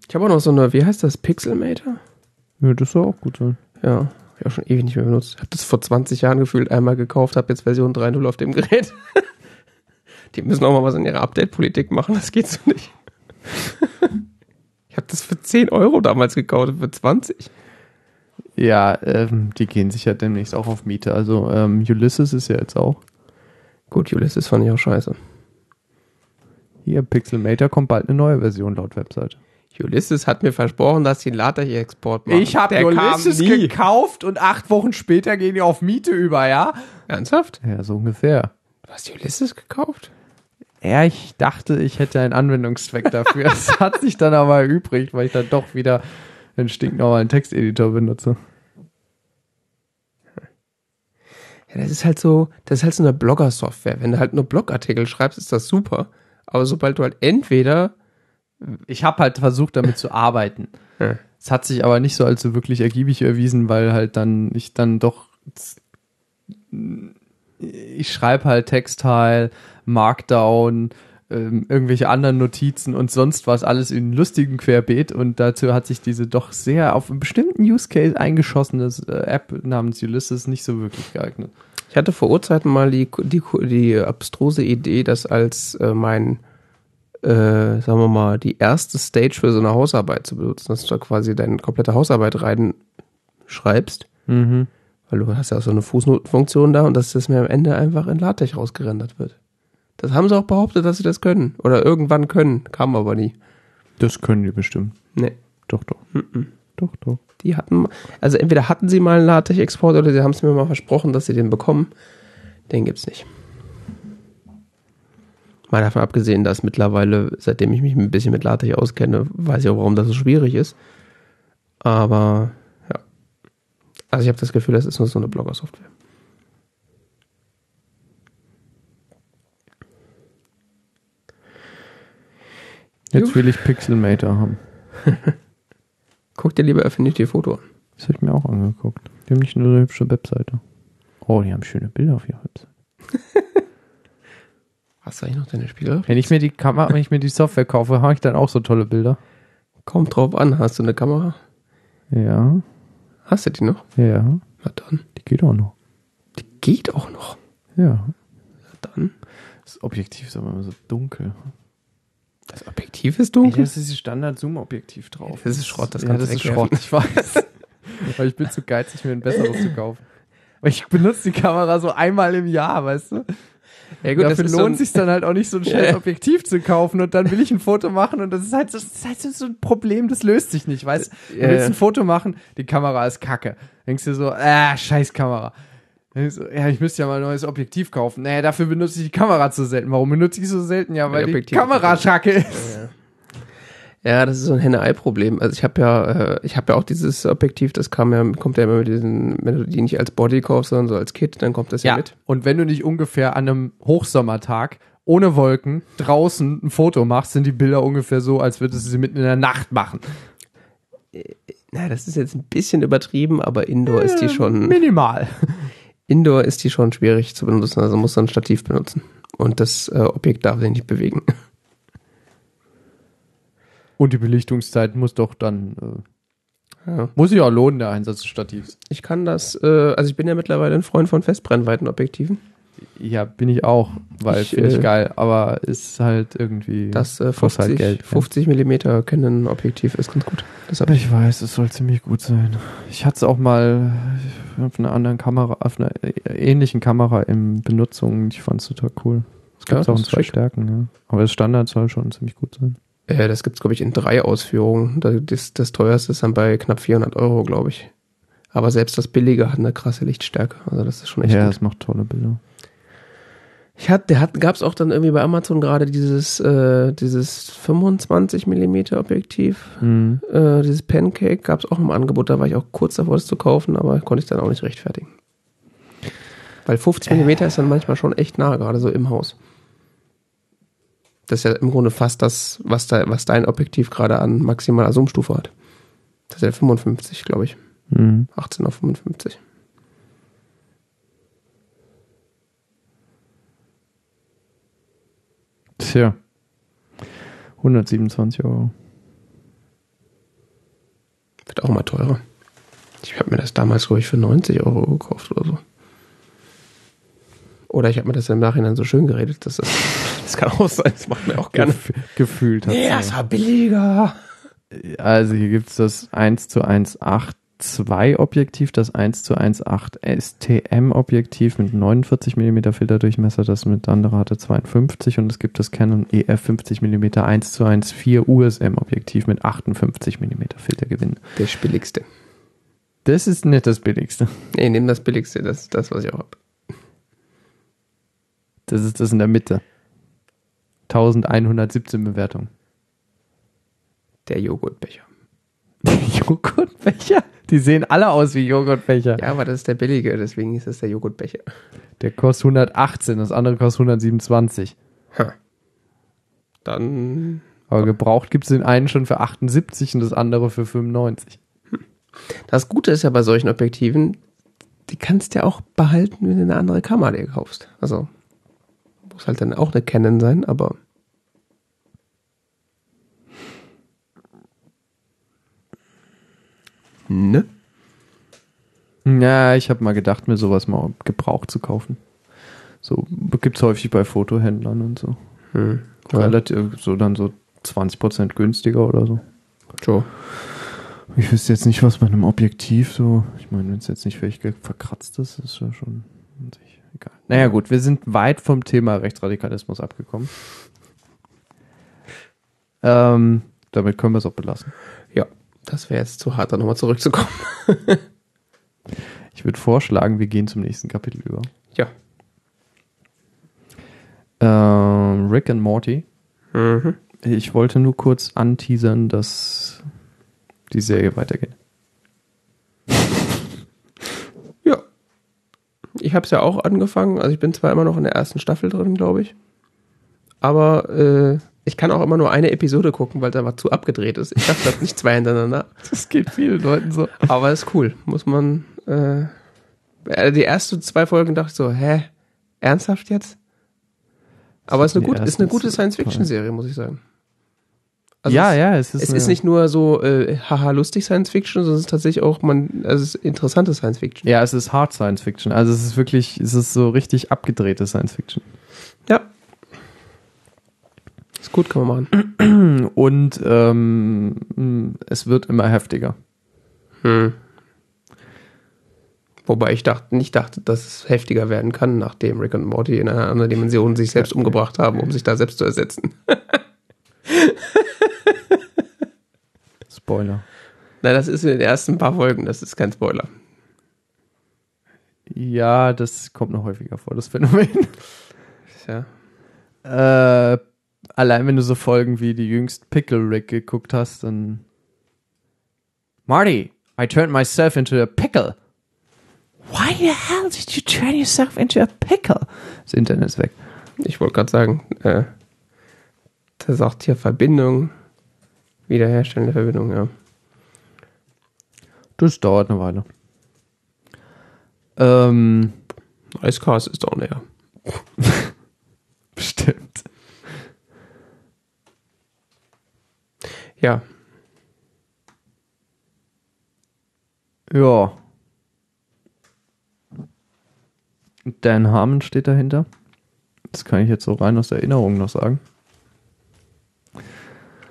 Ich habe auch noch so eine, wie heißt das, Pixelmator? Ja, das soll auch gut sein. Ja, hab ich auch schon ewig nicht mehr benutzt. Ich habe das vor 20 Jahren gefühlt einmal gekauft, habe jetzt Version 3.0 auf dem Gerät. Die müssen auch mal was in ihrer Update-Politik machen, das geht so nicht. Ich habe das für 10 Euro damals gekauft, für 20. Ja, ähm, die gehen sicher demnächst auch auf Miete. Also ähm, Ulysses ist ja jetzt auch. Gut, Ulysses fand ich auch scheiße. Hier, Pixelmator kommt bald eine neue Version laut Website. Ulysses hat mir versprochen, dass sie einen LaTeX-Export machen. Der kam nie. gekauft und acht Wochen später gehen die auf Miete über, ja? Ernsthaft? Ja, so ungefähr. Du hast Ulysses gekauft? Ja, ich dachte, ich hätte einen Anwendungszweck dafür. Es hat sich dann aber erübrigt, weil ich dann doch wieder einen stinknormalen Texteditor benutze. Ja, das ist halt so, das ist halt so eine Blogger-Software. Wenn du halt nur Blogartikel schreibst, ist das super. Aber sobald du halt entweder Ich habe halt versucht, damit zu arbeiten. Ja. Es hat sich aber nicht so als so wirklich ergiebig erwiesen, weil halt dann ich dann doch ich schreibe halt Textile, Markdown, ähm, irgendwelche anderen Notizen und sonst was alles in lustigen Querbeet und dazu hat sich diese doch sehr auf einen bestimmten Use Case eingeschossene äh, App namens Ulysses nicht so wirklich geeignet. Ich hatte vor Urzeiten mal die, die, die abstruse Idee, das als äh, mein, äh, sagen wir mal, die erste Stage für so eine Hausarbeit zu benutzen, dass du da quasi deine komplette Hausarbeit reinschreibst. Mhm. Weil du hast ja auch so eine Fußnotenfunktion da und dass das mir am Ende einfach in LaTeX rausgerendert wird. Das haben sie auch behauptet, dass sie das können. Oder irgendwann können. Kam aber nie. Das können die bestimmt. Nee. Doch, doch. Mhm. Doch, doch. Die hatten, also entweder hatten sie mal einen LaTeX-Export oder sie haben es mir mal versprochen, dass sie den bekommen. Den gibt's nicht. Mal davon abgesehen, dass mittlerweile, seitdem ich mich ein bisschen mit LaTeX auskenne, weiß ich auch, warum das so schwierig ist. Aber ja. Also ich habe das Gefühl, das ist nur so eine Blogger-Software. Jetzt will ich Pixelmator haben. Guck dir lieber Affinity Foto an. Das habe ich mir auch angeguckt. Die haben nicht nur eine hübsche Webseite. Oh, die haben schöne Bilder auf ihrer Webseite. Hast du eigentlich noch deine Spiele? Wenn ich mir die Kamera, wenn ich mir die Software kaufe, habe ich dann auch so tolle Bilder. Kommt drauf an. Hast du eine Kamera? Ja, Hast du die noch? ja, Na dann. die geht auch noch. Die geht auch noch. Ja. Na dann. Das Objektiv ist aber immer so dunkel. Das Objektiv ist dunkel. das ist dieses Standard-Zoom-Objektiv drauf. Das ist Schrott, das ja, das ist. Schrott, ich weiß. Weil ich bin zu geizig, mir ein besseres zu kaufen. Weil ich benutze die Kamera so einmal im Jahr, weißt du? Ja Dafür so lohnt ein- sich dann halt auch nicht, so ein Ja. scheiß Objektiv zu kaufen und dann will ich ein Foto machen und das ist halt so, das ist halt so ein Problem, das löst sich nicht, weißt du? Du Ja, willst ja. ein Foto machen, die Kamera ist kacke. Denkst du so, ah, scheiß Kamera. Ja, ich müsste ja mal ein neues Objektiv kaufen. Naja, dafür benutze ich die Kamera zu selten. Warum benutze ich so selten? Ja, weil die die Objektive Kamera kacke ist. Ja. Ja, das ist so ein Henne-Ei-Problem. Also ich habe ja, äh, ich habe ja auch dieses Objektiv, das kam ja, kommt ja immer mit diesen, wenn du die nicht als Body kaufst, sondern so als Kit, dann kommt das ja, Ja, mit. und wenn du nicht ungefähr an einem Hochsommertag ohne Wolken draußen ein Foto machst, sind die Bilder ungefähr so, als würdest du sie mitten in der Nacht machen. Na, das ist jetzt ein bisschen übertrieben, aber Indoor ist die schon, Minimal. Indoor ist die schon schwierig zu benutzen, also muss man ein Stativ benutzen. Und das äh, Objekt darf sich nicht bewegen. Und die Belichtungszeit muss doch dann, äh, Ja. muss sich auch lohnen, der Einsatz des Stativs. Ich kann das, äh, also ich bin ja mittlerweile ein Freund von Festbrennweitenobjektiven. Ja, bin ich auch, weil Ich, finde ich äh, geil, aber ist halt irgendwie. Das äh, kostet 50, halt Geld, ja. 50 Millimeter Canon Objektiv ist ganz gut. Das hab ich. Weiß, es soll ziemlich gut sein. Ich hatte es auch mal auf einer anderen Kamera, auf einer ähnlichen Kamera in Benutzung. Ich fand es total cool. Es gibt Ja, es auch das in zwei. Stärken, ja. Aber das Standard soll schon ziemlich gut sein. Äh, das gibt's glaube ich, in drei Ausführungen. Da- Das, das teuerste ist dann bei knapp 400 Euro, glaube ich. Aber selbst das billige hat eine krasse Lichtstärke. Also das ist schon echt ja, gut. es macht tolle Bilder. Ich hatte, der hat, gab's auch dann irgendwie bei Amazon gerade dieses, äh, dieses 25 Millimeter Objektiv, Mhm. äh, dieses Pancake, gab's auch im Angebot. Da war ich auch kurz davor, das zu kaufen, aber konnte ich dann auch nicht rechtfertigen. Weil 50 Millimeter ist dann manchmal schon echt nah, gerade so im Haus. Das ist ja im Grunde fast das, was, da, was dein Objektiv gerade an maximaler Zoomstufe hat. Das ist ja 55, glaube ich. Mhm. 18 auf 55. Tja. 127 Euro. Wird auch mal teurer. Ich habe mir das damals, glaube ich, für 90 Euro gekauft oder so. Oder ich habe mir das im Nachhinein so schön geredet, dass das, das kann auch sein, das macht mir auch gerne. Gef gefühlt hat Ja, es war billiger. Also hier gibt es das 1 zu 1.8 Objektiv, das 1 zu 1.8 STM Objektiv mit 49 mm Filterdurchmesser, das mit andere hatte 52 und es gibt das Canon EF 50 mm 1 zu 1.4 USM Objektiv mit 58 mm Filtergewinn. Der billigste. Das ist nicht das billigste. Nee, nimm das billigste, das ist das, was ich auch habe. Das ist das in der Mitte. 1117 Bewertungen. Der Joghurtbecher. Joghurtbecher? Die sehen alle aus wie Joghurtbecher. Ja, aber das ist der billige, deswegen ist das der Joghurtbecher. Der kostet 118, das andere kostet 127. Ha. Dann, Aber gebraucht gibt es den einen schon für 78 und das andere für 95. das Gute ist ja bei solchen Objektiven, die kannst du ja auch behalten, wenn du eine andere Kamera dir kaufst. Also, muss halt dann auch eine Canon sein, aber Ne? Ja, ich habe mal gedacht, mir sowas mal gebraucht zu kaufen. So gibt's häufig bei Fotohändlern und so. Hm. Ja. Relativ, so dann so 20% günstiger oder so. So. Ich wüsste jetzt nicht, was bei einem Objektiv so. Ich meine, wenn es jetzt nicht völlig verkratzt ist, ist ja schon egal. Naja, gut, wir sind weit vom Thema Rechtsradikalismus abgekommen. Ähm, damit können wir es auch belassen. Das wäre jetzt zu hart, da nochmal zurückzukommen. Ich würde vorschlagen, wir gehen zum nächsten Kapitel über. Ja. Ähm, Rick and Morty. Mhm. Ich wollte nur kurz anteasern, dass die Serie weitergeht. Ja. Ich habe es ja auch angefangen. Also ich bin zwar immer noch in der ersten Staffel drin, glaube ich. Aber äh, ich kann auch immer nur eine Episode gucken, weil da was zu abgedreht ist. Ich schaffe das nicht zwei hintereinander. Das geht vielen Leuten so. Aber ist cool. Muss man. Äh, äh, die ersten zwei Folgen dachte ich so, hä? Ernsthaft jetzt? Aber es ist eine, gut, ist eine gute Science-Fiction-Serie, muss ich sagen. ja, es, ja, es ist, Es ist nicht nur so äh, haha lustig Science Fiction, sondern es ist tatsächlich auch man, also es ist interessante Science Fiction. Ja, es ist Hard Science Fiction. Also es ist wirklich, es ist so richtig abgedrehte Science Fiction. Ja. Ist gut, kann man machen. Und ähm, es wird immer heftiger. Hm. Wobei ich dachte, nicht dachte, dass es heftiger werden kann, nachdem Rick und Morty in einer anderen Dimension sich selbst umgebracht haben, um sich da selbst zu ersetzen. Spoiler. Nein, das ist in den ersten paar Folgen, das ist kein Spoiler. Ja, das kommt noch häufiger vor, das Phänomen. Ja. Äh, allein wenn du so Folgen wie die jüngst Pickle Rick geguckt hast, dann Marty, I turned myself into a pickle. Why the hell did you turn yourself into a pickle? Das Internet ist weg. Ich wollte gerade sagen, äh, da sagt hier Verbindung, wiederherstellende Verbindung, ja. Das dauert eine Weile. Ähm, Icecast ist auch näher. bestimmt. Ja, Ja. Dan Harmon steht dahinter. Das kann ich jetzt so rein aus Erinnerung noch sagen.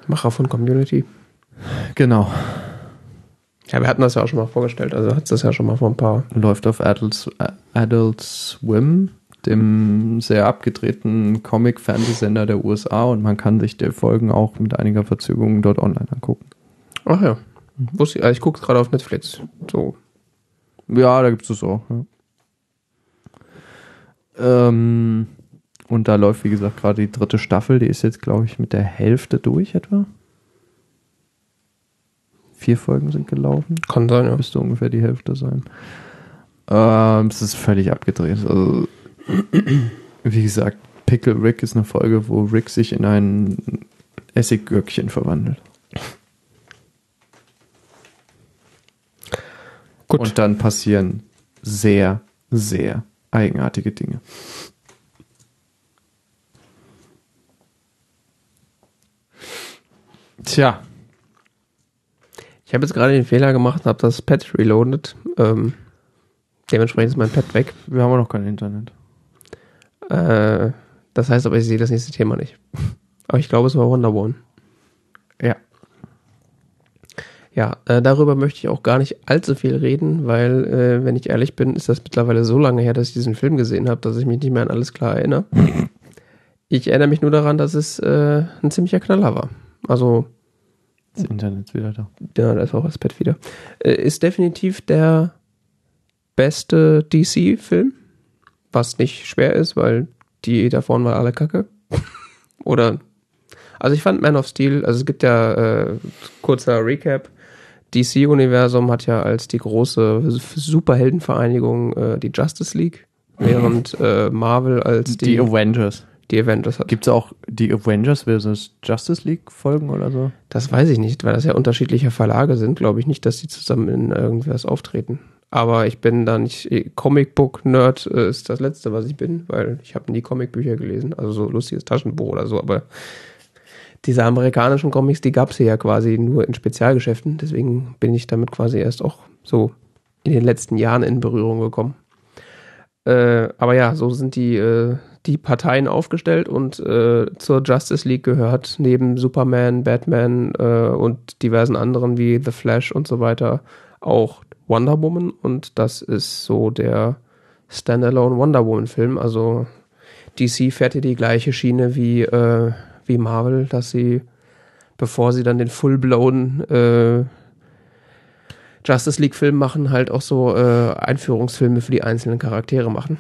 Macher von Community. Genau. Ja, wir hatten das ja auch schon mal vorgestellt, also hat es das ja schon mal vor ein paar. Läuft auf Adult, Adult Swim, dem sehr abgedrehten Comic-Fernsehsender der USA und man kann sich die Folgen auch mit einiger Verzögerung dort online angucken. Ach ja. Ich, also ich gucke gerade auf Netflix. So. Ja, da gibt es das auch. Ja. Ähm, und da läuft, wie gesagt, gerade die dritte Staffel. Die ist jetzt, glaube ich, mit der Hälfte durch etwa. Vier Folgen sind gelaufen. Kann sein, ja. Müsste ungefähr die Hälfte sein. Ähm, es ist völlig abgedreht. Also, wie gesagt, Pickle Rick ist eine Folge, wo Rick sich in ein Essiggürkchen verwandelt. Gut. Und dann passieren sehr, sehr eigenartige Dinge. Tja, Ich habe jetzt gerade den Fehler gemacht, habe das Pad reloaded. Ähm, dementsprechend ist mein Pad weg. wir haben auch noch kein Internet. Äh, das heißt aber, ich sehe das nächste Thema nicht. Aber ich glaube, es war Wonder Woman. Ja. Ja, äh, darüber möchte ich auch gar nicht allzu viel reden, weil, äh, wenn ich ehrlich bin, ist das mittlerweile so lange her, dass ich diesen Film gesehen habe, dass ich mich nicht mehr an alles klar erinnere. Ich erinnere mich nur daran, dass es äh, ein ziemlicher Knaller war. Also, Das Internet ist wieder da. ja, da ist auch das Pad wieder. Äh, ist definitiv der beste DC-Film, was nicht schwer ist, weil die davon war alle kacke. Oder, also ich fand Man of Steel, also es gibt ja, äh, kurzer Recap, DC-Universum hat ja als die große Superheldenvereinigung äh, die Justice League, während äh, Marvel als Die, die, Avengers. die Avengers hat. Gibt es auch die Avengers versus Justice League Folgen oder so? Das weiß ich nicht, weil das ja unterschiedliche Verlage sind, glaube ich nicht, dass die zusammen in irgendwas auftreten. Aber ich bin da nicht, Comicbook-Nerd äh, ist das Letzte, was ich bin, weil ich habe nie Comicbücher gelesen, also so lustiges Taschenbuch oder so, aber diese amerikanischen Comics, die gab es ja quasi nur in Spezialgeschäften. Deswegen bin ich damit quasi erst auch so in den letzten Jahren in Berührung gekommen. Äh, aber ja, so sind die, äh, die Parteien aufgestellt und äh, zur Justice League gehört neben Superman, Batman äh, und diversen anderen wie The Flash und so weiter auch Wonder Woman und das ist so der Standalone Wonder Woman Film. Also DC fährt hier die gleiche Schiene wie, äh, wie Marvel, dass sie, bevor sie dann den full-blown äh, Justice League-Film machen, halt auch so äh, Einführungsfilme für die einzelnen Charaktere machen.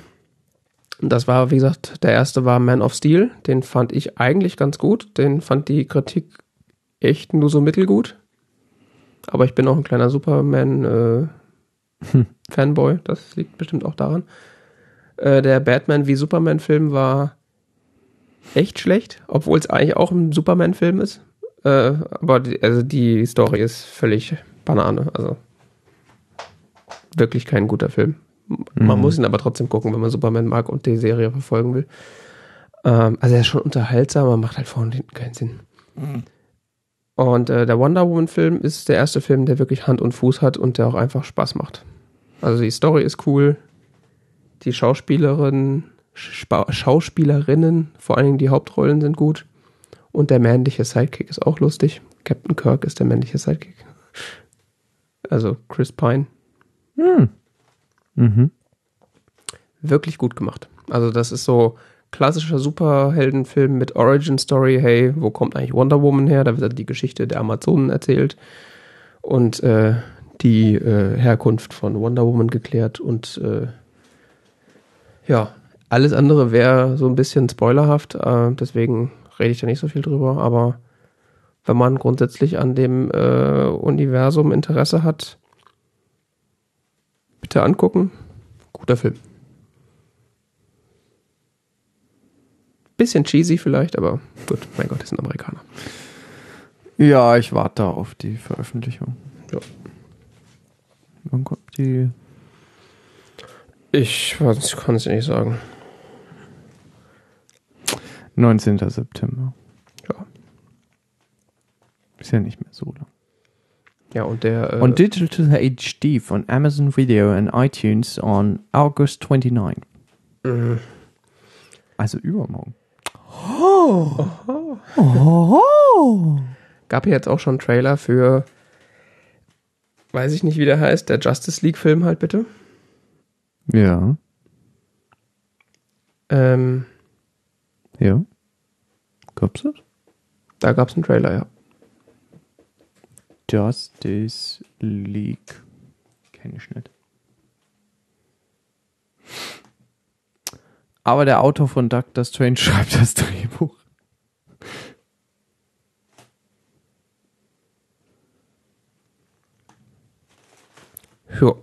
Und das war, wie gesagt, der erste war Man of Steel. Den fand ich eigentlich ganz gut. Den fand die Kritik echt nur so mittelgut. Aber ich bin auch ein kleiner Superman-Fanboy. Äh, das liegt bestimmt auch daran. Äh, der Batman wie Superman-Film war echt schlecht, obwohl es eigentlich auch ein Superman-Film ist. Äh, aber die, also die Story ist völlig Banane. Also wirklich kein guter Film. Man mhm. muss ihn aber trotzdem gucken, wenn man Superman mag und die Serie verfolgen will. Ähm, also er ist schon unterhaltsam, aber macht halt vorne und hinten keinen Sinn. Mhm. Und äh, der Wonder Woman-Film ist der erste Film, der wirklich Hand und Fuß hat und der auch einfach Spaß macht. Also die Story ist cool, die Schauspielerin, Spa Schauspielerinnen, vor allen Dingen die Hauptrollen sind gut. Und der männliche Sidekick ist auch lustig. Captain Kirk ist der männliche Sidekick. Also Chris Pine. Hm. Mhm. Wirklich gut gemacht. Also das ist so klassischer Superheldenfilm mit Origin Story. Hey, wo kommt eigentlich Wonder Woman her? Da wird die Geschichte der Amazonen erzählt und äh, die äh, Herkunft von Wonder Woman geklärt und äh, ja, alles andere wäre so ein bisschen spoilerhaft, äh, deswegen rede ich da nicht so viel drüber, aber wenn man grundsätzlich an dem äh, Universum Interesse hat, bitte angucken. Guter Film. Bisschen cheesy vielleicht, aber gut, mein Gott, ist ein Amerikaner. Ja, ich warte auf die Veröffentlichung. Ja. Wann kommt die? Ich, kann es nicht sagen. 19. September. Ja. Ist ja nicht mehr so lang. Ja, und der. Äh, on Digital HD von Amazon Video and iTunes on August 29. Mhm. Also übermorgen. Oh. Oh. Gab ja jetzt auch schon Trailer für, weiß ich nicht, wie der heißt, der Justice League-Film halt bitte. Ja. Ähm. Ja. Gab's das? Da gab's einen Trailer, ja. Justice League. Kenne ich nicht. Aber der Autor von Doctor Strange schreibt das Drehbuch. Ja.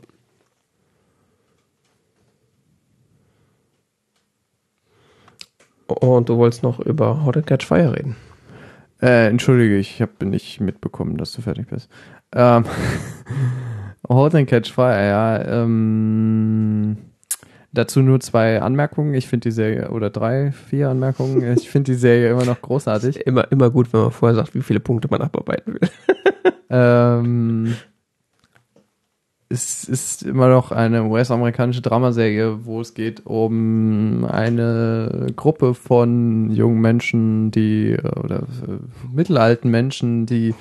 Und du wolltest noch über How to Catch Fire reden. Äh, entschuldige, ich habe nicht mitbekommen, dass du fertig bist. Ähm, How to Catch Fire, ja. Ähm, dazu nur zwei Anmerkungen. Ich finde die Serie, oder drei, vier Anmerkungen. Ich finde die Serie immer noch großartig. Immer, immer gut, wenn man vorher sagt, wie viele Punkte man abarbeiten will. ähm, es ist immer noch eine US-amerikanische Dramaserie, wo es geht um eine Gruppe von jungen Menschen, die oder äh, mittelalten Menschen, die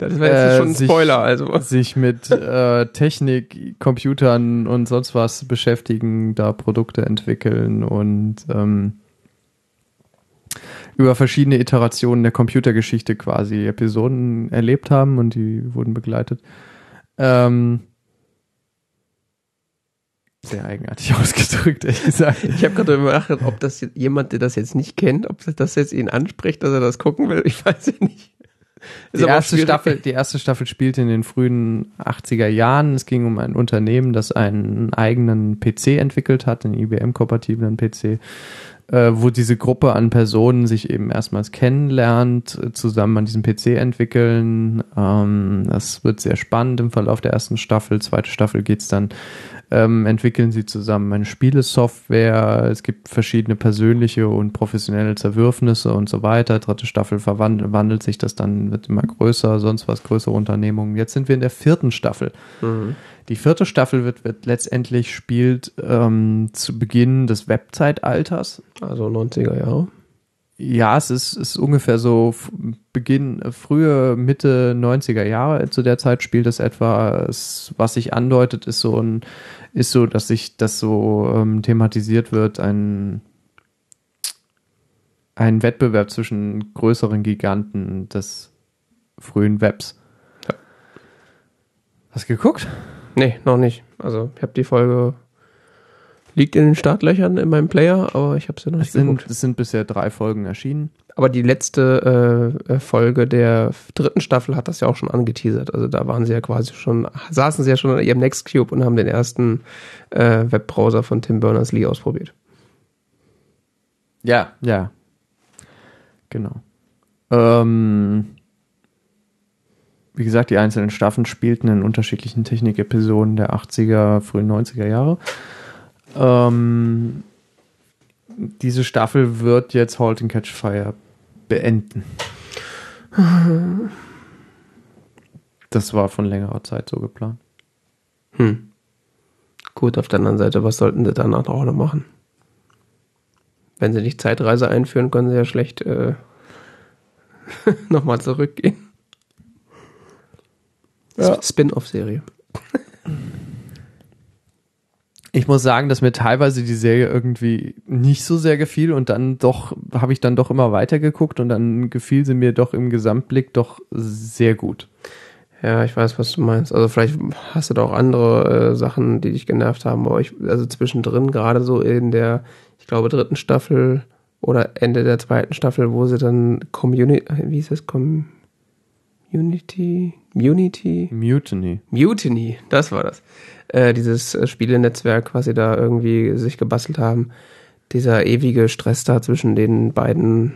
das wäre jetzt äh, schon ein Spoiler, also sich mit äh, Technik, Computern und sonst was beschäftigen, da Produkte entwickeln und ähm, über verschiedene Iterationen der Computergeschichte quasi Episoden erlebt haben und die wurden begleitet. Ähm, sehr eigenartig ausgedrückt, ehrlich gesagt. Ich habe gerade überlegt, ob das jemand, der das jetzt nicht kennt, ob das jetzt ihn anspricht, dass er das gucken will. Ich weiß ja nicht. Die erste, Staffel, die erste Staffel spielte in den frühen 80er Jahren. Es ging um ein Unternehmen, das einen eigenen PC entwickelt hat, einen IBM-kompatiblen PC, äh, wo diese Gruppe an Personen sich eben erstmals kennenlernt, zusammen an diesem PC entwickeln. Ähm, das wird sehr spannend im Verlauf der ersten Staffel. Zweite Staffel geht's dann ähm, entwickeln sie zusammen eine Spielesoftware, es gibt verschiedene persönliche und professionelle Zerwürfnisse und so weiter. Dritte Staffel verwandelt sich das dann, wird immer größer, sonst was, größere Unternehmungen. Jetzt sind wir in der vierten Staffel. Mhm. Die vierte Staffel wird, wird letztendlich spielt ähm, zu Beginn des Webzeitalters. Also 90er Jahre. Ja, es ist, ist ungefähr so Beginn, frühe, Mitte 90er Jahre. Zu der Zeit spielt es etwa, was sich andeutet, ist so ein, ist so, dass sich das so ähm, thematisiert wird, ein, ein Wettbewerb zwischen größeren Giganten des frühen Webs. Ja. Hast du geguckt? Nee, noch nicht. Also ich habe die Folge Liegt in den Startlöchern in meinem Player, aber ich habe sie noch nicht es sind, Es sind bisher drei Folgen erschienen. Aber die letzte äh, Folge der dritten Staffel hat das ja auch schon angeteasert. Also da waren sie ja quasi schon, saßen sie ja schon an ihrem Nextcube und haben den ersten äh, Webbrowser von Tim Berners-Lee ausprobiert. Ja, ja. Genau. Ähm, wie gesagt, die einzelnen Staffeln spielten in unterschiedlichen Technik-Episoden der 80er, frühen 90er Jahre. Ähm, diese Staffel wird jetzt Halt and Catch Fire beenden. Das war von längerer Zeit so geplant. Hm. Gut, auf der anderen Seite, was sollten sie danach auch noch machen? Wenn sie nicht Zeitreise einführen, können sie ja schlecht äh, nochmal zurückgehen. Ja. Spin-off-Serie. Ich muss sagen, dass mir teilweise die Serie irgendwie nicht so sehr gefiel und dann doch, habe ich dann doch immer weitergeguckt und dann gefiel sie mir doch im Gesamtblick doch sehr gut. Ja, ich weiß, was du meinst. Also vielleicht hast du da auch andere äh, Sachen, die dich genervt haben, aber ich, also zwischendrin, gerade so in der, ich glaube, dritten Staffel oder Ende der zweiten Staffel, wo sie dann Community, wie hieß es, Community, Unity? Mutiny. Mutiny, das war das äh, dieses äh, Spielenetzwerk, was sie da irgendwie sich gebastelt haben, dieser ewige Stress da zwischen den beiden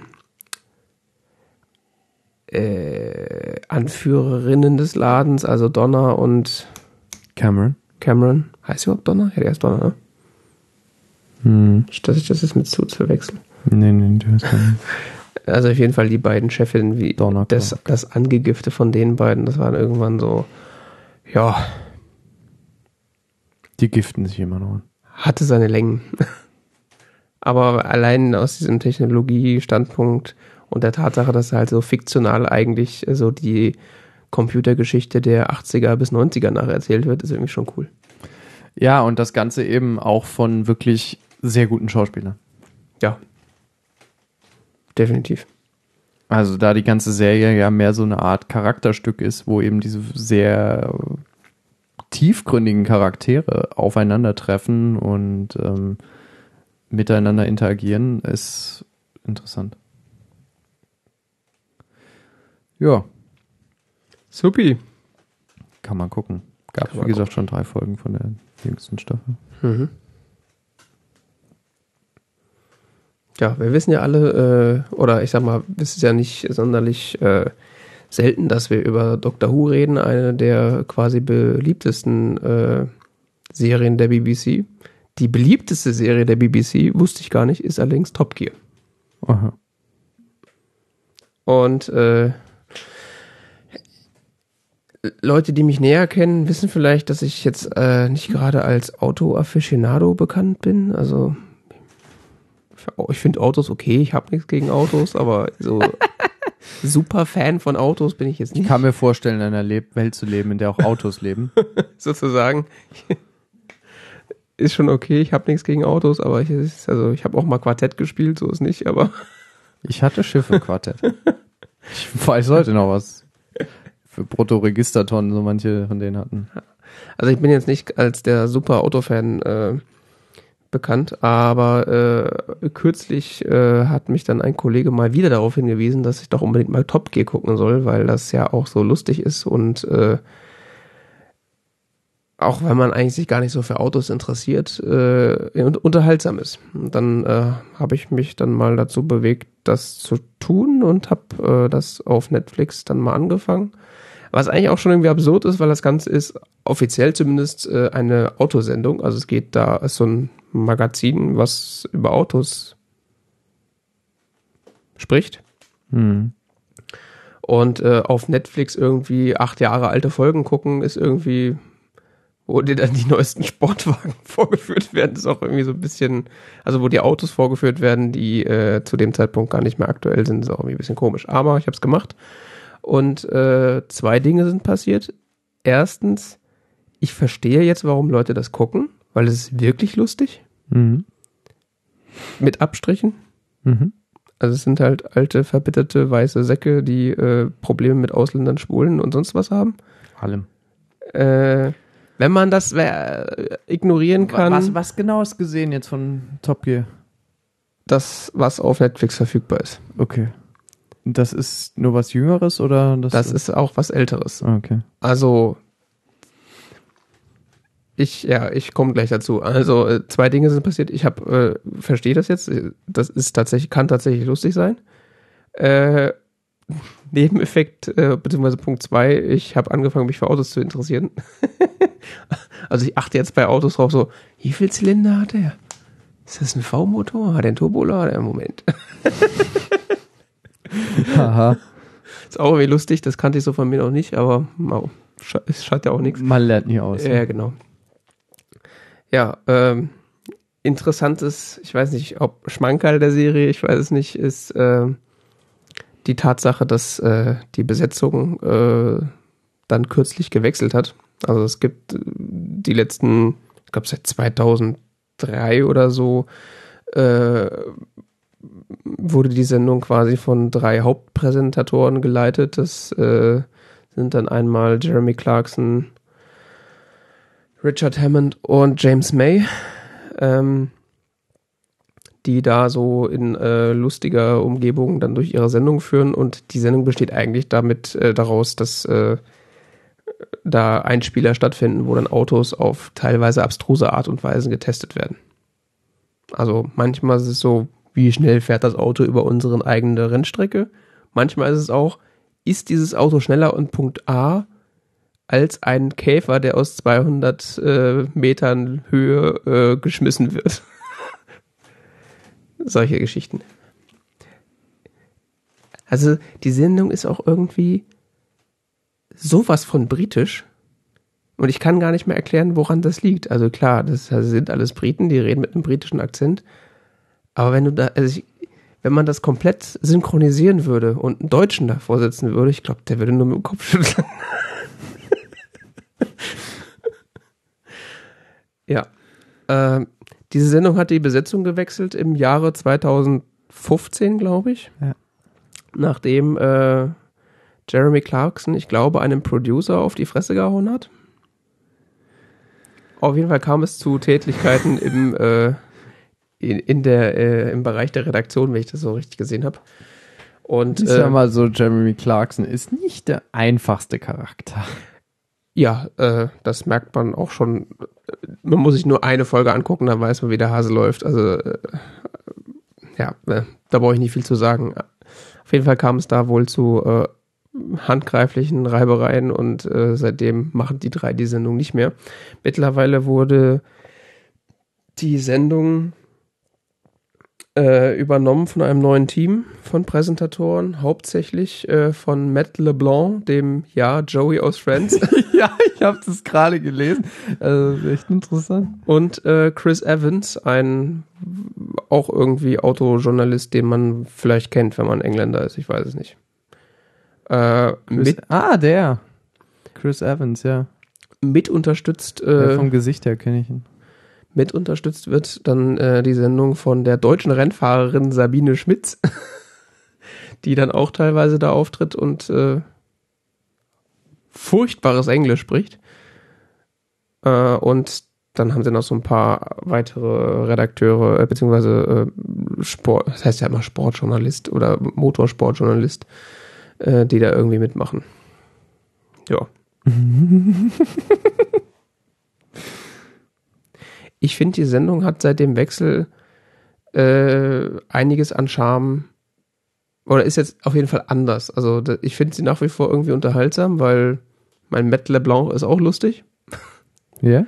äh, Anführerinnen des Ladens, also Donna und Cameron. Cameron. Heißt sie überhaupt Donna? Ja, der ist Donna, ne? Hm. Dass ich das jetzt mit Suits verwechsel. Nee, nee, du hast keinen. Also auf jeden Fall die beiden Chefinnen, wie das, das Angegifte von den beiden, das waren irgendwann so, ja, die giften sich immer noch. Hatte seine Längen. Aber allein aus diesem Technologiestandpunkt und der Tatsache, dass halt so fiktional eigentlich so die Computergeschichte der 80er bis 90er nacherzählt wird, ist irgendwie schon cool. Ja, und das Ganze eben auch von wirklich sehr guten Schauspielern. Ja. Definitiv. Also da die ganze Serie ja mehr so eine Art Charakterstück ist, wo eben diese sehr tiefgründigen Charaktere aufeinandertreffen und ähm, miteinander interagieren, ist interessant. Ja. Supi. Kann man gucken. Gab, wie gesagt, schon drei Folgen von der jüngsten Staffel. Mhm. Ja, wir wissen ja alle, äh, oder ich sag mal, es ist ja nicht sonderlich äh, selten, dass wir über Doctor Who reden, eine der quasi beliebtesten äh, Serien der BBC. Die beliebteste Serie der BBC, wusste ich gar nicht, ist allerdings Top Gear. Aha. Und äh, Leute, die mich näher kennen, wissen vielleicht, dass ich jetzt äh, nicht gerade als Auto-Aficionado bekannt bin. Also ich finde Autos okay, ich habe nichts gegen Autos, aber so super Fan von Autos bin ich jetzt nicht. Ich kann mir vorstellen, in einer Le Welt zu leben, in der auch Autos leben. Sozusagen. Ist schon okay, ich habe nichts gegen Autos, aber ich, also ich habe auch mal Quartett gespielt, so ist nicht, aber. Ich hatte Schiffe Quartett. ich weiß heute noch was für Bruttoregistertonnen so manche von denen hatten. Also ich bin jetzt nicht als der super Autofan äh, bekannt, aber äh, kürzlich äh, hat mich dann ein Kollege mal wieder darauf hingewiesen, dass ich doch unbedingt mal Top Gear gucken soll, weil das ja auch so lustig ist und äh, auch wenn man eigentlich sich gar nicht so für Autos interessiert, äh, unterhaltsam ist. Und dann äh, habe ich mich dann mal dazu bewegt, das zu tun und habe äh, das auf Netflix dann mal angefangen. Was eigentlich auch schon irgendwie absurd ist, weil das Ganze ist offiziell zumindest äh, eine Autosendung. Also es geht da, ist so ein Magazin, was über Autos spricht. Hm. Und äh, auf Netflix irgendwie acht Jahre alte Folgen gucken, ist irgendwie, wo dir dann die neuesten Sportwagen vorgeführt werden, ist auch irgendwie so ein bisschen, also wo die Autos vorgeführt werden, die äh, zu dem Zeitpunkt gar nicht mehr aktuell sind, ist auch irgendwie ein bisschen komisch. Aber ich habe es gemacht. Und äh, zwei Dinge sind passiert. Erstens, ich verstehe jetzt, warum Leute das gucken, weil es ist wirklich lustig. Mhm. Mit Abstrichen. Mhm. Also es sind halt alte, verbitterte, weiße Säcke, die äh, Probleme mit Ausländern, Schwulen und sonst was haben. Allem. Äh, wenn man das äh, ignorieren kann, Was, was genau hast du gesehen jetzt von Top Gear? das, was auf Netflix verfügbar ist. Okay. Das ist nur was Jüngeres oder das? Das ist auch was Älteres. Ah, okay. Also ich, ja, ich komme gleich dazu. Also äh, zwei Dinge sind passiert. Ich habe, äh, verstehe das jetzt. Das ist tatsächlich, kann tatsächlich lustig sein. Äh, Nebeneffekt, äh, beziehungsweise Punkt zwei, ich habe angefangen, mich für Autos zu interessieren. also ich achte jetzt bei Autos drauf so, wie viel Zylinder hat er? Ist das ein V-Motor? Hat er einen Turbolader? Moment. Haha. Ist auch irgendwie lustig, das kannte ich so von mir noch nicht, aber es schadet ja auch nichts. Man lernt nie aus. Ja, genau. Ja, ähm, interessantes, ich weiß nicht, ob Schmankerl der Serie, ich weiß es nicht, ist ähm, die Tatsache, dass äh, die Besetzung äh, dann kürzlich gewechselt hat. Also es gibt äh, die letzten, ich glaube seit 2003 oder so, äh, wurde die Sendung quasi von drei Hauptpräsentatoren geleitet. Das äh, sind dann einmal Jeremy Clarkson, Richard Hammond und James May, ähm, die da so in äh, lustiger Umgebung dann durch ihre Sendung führen. Und die Sendung besteht eigentlich damit äh, daraus, dass äh, da Einspieler stattfinden, wo dann Autos auf teilweise abstruse Art und Weise getestet werden. Also manchmal ist es so, wie schnell fährt das Auto über unsere eigene Rennstrecke. Manchmal ist es auch, ist dieses Auto schneller und Punkt A als ein Käfer, der aus 200 äh, Metern Höhe äh, geschmissen wird. Solche Geschichten. Also die Sendung ist auch irgendwie sowas von britisch. Und ich kann gar nicht mehr erklären, woran das liegt. Also klar, das sind alles Briten, die reden mit einem britischen Akzent. Aber wenn du da, also ich, wenn man das komplett synchronisieren würde und einen Deutschen davor setzen würde, ich glaube, der würde nur mit dem Kopf schütteln. ja. Ähm, diese Sendung hat die Besetzung gewechselt im Jahre 2015, glaube ich. Ja. Nachdem äh, Jeremy Clarkson, ich glaube, einem Producer auf die Fresse gehauen hat. Auf jeden Fall kam es zu Tätlichkeiten im, äh, in, in der, äh, im Bereich der Redaktion, wenn ich das so richtig gesehen habe. Und Ich äh, sag mal so, Jeremy Clarkson ist nicht der einfachste Charakter. Ja, äh, das merkt man auch schon. Man muss sich nur eine Folge angucken, dann weiß man, wie der Hase läuft. Also äh, ja, äh, da brauche ich nicht viel zu sagen. Auf jeden Fall kam es da wohl zu äh, handgreiflichen Reibereien und äh, seitdem machen die drei die Sendung nicht mehr. Mittlerweile wurde die Sendung äh, übernommen von einem neuen Team von Präsentatoren, hauptsächlich äh, von Matt LeBlanc, dem ja Joey aus Friends, ja, ich habe das gerade gelesen. Also echt interessant. und äh, Chris Evans, ein auch irgendwie Autojournalist, den man vielleicht kennt, wenn man Engländer ist, ich weiß es nicht. Äh, Chris, ah, der. Chris Evans, ja. mit unterstützt Ja, äh, Vom Gesicht her kenne ich ihn. Mit unterstützt wird dann äh, die Sendung von der deutschen Rennfahrerin Sabine Schmitz, die dann auch teilweise da auftritt und äh, furchtbares Englisch spricht. Äh, und dann haben sie noch so ein paar weitere Redakteure, äh, beziehungsweise äh, Sport, das heißt ja immer Sportjournalist oder Motorsportjournalist, äh, die da irgendwie mitmachen. Ja. ich finde, die Sendung hat seit dem Wechsel äh, einiges an Charme oder ist jetzt auf jeden Fall anders. Also ich finde sie nach wie vor irgendwie unterhaltsam, weil mein Matt LeBlanc ist auch lustig. Ja?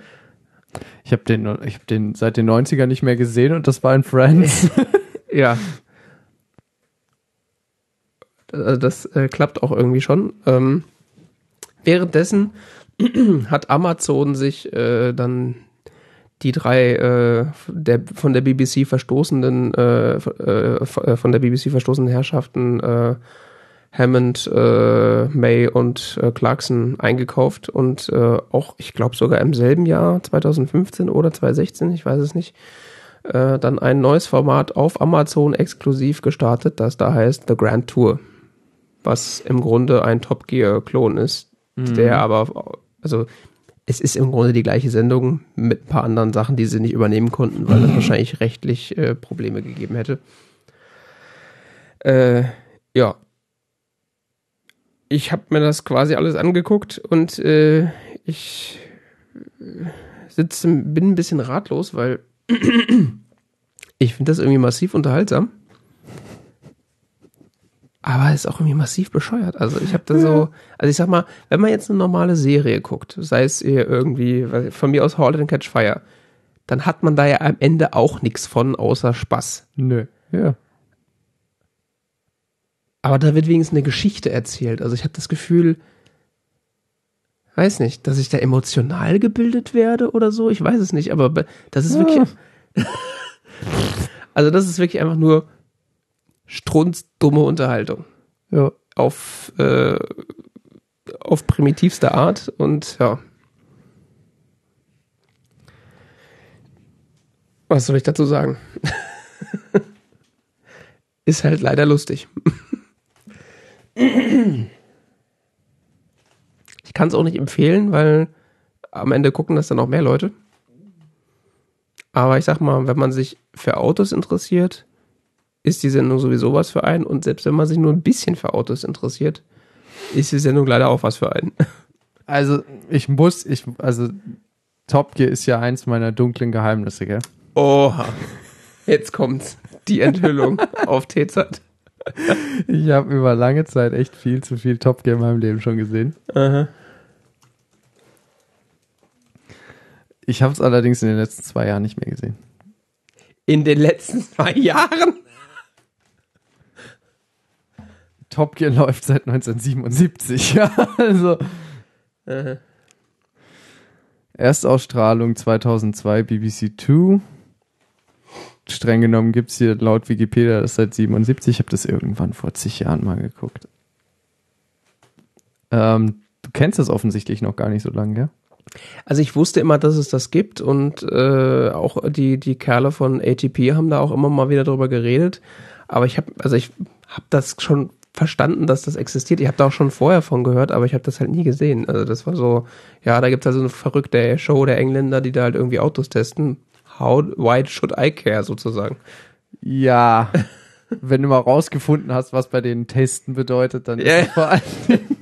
Ich habe den, ich hab den seit den 90ern nicht mehr gesehen und das war in Friends. Ja. Also das äh, klappt auch irgendwie schon. Ähm, währenddessen hat Amazon sich äh, dann die drei äh, der, von der BBC verstoßenen äh, äh, von der BBC verstoßenen Herrschaften äh, Hammond, äh, May und äh, Clarkson eingekauft und auch, ich glaube sogar im selben Jahr, 2015 oder 2016, ich weiß es nicht, dann ein neues Format auf Amazon exklusiv gestartet, das da heißt The Grand Tour, was im Grunde ein Top Gear Klon ist, der aber, also es ist im Grunde die gleiche Sendung mit ein paar anderen Sachen, die sie nicht übernehmen konnten, weil es wahrscheinlich rechtlich äh, Probleme gegeben hätte. Äh, ja. Ich habe mir das quasi alles angeguckt und äh, ich sitze, bin ein bisschen ratlos, weil ich finde das irgendwie massiv unterhaltsam. Aber es ist auch irgendwie massiv bescheuert. Also ich habe da so, also ich sag mal, wenn man jetzt eine normale Serie guckt, sei es hier irgendwie, von mir aus Halt and Catch Fire, dann hat man da ja am Ende auch nichts von, außer Spaß. Nö. Ja. Aber da wird wenigstens eine Geschichte erzählt. Also ich habe das Gefühl, weiß nicht, dass ich da emotional gebildet werde oder so. Ich weiß es nicht, aber be- das ist wirklich. also das ist wirklich einfach nur strunzdumme Unterhaltung. Ja. Auf, äh, auf primitivste Art und ja. Was soll ich dazu sagen? ist halt leider lustig. Ich kann es auch nicht empfehlen, weil am Ende gucken das dann auch mehr Leute. Aber ich sag mal, wenn man sich für Autos interessiert, ist die Sendung sowieso was für einen. Und selbst wenn man sich nur ein bisschen für Autos interessiert, ist die Sendung leider auch was für einen. Also, ich muss, ich, also, Top Gear ist ja eins meiner dunklen Geheimnisse, gell? Oha. Jetzt kommt's. Die Enthüllung auf T-Zeit. Ich habe über lange Zeit echt viel zu viel Top Gear in meinem Leben schon gesehen. Ich habe es allerdings in den letzten zwei Jahren nicht mehr gesehen. In den letzten zwei Jahren? Top Gear läuft seit 1977, ja, also. Erstausstrahlung 2002 BBC 2. Streng genommen gibt es hier laut Wikipedia das seit 77. Ich habe das irgendwann vor zig Jahren mal geguckt. Ähm, du kennst das offensichtlich noch gar nicht so lange, gell? Also ich wusste immer, dass es das gibt und äh, auch die, die Kerle von ATP haben da auch immer mal wieder drüber geredet. Aber ich habe, also ich habe das schon verstanden, dass das existiert. Ich habe da auch schon vorher von gehört, aber ich habe das halt nie gesehen. Also das war so, ja, da gibt's also eine verrückte Show der Engländer, die da halt irgendwie Autos testen. How wide should I care sozusagen? Ja. Wenn du mal rausgefunden hast, was bei den Testen bedeutet, dann ist Ja. es vor allem.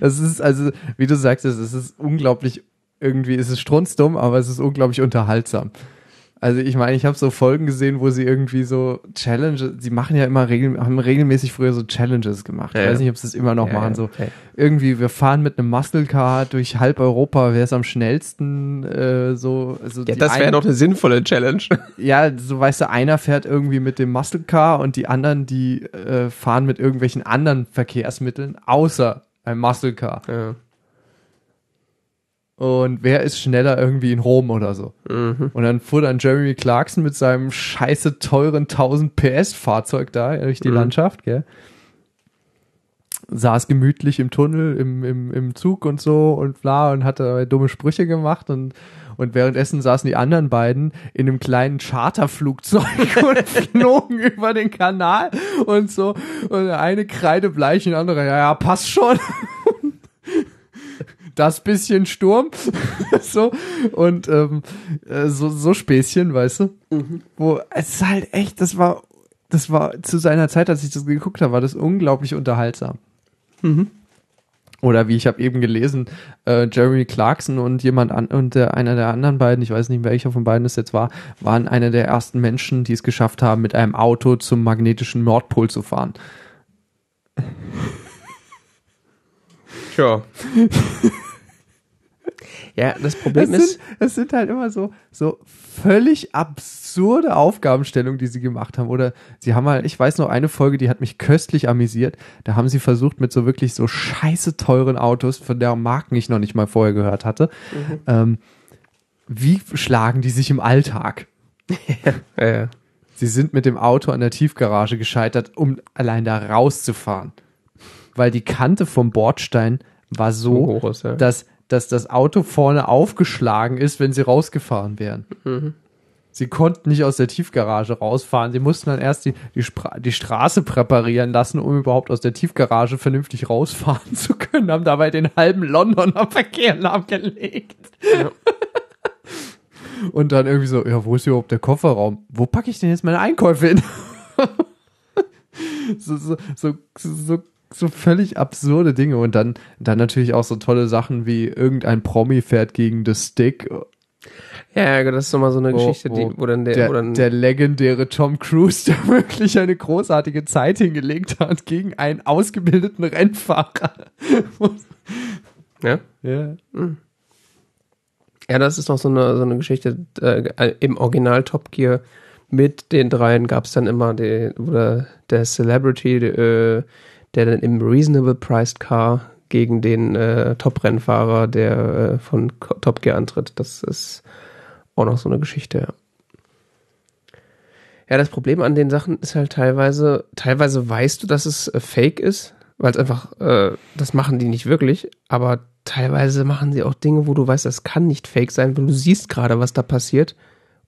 Das ist also, wie du sagst, es ist unglaublich, irgendwie ist es strunzdumm, aber es ist unglaublich unterhaltsam. Also ich meine, ich habe so Folgen gesehen, wo sie irgendwie so Challenges, sie machen ja immer regel, haben regelmäßig früher so Challenges gemacht. Ja, ich weiß nicht, ob sie es immer noch Ja, machen. So Ja. irgendwie, wir fahren mit einem Muscle Car durch halb Europa, wer ist am schnellsten, äh, so. Also Ja, das wäre doch eine sinnvolle Challenge. ja, so weißt du, einer fährt irgendwie mit dem Muscle Car und die anderen, die äh, fahren mit irgendwelchen anderen Verkehrsmitteln, außer einem Muscle Car. Ja. Und wer ist schneller irgendwie in Rom oder so? Mhm. Und dann fuhr dann Jeremy Clarkson mit seinem scheiße teuren 1000 PS Fahrzeug da durch die Mhm. Landschaft, gell? Saß gemütlich im Tunnel, im, im, im Zug und so und bla und hatte dumme Sprüche gemacht und, und währenddessen saßen die anderen beiden in einem kleinen Charterflugzeug und flogen über den Kanal und so und der eine kreidebleich und der andere, ja, ja, passt schon. Das bisschen Sturm, so und ähm, äh, so so Späßchen, weißt du, wo es ist halt echt, das war das war zu seiner Zeit, als ich das geguckt habe, war das unglaublich unterhaltsam. Oder wie ich habe eben gelesen, äh, Jeremy Clarkson und jemand an und der, einer der anderen beiden, ich weiß nicht, welcher von beiden es jetzt war, waren einer der ersten Menschen, die es geschafft haben, mit einem Auto zum magnetischen Nordpol zu fahren. Tja. ja, das Problem es ist. Sind, es sind halt immer so, so völlig absurde Aufgabenstellungen, die sie gemacht haben. Oder sie haben halt, ich weiß noch eine Folge, die hat mich köstlich amüsiert. Da haben sie versucht, mit so wirklich so scheiße teuren Autos, von der Marken ich noch nicht mal vorher gehört hatte, mhm. ähm, wie schlagen die sich im Alltag? ja, ja. Sie sind mit dem Auto an der Tiefgarage gescheitert, um allein da rauszufahren. Weil die Kante vom Bordstein war so, Hoch ist, ja. dass dass das Auto vorne aufgeschlagen ist, wenn sie rausgefahren wären. Mhm. Sie konnten nicht aus der Tiefgarage rausfahren. Sie mussten dann erst die, die, die, Straße präparieren lassen, um überhaupt aus der Tiefgarage vernünftig rausfahren zu können. Haben dabei den halben Londoner Verkehr lahmgelegt. Ja. Und dann irgendwie so, ja, wo ist überhaupt der Kofferraum? Wo packe ich denn jetzt meine Einkäufe hin? so, so, so, so so völlig absurde Dinge und dann, dann natürlich auch so tolle Sachen wie irgendein Promi fährt gegen das Stick. Ja, das ist nochmal so eine wo, Geschichte, wo, die, wo dann der, der, wo dann der legendäre Tom Cruise, der wirklich eine großartige Zeit hingelegt hat gegen einen ausgebildeten Rennfahrer. ja? Ja. Hm. Ja, das ist noch so eine, so eine Geschichte äh, im Original Top Gear. Mit den dreien gab es dann immer die, oder der Celebrity, äh, der dann im Reasonable Priced Car gegen den äh, Top-Rennfahrer, der äh, von Top Gear antritt. Das ist auch noch so eine Geschichte, ja. Ja, das Problem an den Sachen ist halt teilweise, teilweise weißt du, dass es äh, fake ist, weil es einfach, äh, das machen die nicht wirklich, aber teilweise machen sie auch Dinge, wo du weißt, das kann nicht fake sein, weil du siehst gerade, was da passiert.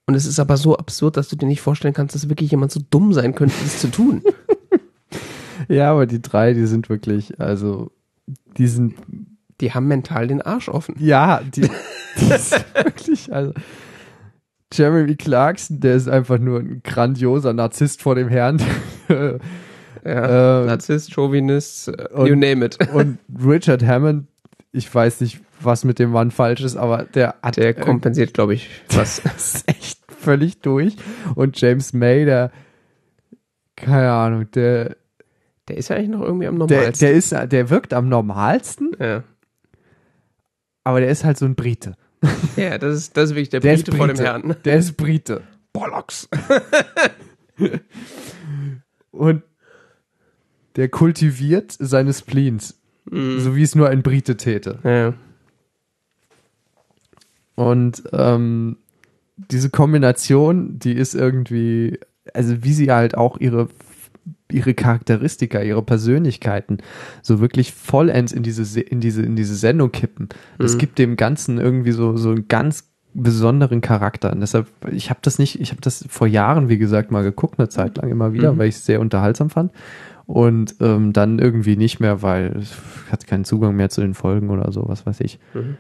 Und es ist aber so absurd, dass du dir nicht vorstellen kannst, dass wirklich jemand so dumm sein könnte, das zu tun. Ja, aber die drei, die sind wirklich, also, die sind. Die haben mental den Arsch offen. Ja, die, die sind wirklich, also. Jeremy Clarkson, der ist einfach nur ein grandioser Narzisst vor dem Herrn. ja, äh, Narzisst, Chauvinist, und, you name it. und Richard Hammond, ich weiß nicht, was mit dem Mann falsch ist, aber der hat. Der kompensiert, glaube ich, was. ist echt völlig durch. Und James May, der, keine Ahnung, der, der ist ja eigentlich noch irgendwie am normalsten. Der, der, ist, der wirkt am normalsten. Ja. Aber der ist halt so ein Brite. Ja, das ist, das ist wirklich der, der Brite, Brite vor dem Herrn. Der ist Brite. Bollocks. Und der kultiviert seine Spleens. Mm. So wie es nur ein Brite täte. Ja. Und ähm, diese Kombination, die ist irgendwie, also wie sie halt auch ihre ihre Charakteristika, ihre Persönlichkeiten so wirklich vollends in diese in diese in diese Sendung kippen. Das mhm. gibt dem Ganzen irgendwie so so einen ganz besonderen Charakter. Und deshalb, ich habe das nicht, ich habe das vor Jahren, wie gesagt, mal geguckt, eine Zeit lang immer wieder, mhm. weil ich es sehr unterhaltsam fand. Und ähm, dann irgendwie nicht mehr, weil ich hatte keinen Zugang mehr zu den Folgen oder so, was weiß ich. Mhm.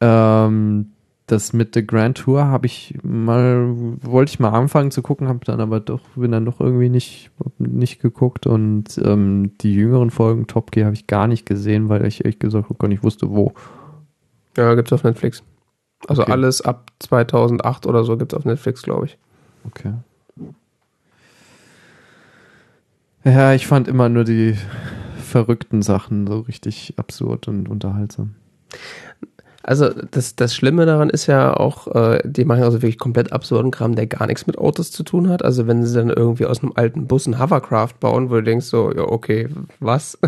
Ähm, das mit The Grand Tour habe ich mal, wollte ich mal anfangen zu gucken, habe dann aber doch, bin dann doch irgendwie nicht, nicht geguckt und ähm, die jüngeren Folgen Top Gear habe ich gar nicht gesehen, weil ich ehrlich gesagt gar nicht wusste, wo. Ja, gibt's auf Netflix. Also okay. alles ab 2008 oder so gibt's auf Netflix, glaube ich. Okay. Ja, ich fand immer nur die verrückten Sachen so richtig absurd und unterhaltsam. Also das, das Schlimme daran ist ja auch, äh, die machen also wirklich komplett absurden Kram, der gar nichts mit Autos zu tun hat. Also wenn sie dann irgendwie aus einem alten Bus ein Hovercraft bauen, wo du denkst so, ja okay, was?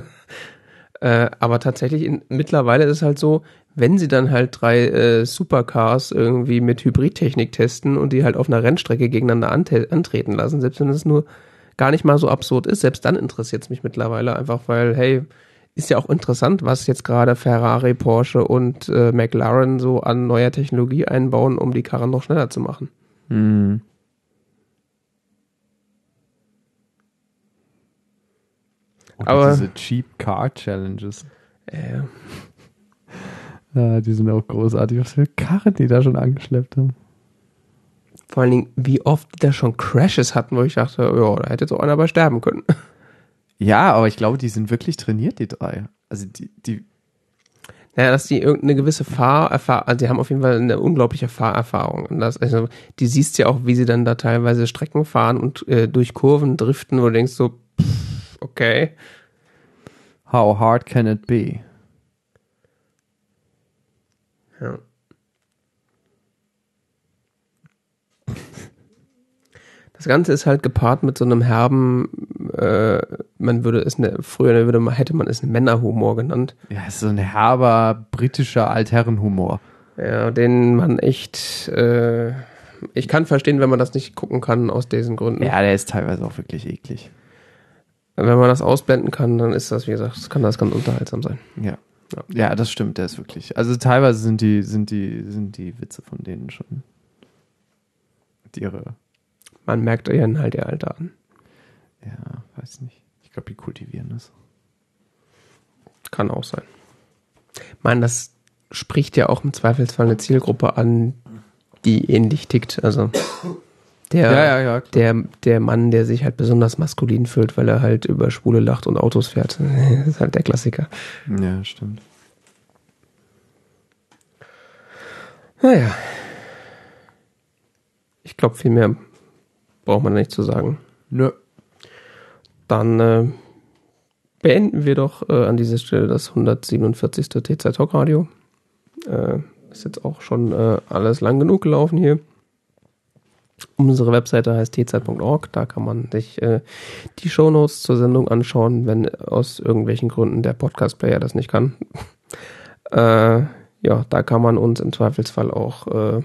äh, aber tatsächlich in, mittlerweile ist es halt so, wenn sie dann halt drei äh, Supercars irgendwie mit Hybridtechnik testen und die halt auf einer Rennstrecke gegeneinander antreten lassen, selbst wenn es nur gar nicht mal so absurd ist, selbst dann interessiert es mich mittlerweile einfach, weil hey, ist ja auch interessant, was jetzt gerade Ferrari, Porsche und äh, McLaren so an neuer Technologie einbauen, um die Karren noch schneller zu machen. Mhm. Oder Aber diese Cheap Car Challenges. Äh. Ja, die sind auch großartig. Was für Karren die da schon angeschleppt haben. Vor allen Dingen, wie oft die da schon Crashes hatten, wo ich dachte, ja, da hätte jetzt auch einer bei sterben können. Ja, aber ich glaube, die sind wirklich trainiert, die drei. Also die, die, Naja, dass die irgendeine gewisse Fahrerfahrung, also die haben auf jeden Fall eine unglaubliche Fahrerfahrung. Und das, also, die siehst ja auch, wie sie dann da teilweise Strecken fahren und äh, durch Kurven driften, wo du denkst so, pff, okay. How hard can it be? Das Ganze ist halt gepaart mit so einem herben, äh, man würde es ne, früher würde man, hätte man es Männerhumor genannt. Ja, es ist so ein herber britischer Altherrenhumor. Ja, den man echt, äh, ich kann verstehen, wenn man das nicht gucken kann aus diesen Gründen. Ja, der ist teilweise auch wirklich eklig. Wenn man das ausblenden kann, dann ist das, wie gesagt, kann das ganz unterhaltsam sein. Ja. Ja, ja das stimmt, der ist wirklich. Also teilweise sind die, sind die, sind die Witze von denen schon. Ihre. Man merkt ihren halt ihr Alter an. Ja, weiß nicht. Ich glaube, die kultivieren das. Kann auch sein. Ich meine, das spricht ja auch im Zweifelsfall eine Zielgruppe an, die ähnlich tickt. Also der, Ja, ja, ja, der, der Mann, der sich halt besonders maskulin fühlt, weil er halt über Schwule lacht und Autos fährt. Das ist halt der Klassiker. Ja, stimmt. Naja. Ich glaube, viel mehr braucht man nicht zu sagen. Nö. Dann äh, beenden wir doch äh, an dieser Stelle das 147. T-Zeit Talk Radio. Äh, ist jetzt auch schon äh, alles lang genug gelaufen hier. Unsere Webseite heißt tzeit.org. Da kann man sich äh, die Shownotes zur Sendung anschauen, wenn aus irgendwelchen Gründen der Podcast-Player das nicht kann. äh, ja, da kann man uns im Zweifelsfall auch äh,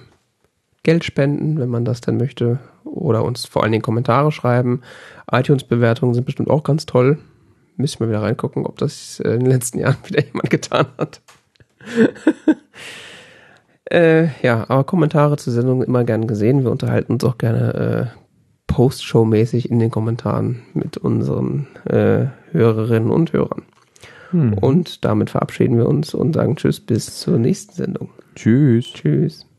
Geld spenden, wenn man das denn möchte. Oder uns vor allen Dingen Kommentare schreiben. iTunes-Bewertungen sind bestimmt auch ganz toll. Müssen wir wieder reingucken, ob das äh, in den letzten Jahren wieder jemand getan hat. äh, ja, aber Kommentare zur Sendung immer gern gesehen. Wir unterhalten uns auch gerne äh, Post-Show-mäßig in den Kommentaren mit unseren äh, Hörerinnen und Hörern. Hm. Und damit verabschieden wir uns und sagen Tschüss bis zur nächsten Sendung. Tschüss. Tschüss.